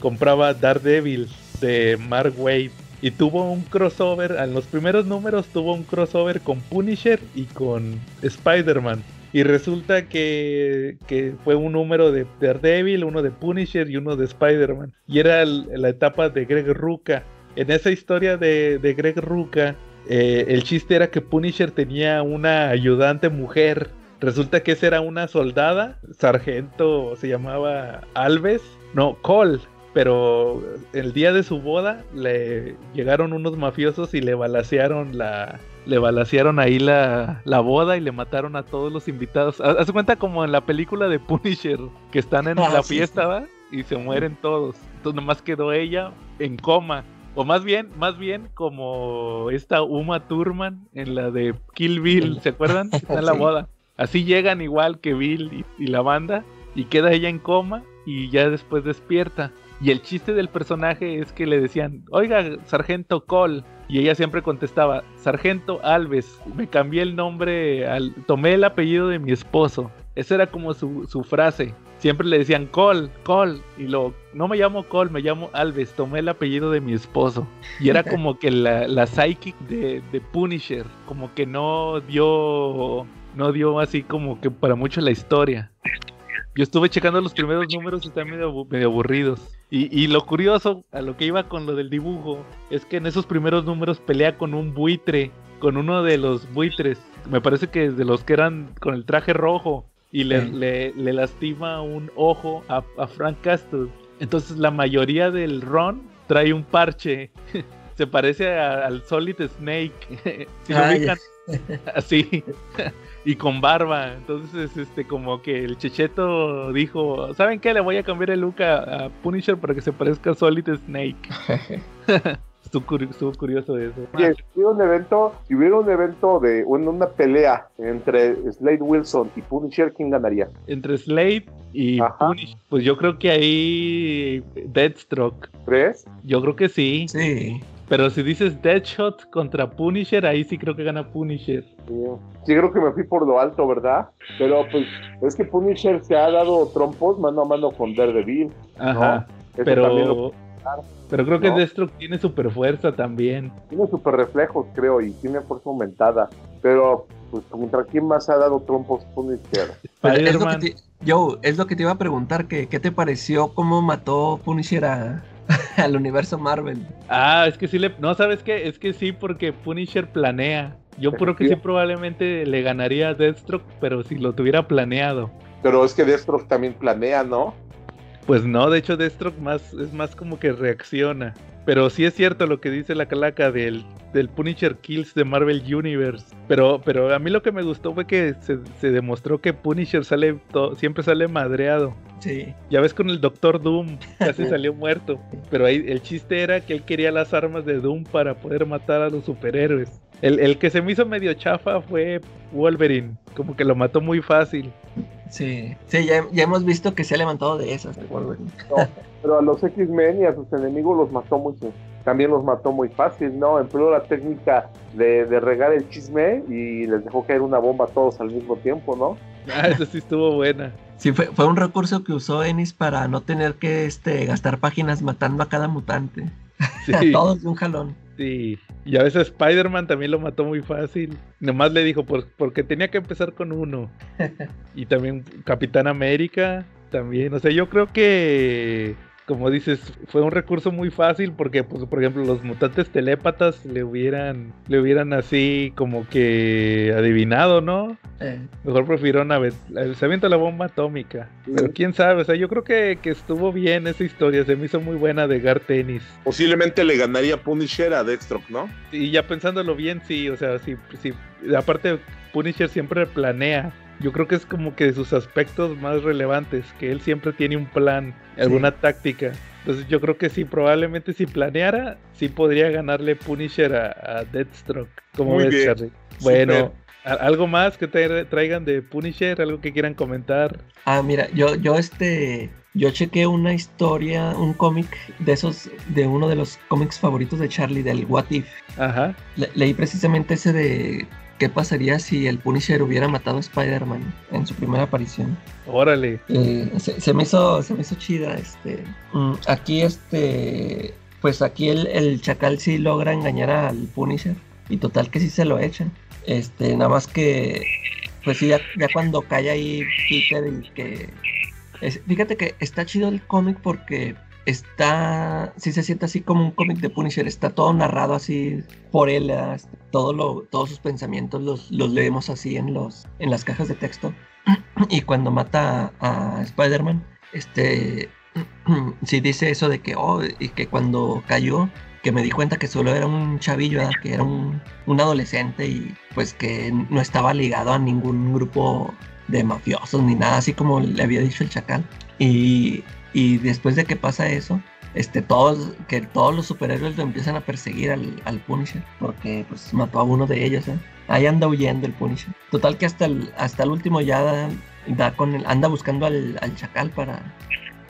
compraba Daredevil de Mark Wade y tuvo un crossover, en los primeros números tuvo un crossover con Punisher y con Spider-Man. Y resulta que, que fue un número de Daredevil, uno de Punisher y uno de Spider-Man. Y era el- la etapa de Greg Ruca. En esa historia de, de Greg Ruca, eh, el chiste era que Punisher tenía una ayudante mujer. Resulta que esa era una soldada, sargento, se llamaba Alves, no, Cole. Pero el día de su boda le llegaron unos mafiosos y le balacearon la, le balacearon ahí la, la boda y le mataron a todos los invitados. Ha- Haz cuenta como en la película de Punisher, que están en Ah, la sí, fiesta, ¿va? Y se mueren todos. Entonces nomás quedó ella en coma. O más bien, más bien como esta Uma Thurman en la de Kill Bill, ¿se acuerdan? Está en la boda. Así llegan igual que Bill y, y la banda y queda ella en coma y ya después despierta. Y el chiste del personaje es que le decían, oiga, sargento Cole. Y ella siempre contestaba, sargento Alves, me cambié el nombre, al, tomé el apellido de mi esposo. Esa era como su, su frase. Siempre le decían Cole, Cole. Y lo, no me llamo Cole, me llamo Alves, tomé el apellido de mi esposo. Y era como que la, la psychic de, Punisher, como que no dio, no dio así como que para mucho la historia. Yo estuve checando los primeros números y están medio, medio aburridos. Y, y lo curioso, a lo que iba con lo del dibujo, es que en esos primeros números pelea con un buitre, con uno de los buitres. Me parece que de los que eran con el traje rojo. Y le, Sí. le- le lastima un ojo a, a Frank Castle. Entonces la mayoría del Ron trae un parche. Se parece a- al Solid Snake. si lo Ah, ubican, así. y con barba. Entonces, este, como que el Checheto dijo, ¿saben qué? Le voy a cambiar el look a, a Punisher para que se parezca a Solid Snake. Estuvo, curi- estuvo curioso eso. Oye, si hubiera un evento, si hubiera un evento de una, una pelea entre Slade Wilson y Punisher, ¿quién ganaría? Entre Slade y Ajá. Punisher, pues yo creo que ahí Deathstroke. ¿Crees? Yo creo que sí. Sí. Pero si dices Deadshot contra Punisher, ahí sí creo que gana Punisher. Sí. Creo que me fui por lo alto, ¿verdad? Pero pues es que Punisher se ha dado trompos mano a mano con Daredevil. Ajá. Lo- Pero, pero creo que. Deathstroke tiene super fuerza también. Tiene super reflejos, creo, y tiene fuerza aumentada. Pero, pues, ¿contra quién más ha dado trompos Punisher? Pero es lo que Spider-Man. te, Joe, es lo que te iba a preguntar, que, ¿qué te pareció cómo mató Punisher a, al universo Marvel? Ah, es que sí le. No, ¿sabes qué? Es que sí, porque Punisher planea. Yo creo que sí, probablemente le ganaría a Deathstroke, pero si lo tuviera planeado. Pero es que Deathstroke también planea, ¿no? Pues no, de hecho, Deathstroke más, es más como que reacciona. Pero sí es cierto lo que dice la calaca del, del Punisher Kills de Marvel Universe. Pero, pero a mí lo que me gustó fue que se, se demostró que Punisher sale to- siempre sale madreado. Sí. Ya ves con el Doctor Doom, casi salió muerto. Pero ahí el chiste era que él quería las armas de Doom para poder matar a los superhéroes. El, el que se me hizo medio chafa fue Wolverine, como que lo mató muy fácil. Sí, sí ya, ya hemos visto que se ha levantado de esas. el Wolverine. Pero a los X-Men y a sus enemigos los mató muy también los mató muy fácil, ¿no? Empleó la técnica de, de regar el chisme y les dejó caer una bomba a todos al mismo tiempo, ¿no? Ah, esa sí estuvo buena. Sí, fue, fue un recurso que usó Ennis para no tener que este, gastar páginas matando a cada mutante. Sí. Todos de un jalón. Sí, y a veces Spider-Man también lo mató muy fácil. Nomás le dijo, por, porque tenía que empezar con uno. Y también Capitán América, también. O sea, yo creo que, como dices, fue un recurso muy fácil porque, pues, por ejemplo, los mutantes telépatas le hubieran, le hubieran así como que adivinado, ¿no? Eh, Mejor prefirieron a ver, se avienta la bomba atómica. Pero quién sabe, o sea, yo creo que, que estuvo bien esa historia, se me hizo muy buena de Gar Tennis. Posiblemente le ganaría Punisher a Deathstroke, ¿no? Y ya pensándolo bien, sí, o sea, sí, sí. Aparte, Punisher siempre planea. Yo creo que es como que de sus aspectos más relevantes, que él siempre tiene un plan, alguna táctica. Entonces yo creo que sí, probablemente si planeara, sí podría ganarle Punisher a, a Deathstroke. ¿Cómo Muy ves, bien. Charlie? Bueno, Súper. ¿a- ¿algo más que tra- traigan de Punisher? ¿Algo que quieran comentar? Ah, mira, yo, yo este, yo chequé una historia, un cómic de esos, de uno de los cómics favoritos de Charlie, del What If. Ajá. Le- leí precisamente ese de qué pasaría si el Punisher hubiera matado a Spider-Man en su primera aparición. Órale. Eh, se, se me hizo, se me hizo chida, este. mm, aquí este, pues aquí el, el chacal sí logra engañar al Punisher y total que sí se lo echan. Este, nada más que, pues sí, ya, ya cuando cae ahí Peter y que, es- fíjate que está chido el cómic porque está, sí se siente así como un cómic de Punisher, está todo narrado así por él, ah, todo lo, todos sus pensamientos los, los leemos así en los, en las cajas de texto. Y cuando mata a, Spider-Man, este sí dice eso de que, oh, y que cuando cayó, que me di cuenta que solo era un chavillo, que era un, un adolescente y pues que no estaba ligado a ningún grupo de mafiosos ni nada, así como le había dicho el chacal. Y, y después de que pasa eso, este, todos, que todos los superhéroes lo empiezan a perseguir al, al Punisher, porque pues mató a uno de ellos, ¿eh? Ahí anda huyendo el Punisher. Total que hasta el, hasta el último ya da, da con el, anda buscando al, al chacal para,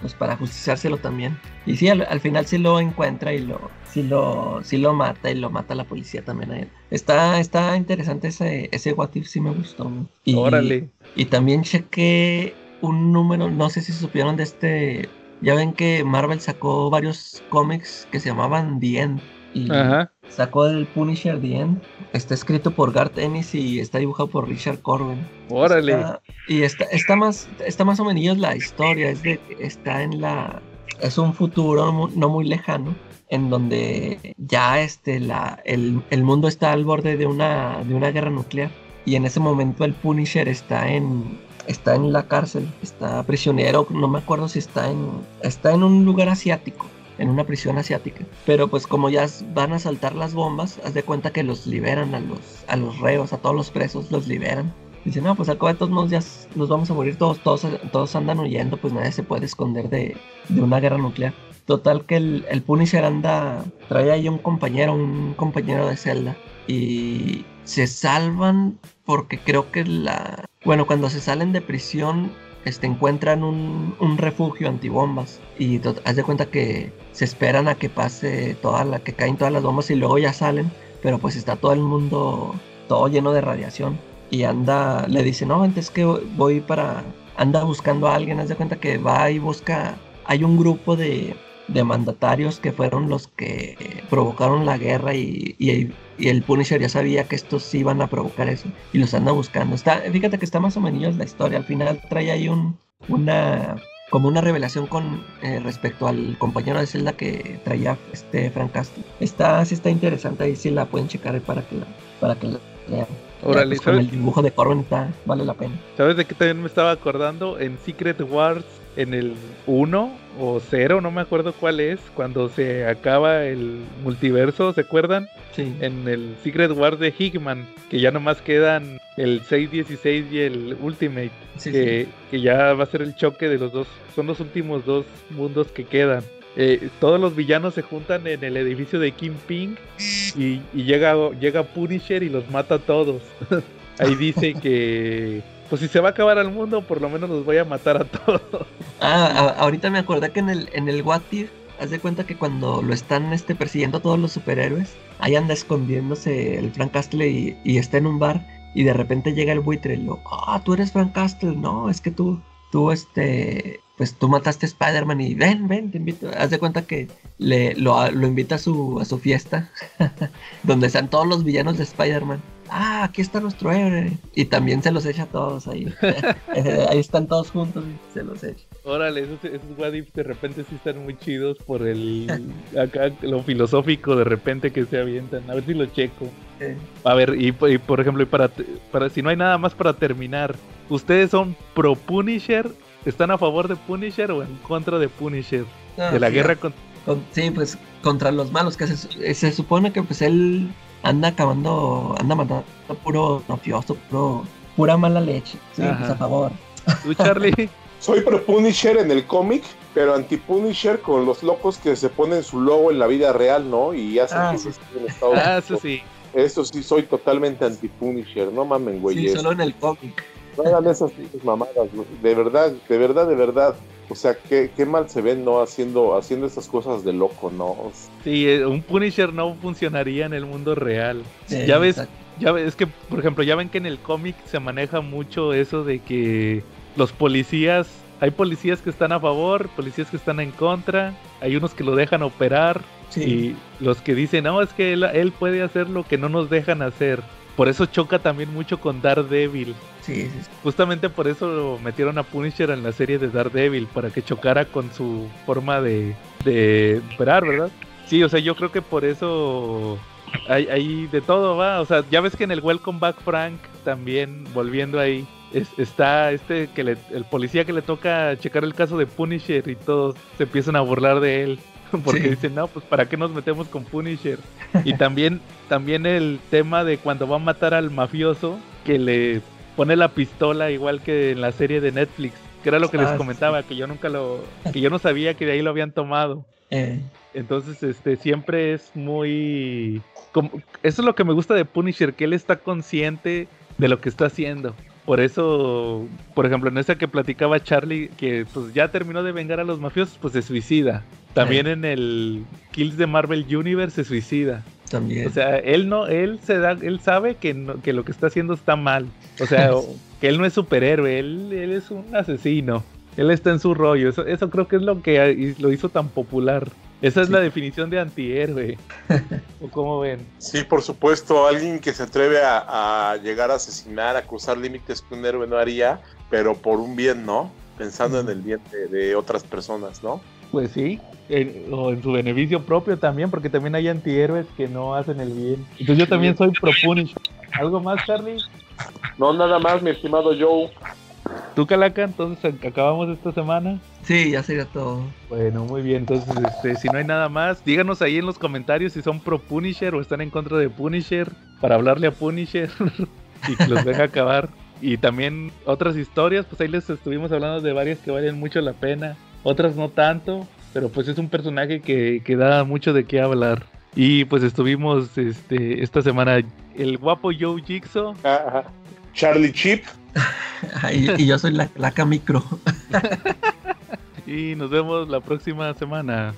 pues para justiciárselo también. Y sí, al, al, final sí lo encuentra y lo, sí lo, sí lo mata y lo mata la policía también a él. Está, está interesante ese, ese What If, sí me gustó. Y, Órale. Y también chequé un número, no sé si supieron de este ya ven que Marvel sacó varios cómics que se llamaban The End. Y Ajá. sacó el Punisher The End. Está escrito por Garth Ennis y está dibujado por Richard Corben. Órale. Está- y está, está más, está más o menos la historia. Es de, está en la. Es un futuro no muy lejano. En donde ya este, la, el, el mundo está al borde de una, de una guerra nuclear. Y en ese momento el Punisher está en, está en la cárcel, está prisionero, no me acuerdo si está en, está en un lugar asiático, en una prisión asiática. Pero pues como ya van a saltar las bombas, haz de cuenta que los liberan a los, a los reos, a todos los presos, los liberan. Dicen, no, pues al cabo de todos modos ya nos vamos a morir todos, todos, todos andan huyendo, pues nadie se puede esconder de, de una guerra nuclear. Total que el, el Punisher anda, trae ahí un compañero, un compañero de celda. Y se salvan porque creo que la... Bueno, cuando se salen de prisión, este, encuentran un, un refugio antibombas. Y haz de cuenta que se esperan a que pase toda la... que caen todas las bombas y luego ya salen. Pero pues está todo el mundo, todo lleno de radiación. Y anda, le dice, no, antes que voy para... Anda buscando a alguien, haz de cuenta que va y busca... Hay un grupo de, de mandatarios que fueron los que provocaron la guerra y, y- y el Punisher ya sabía que estos iban a provocar eso y los anda buscando. Está, fíjate que está más o menos la historia. Al final trae ahí un, una como una revelación con eh, respecto al compañero de celda que traía este Frank Castle. Está, sí está interesante, ahí sí la pueden checar para que la, para que la lean. Pues, con el dibujo de Corbin está, vale la pena. ¿Sabes de qué también me estaba acordando? En Secret Wars, en el 1 o 0, no me acuerdo cuál es, cuando se acaba el multiverso, ¿se acuerdan? Sí. En el Secret Wars de Hickman, que ya nomás quedan el 616 y el Ultimate, Sí, que, que ya va a ser el choque de los dos, son los últimos dos mundos que quedan. Eh, todos los villanos se juntan en el edificio de Kingpin y, y llega, llega Punisher y los mata a todos. Ahí dice que, pues si se va a acabar el mundo, por lo menos los voy a matar a todos. Ah, ahorita me acordé que en el, en el What haz de cuenta que cuando lo están este, persiguiendo todos los superhéroes, ahí anda escondiéndose el Frank Castle y, y está en un bar y de repente llega el buitre y lo, ah, tú eres Frank Castle, no, es que tú, tú este, pues tú mataste a Spider-Man y ven, ven, te invito. Haz de cuenta que le, lo, lo invita a su, a su fiesta, donde están todos los villanos de Spider-Man. Ah, aquí está nuestro héroe. Y también se los echa a todos ahí. ahí están todos juntos y se los echa. Órale, esos, esos what if de repente sí están muy chidos por el acá lo filosófico de repente que se avientan. A ver si lo checo. A ver, y, y por ejemplo, y para, si no hay nada más para terminar, ¿ustedes son pro Punisher? ¿Están a favor de Punisher o en contra de Punisher? Ah, de la sí, guerra con... con- sí, pues contra los malos, que se, eh, se supone que pues él anda acabando, anda matando puro mafioso, puro, pura mala leche. Sí, Ajá. pues a favor. ¿Tú, Charlie? Soy pro Punisher en el cómic, pero anti Punisher con los locos que se ponen su logo en la vida real, ¿no? Y hacen Ah, que sí. en Estados ah, Unidos. eso sí. Eso sí, soy totalmente anti Punisher, no mamen, Sí, güeyes. solo en el cómic. No hagan esas mamadas, güey. de verdad, de verdad, de verdad. O sea, qué, qué mal se ven, ¿no? Haciendo, haciendo esas cosas de loco, ¿no? Sí, eh, un Punisher no funcionaría en el mundo real. Sí, ya ves, exacto. ya ves que, por ejemplo, ya ven que en el cómic se maneja mucho eso de que los policías, hay policías que están a favor, policías que están en contra, hay unos que lo dejan operar Sí. y los que dicen, no, es que él, él puede hacer lo que no nos dejan hacer. Por eso choca también mucho con Daredevil. Sí, sí. Justamente por eso metieron a Punisher en la serie de Daredevil, para que chocara con su forma de, de operar, ¿verdad? Sí, o sea, yo creo que por eso hay, hay de todo, va. O sea, ya ves que en el Welcome Back Frank también, volviendo ahí, es- está este que le, el policía que le toca checar el caso de Punisher y todos se empiezan a burlar de él. Porque Sí. dicen, no, pues ¿para qué nos metemos con Punisher? Y también, también el tema de cuando va a matar al mafioso, que le pone la pistola igual que en la serie de Netflix, que era lo que les Ah, comentaba, que yo nunca lo, que yo no sabía que de ahí lo habían tomado. Eh, Entonces, este, siempre es muy... como- eso es lo que me gusta de Punisher, que él está consciente de lo que está haciendo. Por eso, por ejemplo, en esa que platicaba Charlie, que pues ya terminó de vengar a los mafiosos, pues se suicida. También en el Kills de Marvel Universe se suicida. También. O sea, él no, él se da, él sabe que, no- que lo que está haciendo está mal. O sea, o- que él no es superhéroe, él, él es un asesino. Él está en su rollo. Eso, eso creo que es lo que lo hizo tan popular. Esa es la definición de antihéroe. ¿O cómo ven? Sí, por supuesto, alguien que se atreve a, a llegar a asesinar, a cruzar límites que un héroe no haría, pero por un bien, ¿no? Pensando en el bien de, de otras personas, ¿no? Pues sí. en- o en su beneficio propio también, porque también hay antihéroes que no hacen el bien. Entonces yo también soy pro Punisher. ¿Algo más, Charlie? No, nada más, mi estimado Joe. ¿Tú, Calaca? Entonces acabamos esta semana. Sí, ya sería todo. Bueno, muy bien. Entonces, este, si no hay nada más, díganos ahí en los comentarios si son pro Punisher o están en contra de Punisher para hablarle a Punisher y que los venga a acabar. Y también otras historias, pues ahí les estuvimos hablando de varias que valen mucho la pena, otras no tanto, pero pues es un personaje que, que da mucho de qué hablar. Y pues estuvimos este, esta semana el guapo Joe Jigsaw, Ajá. Charlie Chip. Ay, y yo soy la placa micro. y nos vemos la próxima semana.